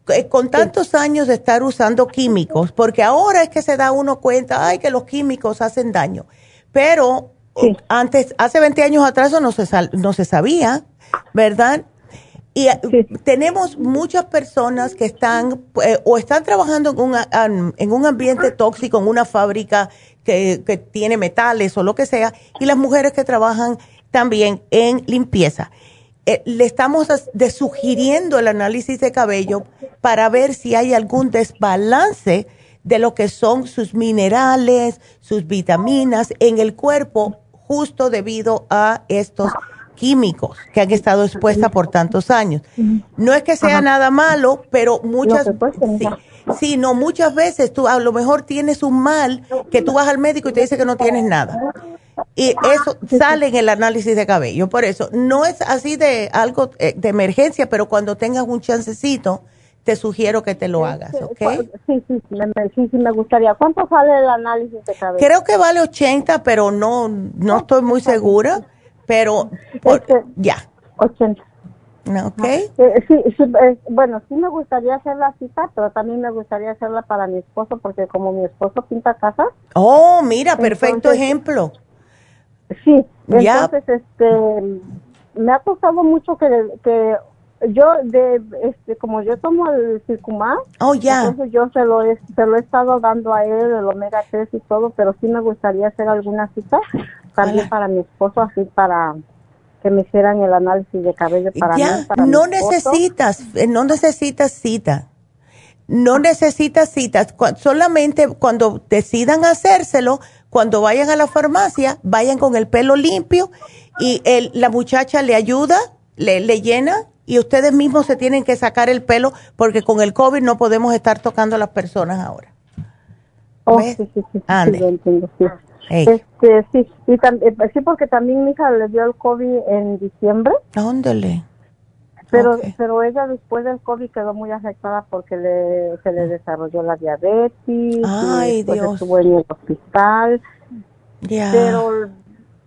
Speaker 2: Eh, con tantos años de estar usando químicos, porque ahora es que se da uno cuenta, ay, que los químicos hacen daño. Pero antes, hace 20 años atrás no se, no se sabía, ¿verdad? Y eh, tenemos muchas personas que están eh, o están trabajando en un, en un ambiente tóxico, en una fábrica que, que, tiene metales o lo que sea, y las mujeres que trabajan también en limpieza. Eh, le estamos de sugiriendo el análisis de cabello para ver si hay algún desbalance de lo que son sus minerales, sus vitaminas en el cuerpo, justo debido a estos químicos que han estado expuestas por tantos años. No es que sea nada malo, pero muchas sí, no, muchas veces tú a lo mejor tienes un mal que tú vas al médico y te dice que no tienes nada. Y eso sale en el análisis de cabello. Por eso, no es así de algo eh, de emergencia, pero cuando tengas un chancecito, te sugiero que te lo hagas, ¿ok?
Speaker 12: Sí, sí, sí, sí, me gustaría. ¿Cuánto sale el análisis de cabello?
Speaker 2: Creo que vale 80, pero no, no estoy muy segura pero este, ya.
Speaker 12: 80.
Speaker 2: ¿Ok?
Speaker 12: Eh, sí, sí eh, bueno, sí me gustaría hacer la cita, pero también me gustaría hacerla para mi esposo, porque como mi esposo pinta casas.
Speaker 2: Oh, mira, perfecto ejemplo.
Speaker 12: Sí, entonces, este, me ha costado mucho que, que yo, de, este, como yo tomo el circumar,
Speaker 2: oh, ya.
Speaker 12: entonces yo se lo, he, se lo he estado dando a él, el omega 3 y todo, pero sí me gustaría hacer alguna cita para mi esposo, así para que me hicieran el análisis de cabello para
Speaker 2: ya, no necesitas, eh, no necesitas cita. No necesitas citas, solamente cuando decidan hacérselo, cuando vayan a la farmacia, vayan con el pelo limpio y el, la muchacha le ayuda, le, le llena y ustedes mismos se tienen que sacar el pelo porque con el COVID no podemos estar tocando a las personas ahora.
Speaker 12: Oh, sí, sí, sí, sí, entiendo, sí. Este, sí, y eh, sí, porque también mi hija le dio el COVID en diciembre.
Speaker 2: ¿Dónde
Speaker 12: Pero, pero ella después del COVID quedó muy afectada porque le, se le desarrolló la diabetes.
Speaker 2: Ay,
Speaker 12: y
Speaker 2: Dios.
Speaker 12: estuvo en el hospital. Ya. Pero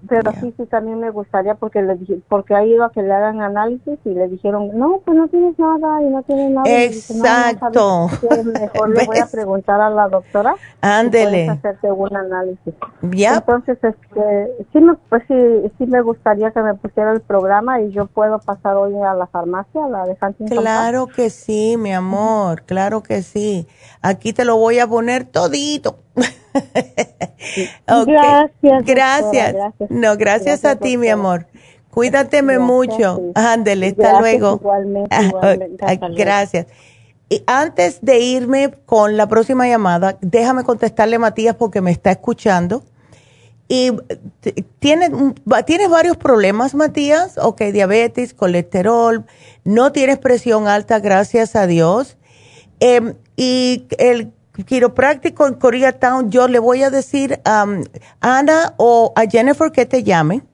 Speaker 12: pero sí, sí, también me gustaría porque le dije, porque ha ido a que le hagan análisis y le dijeron, no, pues no tienes nada y no tienes nada.
Speaker 2: Exacto.
Speaker 12: mejor le voy a (laughs) preguntar a la doctora.
Speaker 2: Ándele.
Speaker 12: Si hacerte un análisis.
Speaker 2: Ya.
Speaker 12: Entonces, este, sí, me, pues sí, sí me gustaría que me pusiera el programa y yo puedo pasar hoy a la farmacia, a la de Huntington
Speaker 2: Claro que sí, mi amor, claro que sí. Aquí te lo voy a poner todito.
Speaker 12: Gracias,
Speaker 2: gracias. No, gracias, a ti, mi amor. Cuídateme mucho. Ándele, hasta luego. gracias. Y antes de irme con la próxima llamada, déjame contestarle a Matías porque me está escuchando. Y tienes, tienes varios problemas, Matías. Ok, diabetes, colesterol, no tienes presión alta, gracias a Dios. Em, y el quiropráctico en Koreatown, yo le voy a decir a Ana o a Jennifer que te llamen.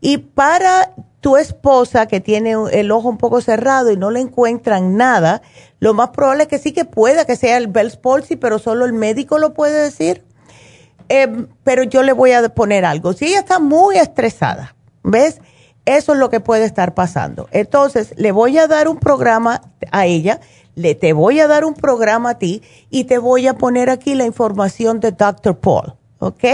Speaker 2: Y para tu esposa que tiene el ojo un poco cerrado y no le encuentran nada, lo más probable es que sí que pueda que sea el Bell's palsy, pero solo el médico lo puede decir. Em, pero yo le voy a poner algo. Si ella está muy estresada, ¿ves? Eso es lo que puede estar pasando. Entonces, le voy a dar un programa a ella le te voy a dar un programa a ti y te voy a poner aquí la información de Dr. Paul, ¿ok?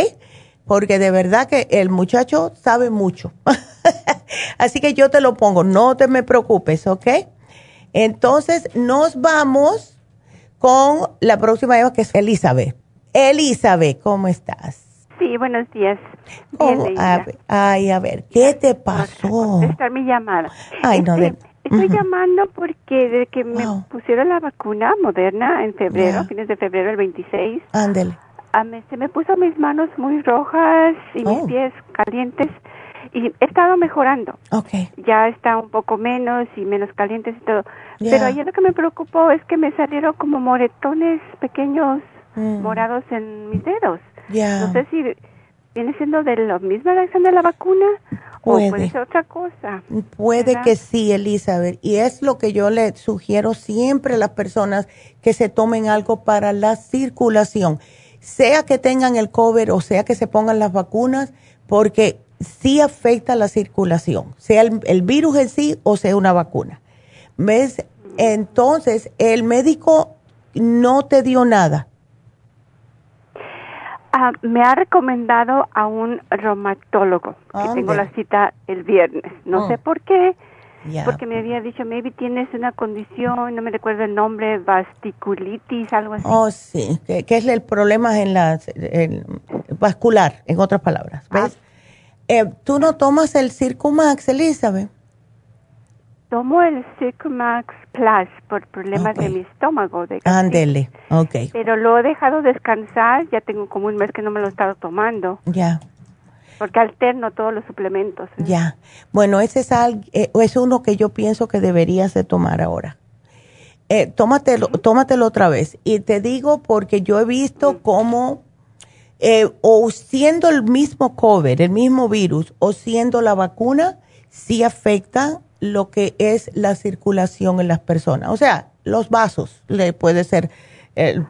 Speaker 2: Porque de verdad que el muchacho sabe mucho. (laughs) Así que yo te lo pongo, no te me preocupes, ¿ok? Entonces nos vamos con la próxima Eva que es Elizabeth. Elizabeth, ¿cómo estás?
Speaker 13: Sí, buenos días.
Speaker 2: ay, a ver, ¿qué te pasó?
Speaker 13: Contestar mi llamada.
Speaker 2: Ay, no, de, (laughs)
Speaker 13: Estoy llamando porque desde que me pusieron la vacuna moderna en febrero, fines de febrero el 26.
Speaker 2: Ándele.
Speaker 13: se me puso mis manos muy rojas y mis oh. pies calientes y he estado mejorando.
Speaker 2: Okay.
Speaker 13: Ya está un poco menos y menos calientes y todo. Pero ayer lo que me preocupó es que me salieron como moretones pequeños mm. morados en mis dedos. No sé si viene siendo de la misma reacción de la vacuna Puede. puede ser otra cosa.
Speaker 2: Puede que sí, Elizabeth. Y es lo que yo le sugiero siempre a las personas que se tomen algo para la circulación. Sea que tengan el COVID o sea que se pongan las vacunas, porque sí afecta la circulación, sea el, el virus en sí o sea una vacuna. ¿Ves? Entonces, el médico no te dio nada
Speaker 13: Ah, me ha recomendado a un reumatólogo, que tengo la cita el viernes. No sé oh. por qué, porque me había dicho, maybe tienes una condición, no me recuerdo el nombre, vasticulitis, algo así.
Speaker 2: Oh, sí, que, es el problema en la vascular, en otras palabras. Ah. ¿Ves? Eh, ¿Tú no tomas el Circumax, Elizabeth?
Speaker 13: Tomo el Circumax Plus por problemas de mi estómago. De
Speaker 2: Ándele, ok.
Speaker 13: Pero lo he dejado descansar, ya tengo como un mes que no me lo he estado tomando.
Speaker 2: Ya.
Speaker 13: Porque alterno todos los suplementos.
Speaker 2: ¿eh? Ya. Bueno, ese es, eh, es uno que yo pienso que deberías de tomar ahora. Eh, tómatelo, tómatelo otra vez. Y te digo porque yo he visto cómo, eh, o siendo el mismo COVID, el mismo virus, o siendo la vacuna, sí afecta lo que es la circulación en las personas. O sea, los vasos, le puede ser eh,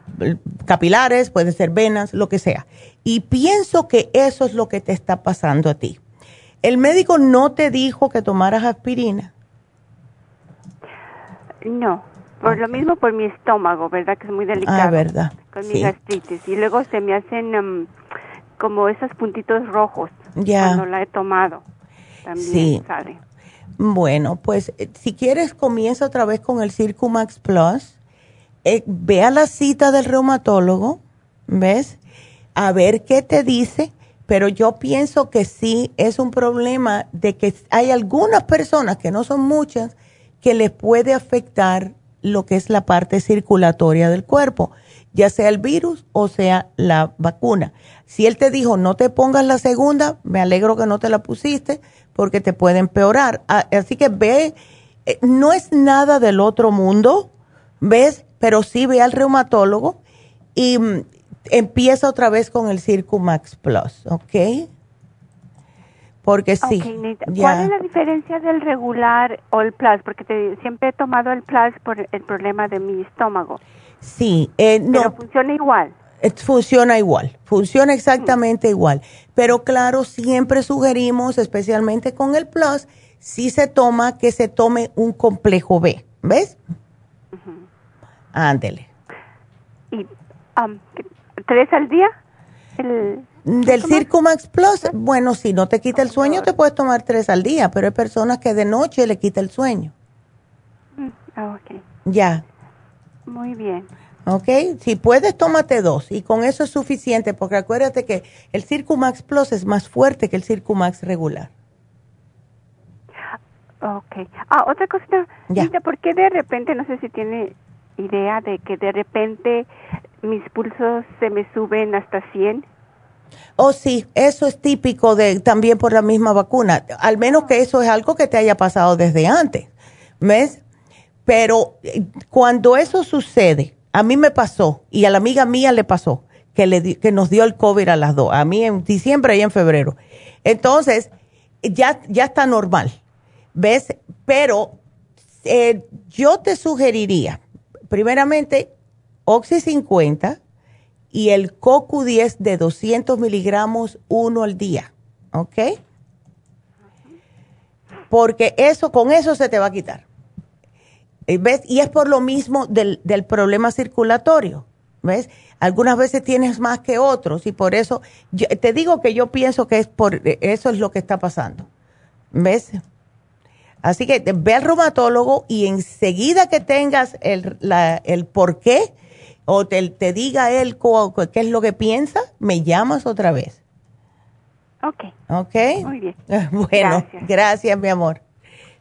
Speaker 2: capilares, puede ser venas, lo que sea. Y pienso que eso es lo que te está pasando a ti. ¿El médico no te dijo que tomaras aspirina?
Speaker 13: No, por lo mismo por mi estómago, ¿verdad? Que es muy delicado.
Speaker 2: Ah, ¿verdad?
Speaker 13: Con mi gastritis. Y luego se me hacen um, como esos puntitos rojos
Speaker 2: ya.
Speaker 13: cuando la he tomado. También sí. sale.
Speaker 2: Bueno, pues eh, si quieres comienza otra vez con el Circumax Plus. Eh, ve a la cita del reumatólogo, ¿ves? A ver qué te dice, pero yo pienso que sí es un problema de que hay algunas personas, que no son muchas, que les puede afectar lo que es la parte circulatoria del cuerpo, ya sea el virus o sea la vacuna. Si él te dijo no te pongas la segunda, me alegro que no te la pusiste, porque te puede empeorar. Ah, así que ve, eh, no es nada del otro mundo, ¿ves? Pero sí ve al reumatólogo y mm, empieza otra vez con el Circumax Plus, ¿ok? Porque sí.
Speaker 13: ¿Cuál es la diferencia del regular o el Plus? Porque siempre he tomado el Plus por el problema de mi estómago.
Speaker 2: Sí, eh, no.
Speaker 13: Pero funciona igual.
Speaker 2: Funciona igual, funciona exactamente igual. Pero claro, siempre sugerimos, especialmente con el Plus, si se toma, que se tome un complejo B. ¿Ves? Ándele.
Speaker 13: ¿Y um, tres al día?
Speaker 2: Del Circumax Plus, bueno, si no te quita el sueño, te puedes tomar tres al día, pero hay personas que de noche le quita el sueño.
Speaker 13: Mm, ah, ok.
Speaker 2: Ya.
Speaker 13: Muy bien.
Speaker 2: ¿Ok? Si puedes, tómate dos y con eso es suficiente porque acuérdate que el Circumax Plus es más fuerte que el Circumax regular.
Speaker 13: Ok. Ah, otra cosita. Ya. ¿Por qué de repente, no sé si tiene idea de que de repente mis pulsos se me suben hasta 100?
Speaker 2: Oh, sí, eso es típico de también por la misma vacuna. Al menos que eso es algo que te haya pasado desde antes. ¿Ves? Pero eh, cuando eso sucede, a mí me pasó y a la amiga mía le pasó que, le que nos dio el COVID a las dos, a mí en diciembre y en febrero. Entonces, ya, ya está normal, ¿ves? Pero eh, yo te sugeriría, primeramente, Oxy 50 y el CoQ 10 de 200 miligramos uno al día, ¿ok? Porque eso, con eso se te va a quitar. Eh, ¿Ves? Y es por lo mismo del, del problema circulatorio. ¿Ves? Algunas veces tienes más que otros y por eso te digo que yo pienso que es por eh, eso es lo que está pasando. ¿Ves? Así que ve al reumatólogo y enseguida que tengas el, la, el por qué o te, te diga él qué es lo que piensa, me llamas otra vez.
Speaker 13: Ok.
Speaker 2: Ok.
Speaker 13: Muy bien. (laughs)
Speaker 2: Bueno, gracias mi amor.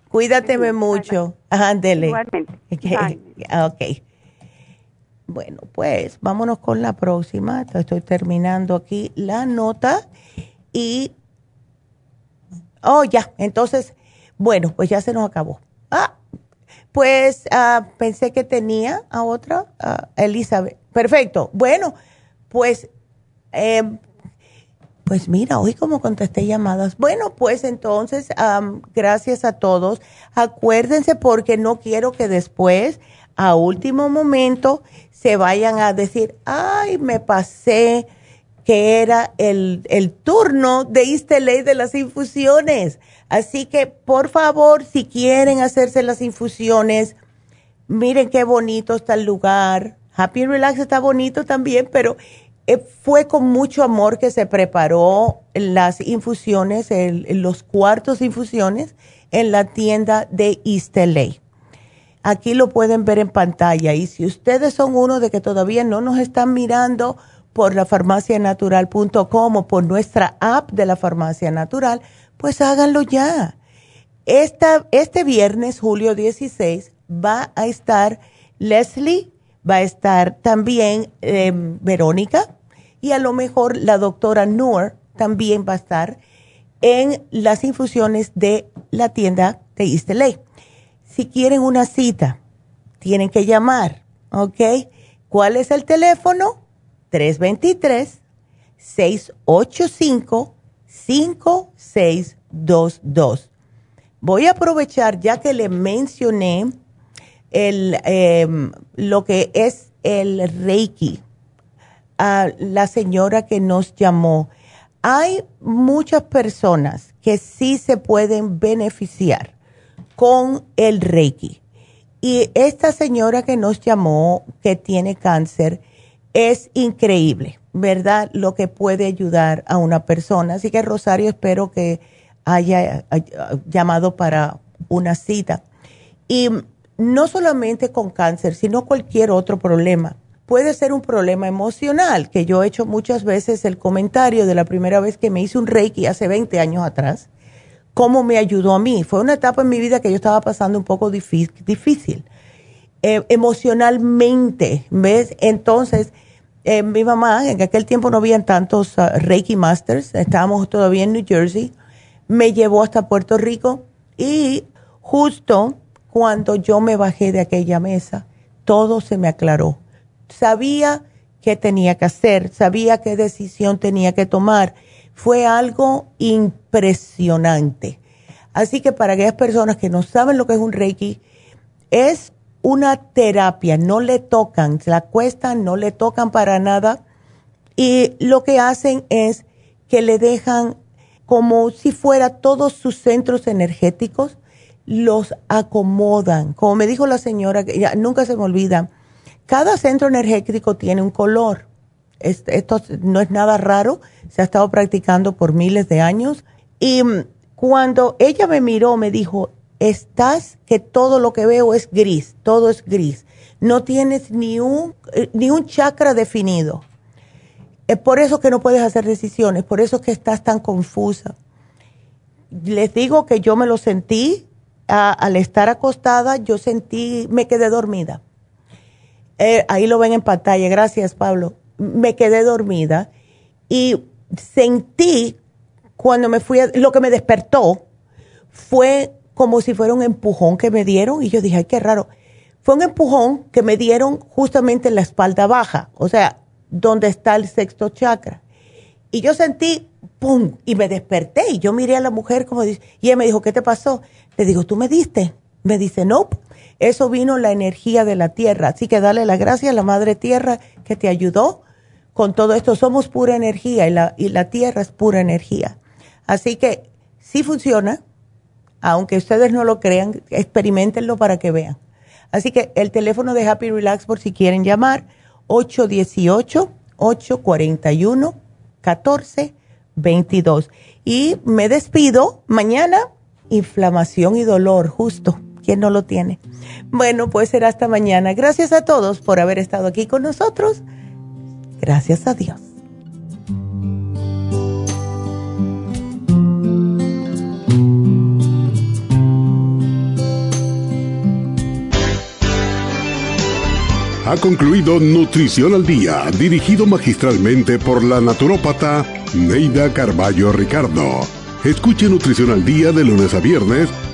Speaker 2: Cuídateme mucho. Ándele.
Speaker 13: Igualmente.
Speaker 2: ok. Bueno, pues vámonos con la próxima. Estoy terminando aquí la nota. Y. Oh, ya. Entonces, bueno, pues ya se nos acabó. Ah, pues ah, pensé que tenía a otra, Elizabeth. Perfecto. Bueno, pues eh, pues mira, hoy como contesté llamadas. Bueno, pues entonces, gracias a todos. Acuérdense porque no quiero que después, a último momento, se vayan a decir, ay, me pasé que era el, el turno de este ley de las infusiones. Así que, por favor, si quieren hacerse las infusiones, miren qué bonito está el lugar. Happy Relax está bonito también, pero fue con mucho amor que se preparó las infusiones, los cuartos infusiones. en la tienda de East Aquí lo pueden ver en pantalla y si ustedes son uno de que todavía no nos están mirando por la farmacianatural.com o por nuestra app de la farmacia natural, pues háganlo ya. Esta, este viernes, julio 16, va a estar Leslie, va a estar también em, Verónica y a lo mejor la doctora Noor también va a estar en las infusiones de la tienda de East Si quieren una cita, tienen que llamar, ¿ok? ¿Cuál es el teléfono? 323-685-5622. Voy a aprovechar, ya que le mencioné el, em, lo que es el Reiki a la señora que nos llamó. Hay muchas personas que sí se pueden beneficiar con el Reiki. Y esta señora que nos llamó, que tiene cáncer, es increíble, ¿verdad? Lo que puede ayudar a una persona. Así que Rosario, espero que haya, llamado para una cita. Y no solamente con cáncer, sino cualquier otro problema. Puede ser un problema emocional, que yo he hecho muchas veces el comentario de la primera vez que me hice un reiki hace 20 años atrás, cómo me ayudó a mí. Fue una etapa en mi vida que yo estaba pasando un poco difícil eh, emocionalmente, ¿ves? Entonces, eh, mi mamá, en aquel tiempo no habían tantos uh, Reiki Masters, estábamos todavía en New Jersey, me llevó hasta Puerto Rico y justo cuando yo me bajé de aquella mesa, todo se me aclaró. Sabía qué tenía que hacer, sabía qué decisión tenía que tomar. Fue algo impresionante. Así que para aquellas personas que no saben lo que es un Reiki, es una terapia, no le tocan, se la cuestan, no le tocan para nada y lo que hacen es que le dejan como si fuera todos sus centros energéticos, los acomodan. Como me dijo la señora, ya nunca se me olvida, cada centro energético tiene un color. Esto no es nada raro, se ha estado practicando por miles de años. Y mm, cuando ella me miró, me dijo, estás que todo lo que veo es gris, todo es gris. No tienes ni un, eh, ni un chakra definido. Es por eso que no puedes hacer decisiones, por eso que estás tan confusa. Les digo que yo me lo sentí al estar acostada, yo sentí, me quedé dormida. Eh, ahí lo ven en pantalla, gracias Pablo. Me quedé dormida y sentí cuando me fui, lo que me despertó fue como si fuera un empujón que me dieron y yo dije, ay, qué raro. Fue un empujón que me dieron justamente en la espalda baja, o sea, donde está el sexto chakra. Y yo sentí, ¡pum! Y me desperté y yo miré a la mujer como dice, y ella me dijo, ¿qué te pasó? Le digo, ¿tú me diste? Me dice, no, eso vino la energía de la tierra. Así que dale las gracias a la madre tierra que te ayudó con todo esto. Somos pura energía y la, y la tierra es pura energía. Así que sí funciona aunque ustedes no lo crean, experimentenlo para que vean. Así que el teléfono de Happy Relax por si quieren llamar, 818-841-1422. Y me despido mañana, inflamación y dolor, justo. ¿Quién no lo tiene? Bueno, pues será hasta mañana. Gracias a todos por haber estado aquí con nosotros. Gracias a Dios.
Speaker 14: Ha concluido Nutrición al Día, dirigido magistralmente por la naturópata Neida Carballo Ricardo. Escuche Nutrición al Día de lunes a viernes